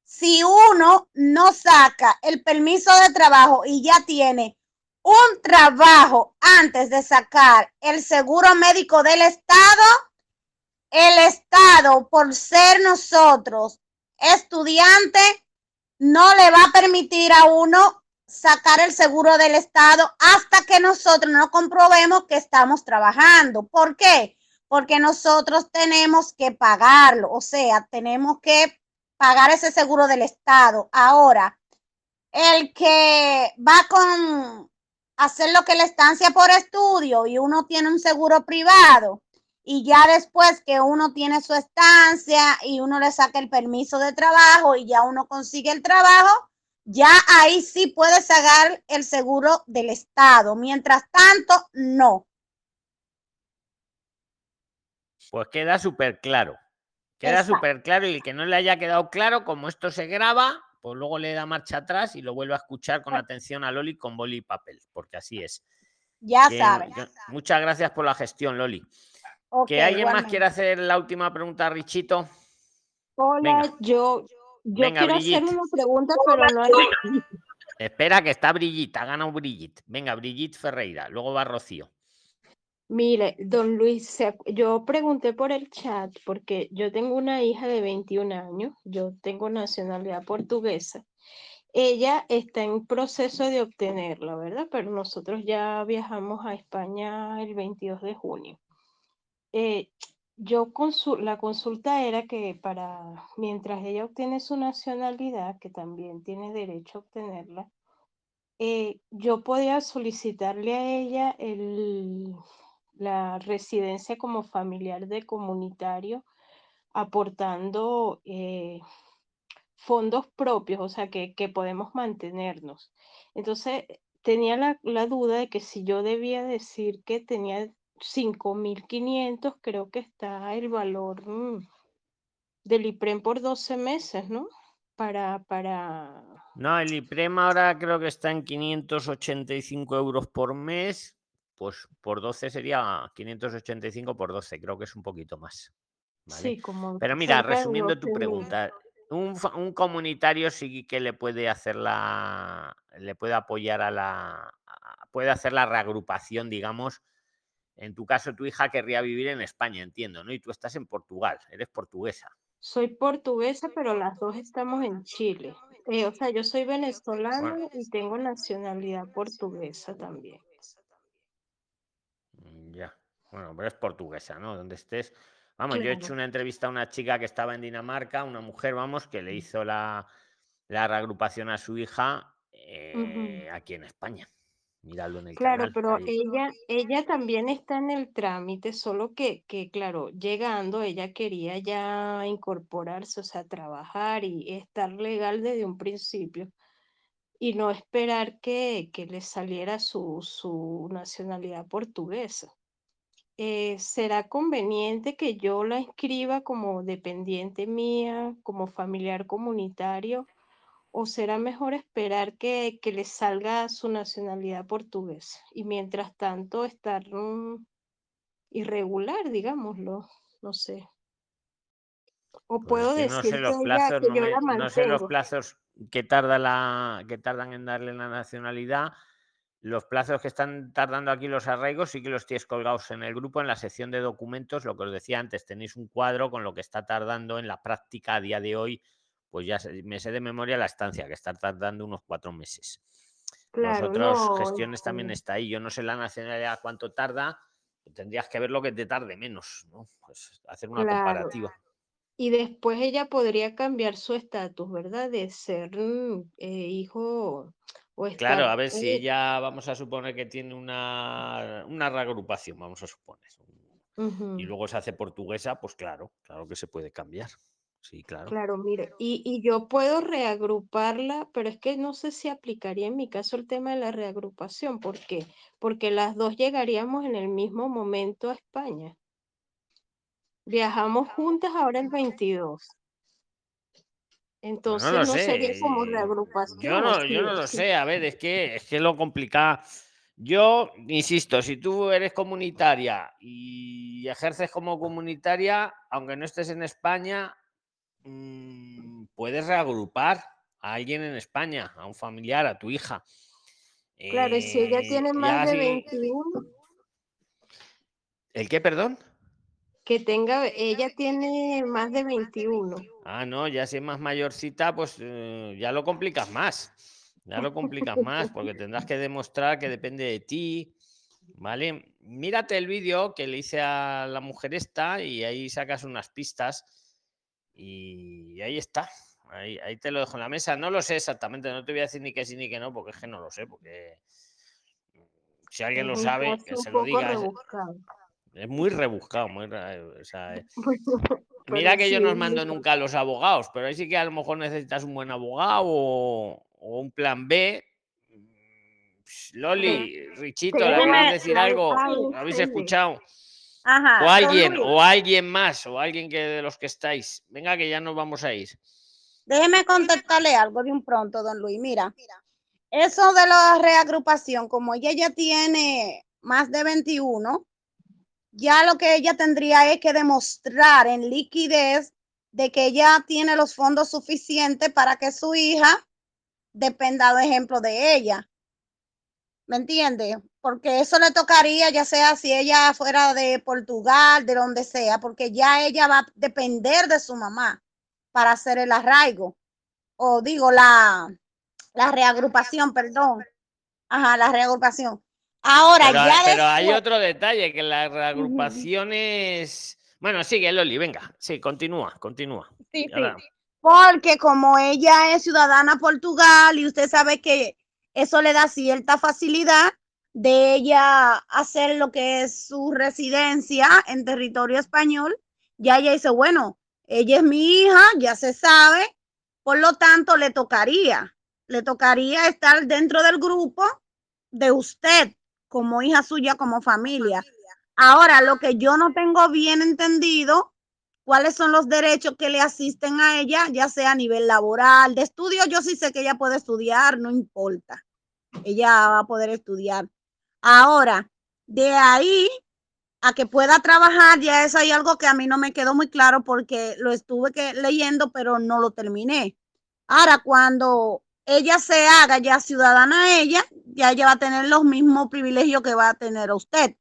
si uno no saca el permiso de trabajo y ya tiene un trabajo antes de sacar el seguro médico del Estado, el Estado, por ser nosotros estudiantes, no le va a permitir a uno sacar el seguro del Estado hasta que nosotros no comprobemos que estamos trabajando. ¿Por qué? Porque nosotros tenemos que pagarlo, o sea, tenemos que pagar ese seguro del Estado. Ahora, el que va con hacer lo que la estancia por estudio y uno tiene un seguro privado y ya después que uno tiene su estancia y uno le saca el permiso de trabajo y ya uno consigue el trabajo, ya ahí sí puede sacar el seguro del Estado. Mientras tanto, no. Pues queda súper claro. Queda súper claro y el que no le haya quedado claro, como esto se graba, pues luego le da marcha atrás y lo vuelve a escuchar con atención a Loli con boli y papel, porque así es. Ya sabes. Muchas gracias por la gestión, Loli. ¿Que alguien más quiere hacer la última pregunta, Richito? Hola, yo, yo quiero hacer una pregunta, pero no hay... Espera, que está Brigitte, ha ganado Brigitte. Venga, Brigitte Ferreira, luego va Rocío. Mire, don Luis, yo pregunté por el chat porque yo tengo una hija de 21 años, yo tengo nacionalidad portuguesa. Ella está en proceso de obtenerla, ¿verdad? Pero nosotros ya viajamos a España el 22 de junio. Eh, yo la consulta era que para mientras ella obtiene su nacionalidad, que también tiene derecho a obtenerla, eh, yo podía solicitarle a ella el, la residencia como familiar de comunitario aportando eh, fondos propios, o sea, que, podemos mantenernos. Entonces, tenía la, duda de que si yo debía decir que tenía 5.500, creo que está el valor mm, del IPREM por 12 meses, ¿no? Para, para... No, el IPREM ahora creo que está en 585 euros por mes pues por 12 sería 585 por 12, creo que es un poquito más. Sí, como Pero mira, resumiendo tu pregunta, un, comunitario sí que le puede hacer la, le puede apoyar a la, puede hacer la reagrupación, digamos. En tu caso, tu hija querría vivir en España, entiendo, ¿no? Y tú estás en Portugal, eres portuguesa. Soy portuguesa, pero las dos estamos en Chile. Eh, o sea, yo soy venezolana y tengo nacionalidad portuguesa también. Ya. Bueno, pero es portuguesa, ¿no? Donde estés. Vamos, yo he hecho una entrevista a una chica que estaba en Dinamarca, una mujer, vamos, que le hizo la, la reagrupación a su hija eh, aquí en España. Míralo en el Claro, canal. pero ahí. ella, ella también está en el trámite, solo que, que, claro, llegando, ella quería ya incorporarse, o sea, trabajar y estar legal desde un principio y no esperar que, que le saliera su, su nacionalidad portuguesa. Eh, ¿será conveniente que yo la inscriba como dependiente mía, como familiar comunitario? ¿O será mejor esperar que, que le salga su nacionalidad portuguesa y mientras tanto estar mm, irregular, digámoslo? No sé. O Pues puedo es que no decir sé que los plazos, que no, yo me- la no sé los mantengo. plazos que tarda la, que tardan en darle la nacionalidad. Los plazos que están tardando aquí los arraigos sí que los tienes colgados en el grupo, en la sección de documentos, lo que os decía antes, tenéis un cuadro con lo que está tardando en la práctica a día de hoy, pues ya sé- me sé de memoria la estancia, que está tardando unos cuatro meses. Claro, Nosotros, no, gestiones también está ahí. Yo no sé la nacionalidad cuánto tarda, tendrías que ver lo que te tarde menos, ¿no? Pues hacer una claro. comparativa. Y después ella podría cambiar su estatus, ¿verdad? De ser mm, eh, hijo o Claro, estar... a ver si eh, ella, vamos a suponer que tiene una, una reagrupación, vamos a suponer, y luego se hace portuguesa, pues claro, claro que se puede cambiar. Sí, claro. Claro, mire, y, y yo puedo reagruparla, pero es que no sé si aplicaría en mi caso el tema de la reagrupación. ¿Por qué? Porque las dos llegaríamos en el mismo momento a España. Viajamos juntas ahora el 22. Pues no Entonces lo no sería como sé. reagrupación. Yo no, yo no lo sí. sé. A ver, es que es que lo complica. Yo insisto, si tú eres comunitaria y ejerces como comunitaria, aunque no estés en España, mm, puedes reagrupar a alguien en España, a un familiar, a tu hija. Claro, y si ella Eh, tiene más de si- 21, ¿El qué, perdón? que tenga, ella tiene más de 21. Ah, no, ya si es más mayorcita, pues eh, ya lo complicas más. Ya lo complicas más, porque tendrás que demostrar que depende de ti. ¿Vale? Mírate el vídeo que le hice a la mujer esta y ahí sacas unas pistas. Y ahí está. Ahí, ahí te lo dejo en la mesa. No lo sé exactamente, no te voy a decir ni que sí ni que no, porque es que no lo sé. Porque si alguien lo Es un sabe, que se lo diga. Es, rebuscado. es muy rebuscado, muy, ra- o sea, eh, Pero Mira que yo no os mando nunca a los abogados, pero ahí sí que a lo mejor necesitas un buen abogado o, o un plan B. Loli, Richito, ¿le queréis decir algo? ¿Lo habéis escuchado? Ajá. O alguien, o alguien más, o alguien que de los que estáis. Venga, que ya nos vamos a ir. Déjeme contestarle algo de un pronto, don Luis. Mira, eso de la reagrupación, como ella ya tiene más de 21, ya lo que ella tendría es que demostrar en liquidez de que ella tiene los fondos suficientes para que su hija dependa, de ejemplo, de ella. ¿Me entiende? Porque eso le tocaría, ya sea si ella fuera de Portugal, de donde sea, porque ya ella va a depender de su mamá para hacer el arraigo. O digo, la, la reagrupación, perdón. Ajá, la reagrupación. Ahora, Pero, ya pero hay otro detalle, que las reagrupaciones... Bueno, sigue, Loli, venga. Sí, continúa, continúa. Sí, sí. ahora- Porque como ella es ciudadana Portugal y usted sabe que eso le da cierta facilidad de ella hacer lo que es su residencia en territorio español, ya ella dice, bueno, ella es mi hija, ya se sabe, por lo tanto le tocaría, le tocaría estar dentro del grupo de usted como hija suya, como familia. Ahora, lo que yo no tengo bien entendido cuáles son los derechos que le asisten a ella, ya sea a nivel laboral, de estudio, yo sí sé que ella puede estudiar, no importa. Ella va a poder estudiar. Ahora, de ahí a que pueda trabajar, ya eso hay algo que a mí no me quedó muy claro porque lo estuve que, leyendo, pero no lo terminé. Ahora, cuando ella se haga ya ciudadana ella, ya ella va a tener los mismos privilegios que va a tener usted.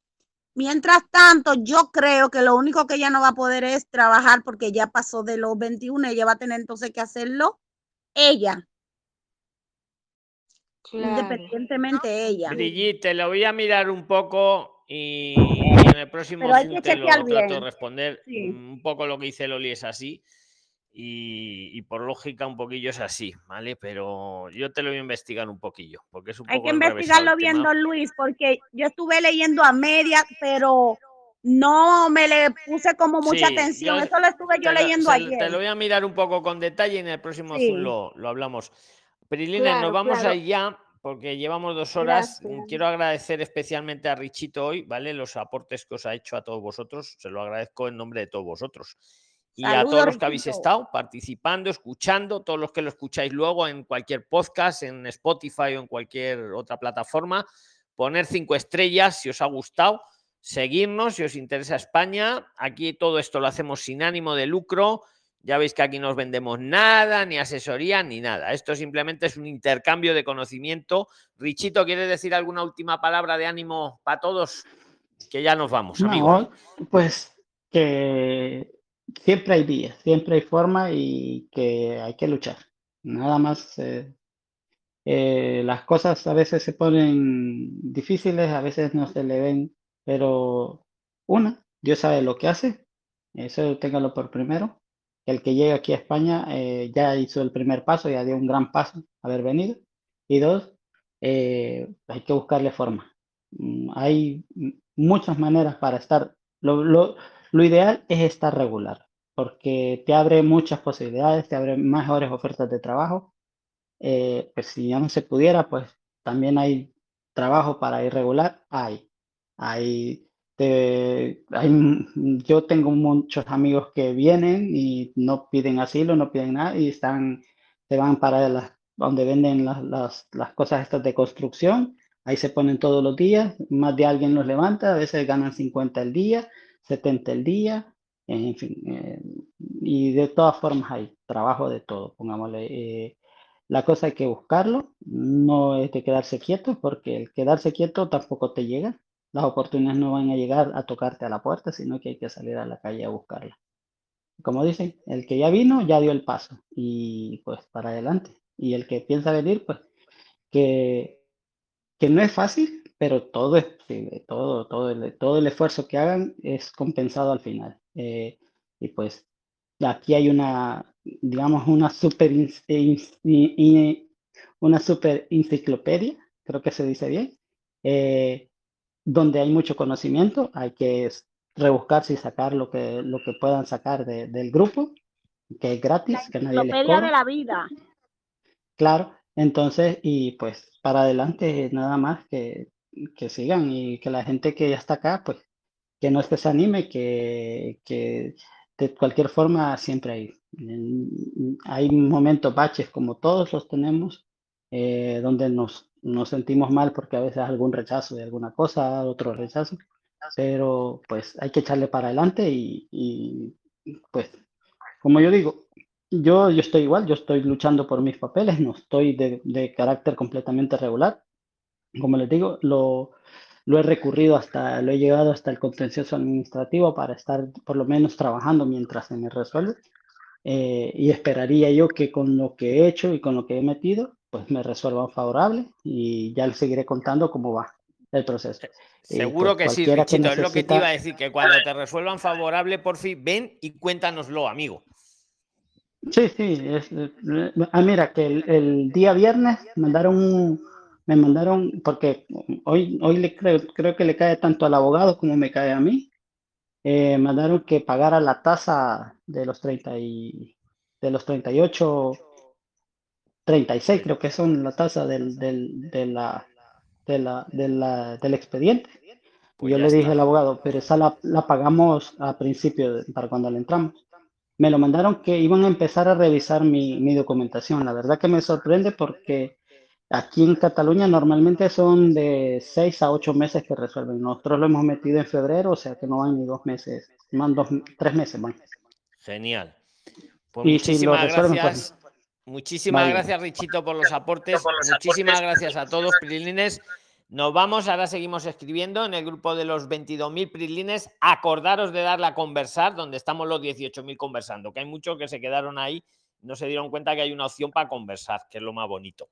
Mientras tanto, yo creo que lo único que ella no va a poder es trabajar porque ya pasó de los 21, ella va a tener entonces que hacerlo ella, Claro. independientemente ella. Brigitte, te lo voy a mirar un poco y en el próximo Pero hay Zoom que te lo trato de responder. Sí. Un poco lo que dice Loli es así. Y, y por lógica un poquillo es así, ¿vale? Pero yo te lo voy a investigar un poquillo, porque es un Hay poco que investigarlo bien, don Luis, porque yo estuve leyendo a media, pero no me le puse como mucha Sí, atención. yo Eso lo estuve yo lo- leyendo se ayer. Te lo voy a mirar un poco con detalle y en el próximo Sí. Zoom lo, lo hablamos. Prilines, nos Claro, vamos claro. ya porque llevamos dos horas. Gracias. Quiero agradecer especialmente a Richito hoy, ¿vale? Los aportes que os ha hecho a todos vosotros. Se lo agradezco en nombre de todos vosotros. Y a todos los que habéis estado participando, escuchando, todos los que lo escucháis luego en cualquier podcast, en Spotify o en cualquier otra plataforma, poner cinco estrellas si os ha gustado, seguirnos si os interesa España. Aquí todo esto lo hacemos sin ánimo de lucro. Ya veis que aquí no os vendemos nada, ni asesoría, ni nada. Esto simplemente es un intercambio de conocimiento. Richito, ¿quieres decir alguna última palabra de ánimo para todos? Que ya nos vamos, amigo. No, pues que siempre hay días, siempre hay forma y que hay que luchar. Nada más, eh, eh, las cosas a veces se ponen difíciles, a veces no se le ven, pero una, Dios sabe lo que hace, eso téngalo por primero. El que llega aquí a España eh, ya hizo el primer paso, ya dio un gran paso haber venido. Y dos, eh, hay que buscarle forma. Mm, Hay muchas maneras para estar. Lo ideal es estar regular, porque te abre muchas posibilidades, te abre mejores ofertas de trabajo. Eh, pues si ya no se pudiera, pues también hay trabajo para irregular, hay. Hay, te- hay, yo tengo muchos amigos que vienen y no piden asilo, no piden nada y están, se van para las, donde venden las, las, las cosas estas de construcción. Ahí se ponen todos los días, más de alguien los levanta, a veces ganan 50 el día, 70 el día, en fin. eh, y de todas formas hay trabajo de todo, pongámosle. eh, la cosa hay que buscarlo, no es de quedarse quieto, porque el quedarse quieto tampoco te llega. Las oportunidades no van a llegar a tocarte a la puerta, sino que hay que salir a la calle a buscarla. Como dicen, el que ya vino ya dio el paso y pues para adelante. Y el que piensa venir, pues que, que no es fácil, pero todo es posible, todo, todo el, todo el esfuerzo que hagan es compensado al final. Eh, y pues aquí hay una, digamos, una super, ins- ins- i- i- una super enciclopedia, creo que se dice bien, eh, donde hay mucho conocimiento, hay que rebuscarse y sacar lo que, lo que puedan sacar de- del grupo, que es gratis, que nadie les Enciclopedia de cobra. la vida. Claro, entonces, y pues para adelante nada más que, que sigan y que la gente que ya está acá, pues que no se desanime, que, que de cualquier forma siempre hay. Hay momentos baches como todos los tenemos, eh, donde nos, nos sentimos mal porque a veces algún rechazo de alguna cosa, otro rechazo, pero pues hay que echarle para adelante y, y pues como yo digo, yo, yo estoy igual, yo estoy luchando por mis papeles, no estoy de, de carácter completamente regular. Como les digo, lo, lo he recurrido hasta, lo he llevado hasta el contencioso administrativo para estar por lo menos trabajando mientras se me resuelve. Eh, y esperaría yo que con lo que he hecho y con lo que he metido, pues me resuelvan favorable y ya les seguiré contando cómo va el proceso. Y Seguro pues que sí, cualquiera que Richito. Es lo que te necesita- iba a decir, que cuando te resuelvan favorable, por fin, ven y cuéntanoslo, amigo. Sí, sí, es, eh, ah, mira, que el, el día viernes mandaron un- me mandaron, porque hoy, hoy le creo, creo que le cae tanto al abogado como me cae a mí, eh, mandaron que pagara la tasa de los 30 y, de los 38, 36 creo que son la tasa del, del, de la, de la, de la- del expediente. Pues yo le dije está. al abogado, pero esa la, la pagamos a principio, de- para cuando le entramos. Me lo mandaron que iban a empezar a revisar mi, mi documentación. La verdad que me sorprende porque aquí en Cataluña normalmente son de seis a ocho meses que resuelven. Nosotros lo hemos metido en febrero, o sea que no van ni dos meses, van dos, tres meses van. Genial. Pues Y si lo muchísimas pues, gracias. Muchísimas Vale. gracias, Richito, por los aportes. Muchísimas gracias a todos, Prilines. Nos vamos, ahora seguimos escribiendo en el grupo de los 22.000 Prilines. Acordaros de darle a conversar, donde estamos los 18.000 conversando, que hay muchos que se quedaron ahí, no se dieron cuenta que hay una opción para conversar, que es lo más bonito.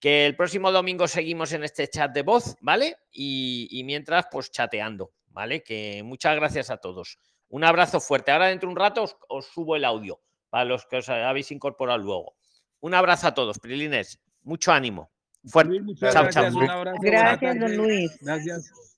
Que el próximo domingo seguimos en este chat de voz, ¿vale? Y, y mientras, pues chateando, ¿vale? ¿vale? Que muchas gracias a todos. Un abrazo fuerte. Ahora dentro de un rato os, subo el audio para los que os habéis incorporado luego. Un abrazo a todos, Prilines. Mucho ánimo. Fuerte. Chao, chao. Gracias, don Luis. Gracias.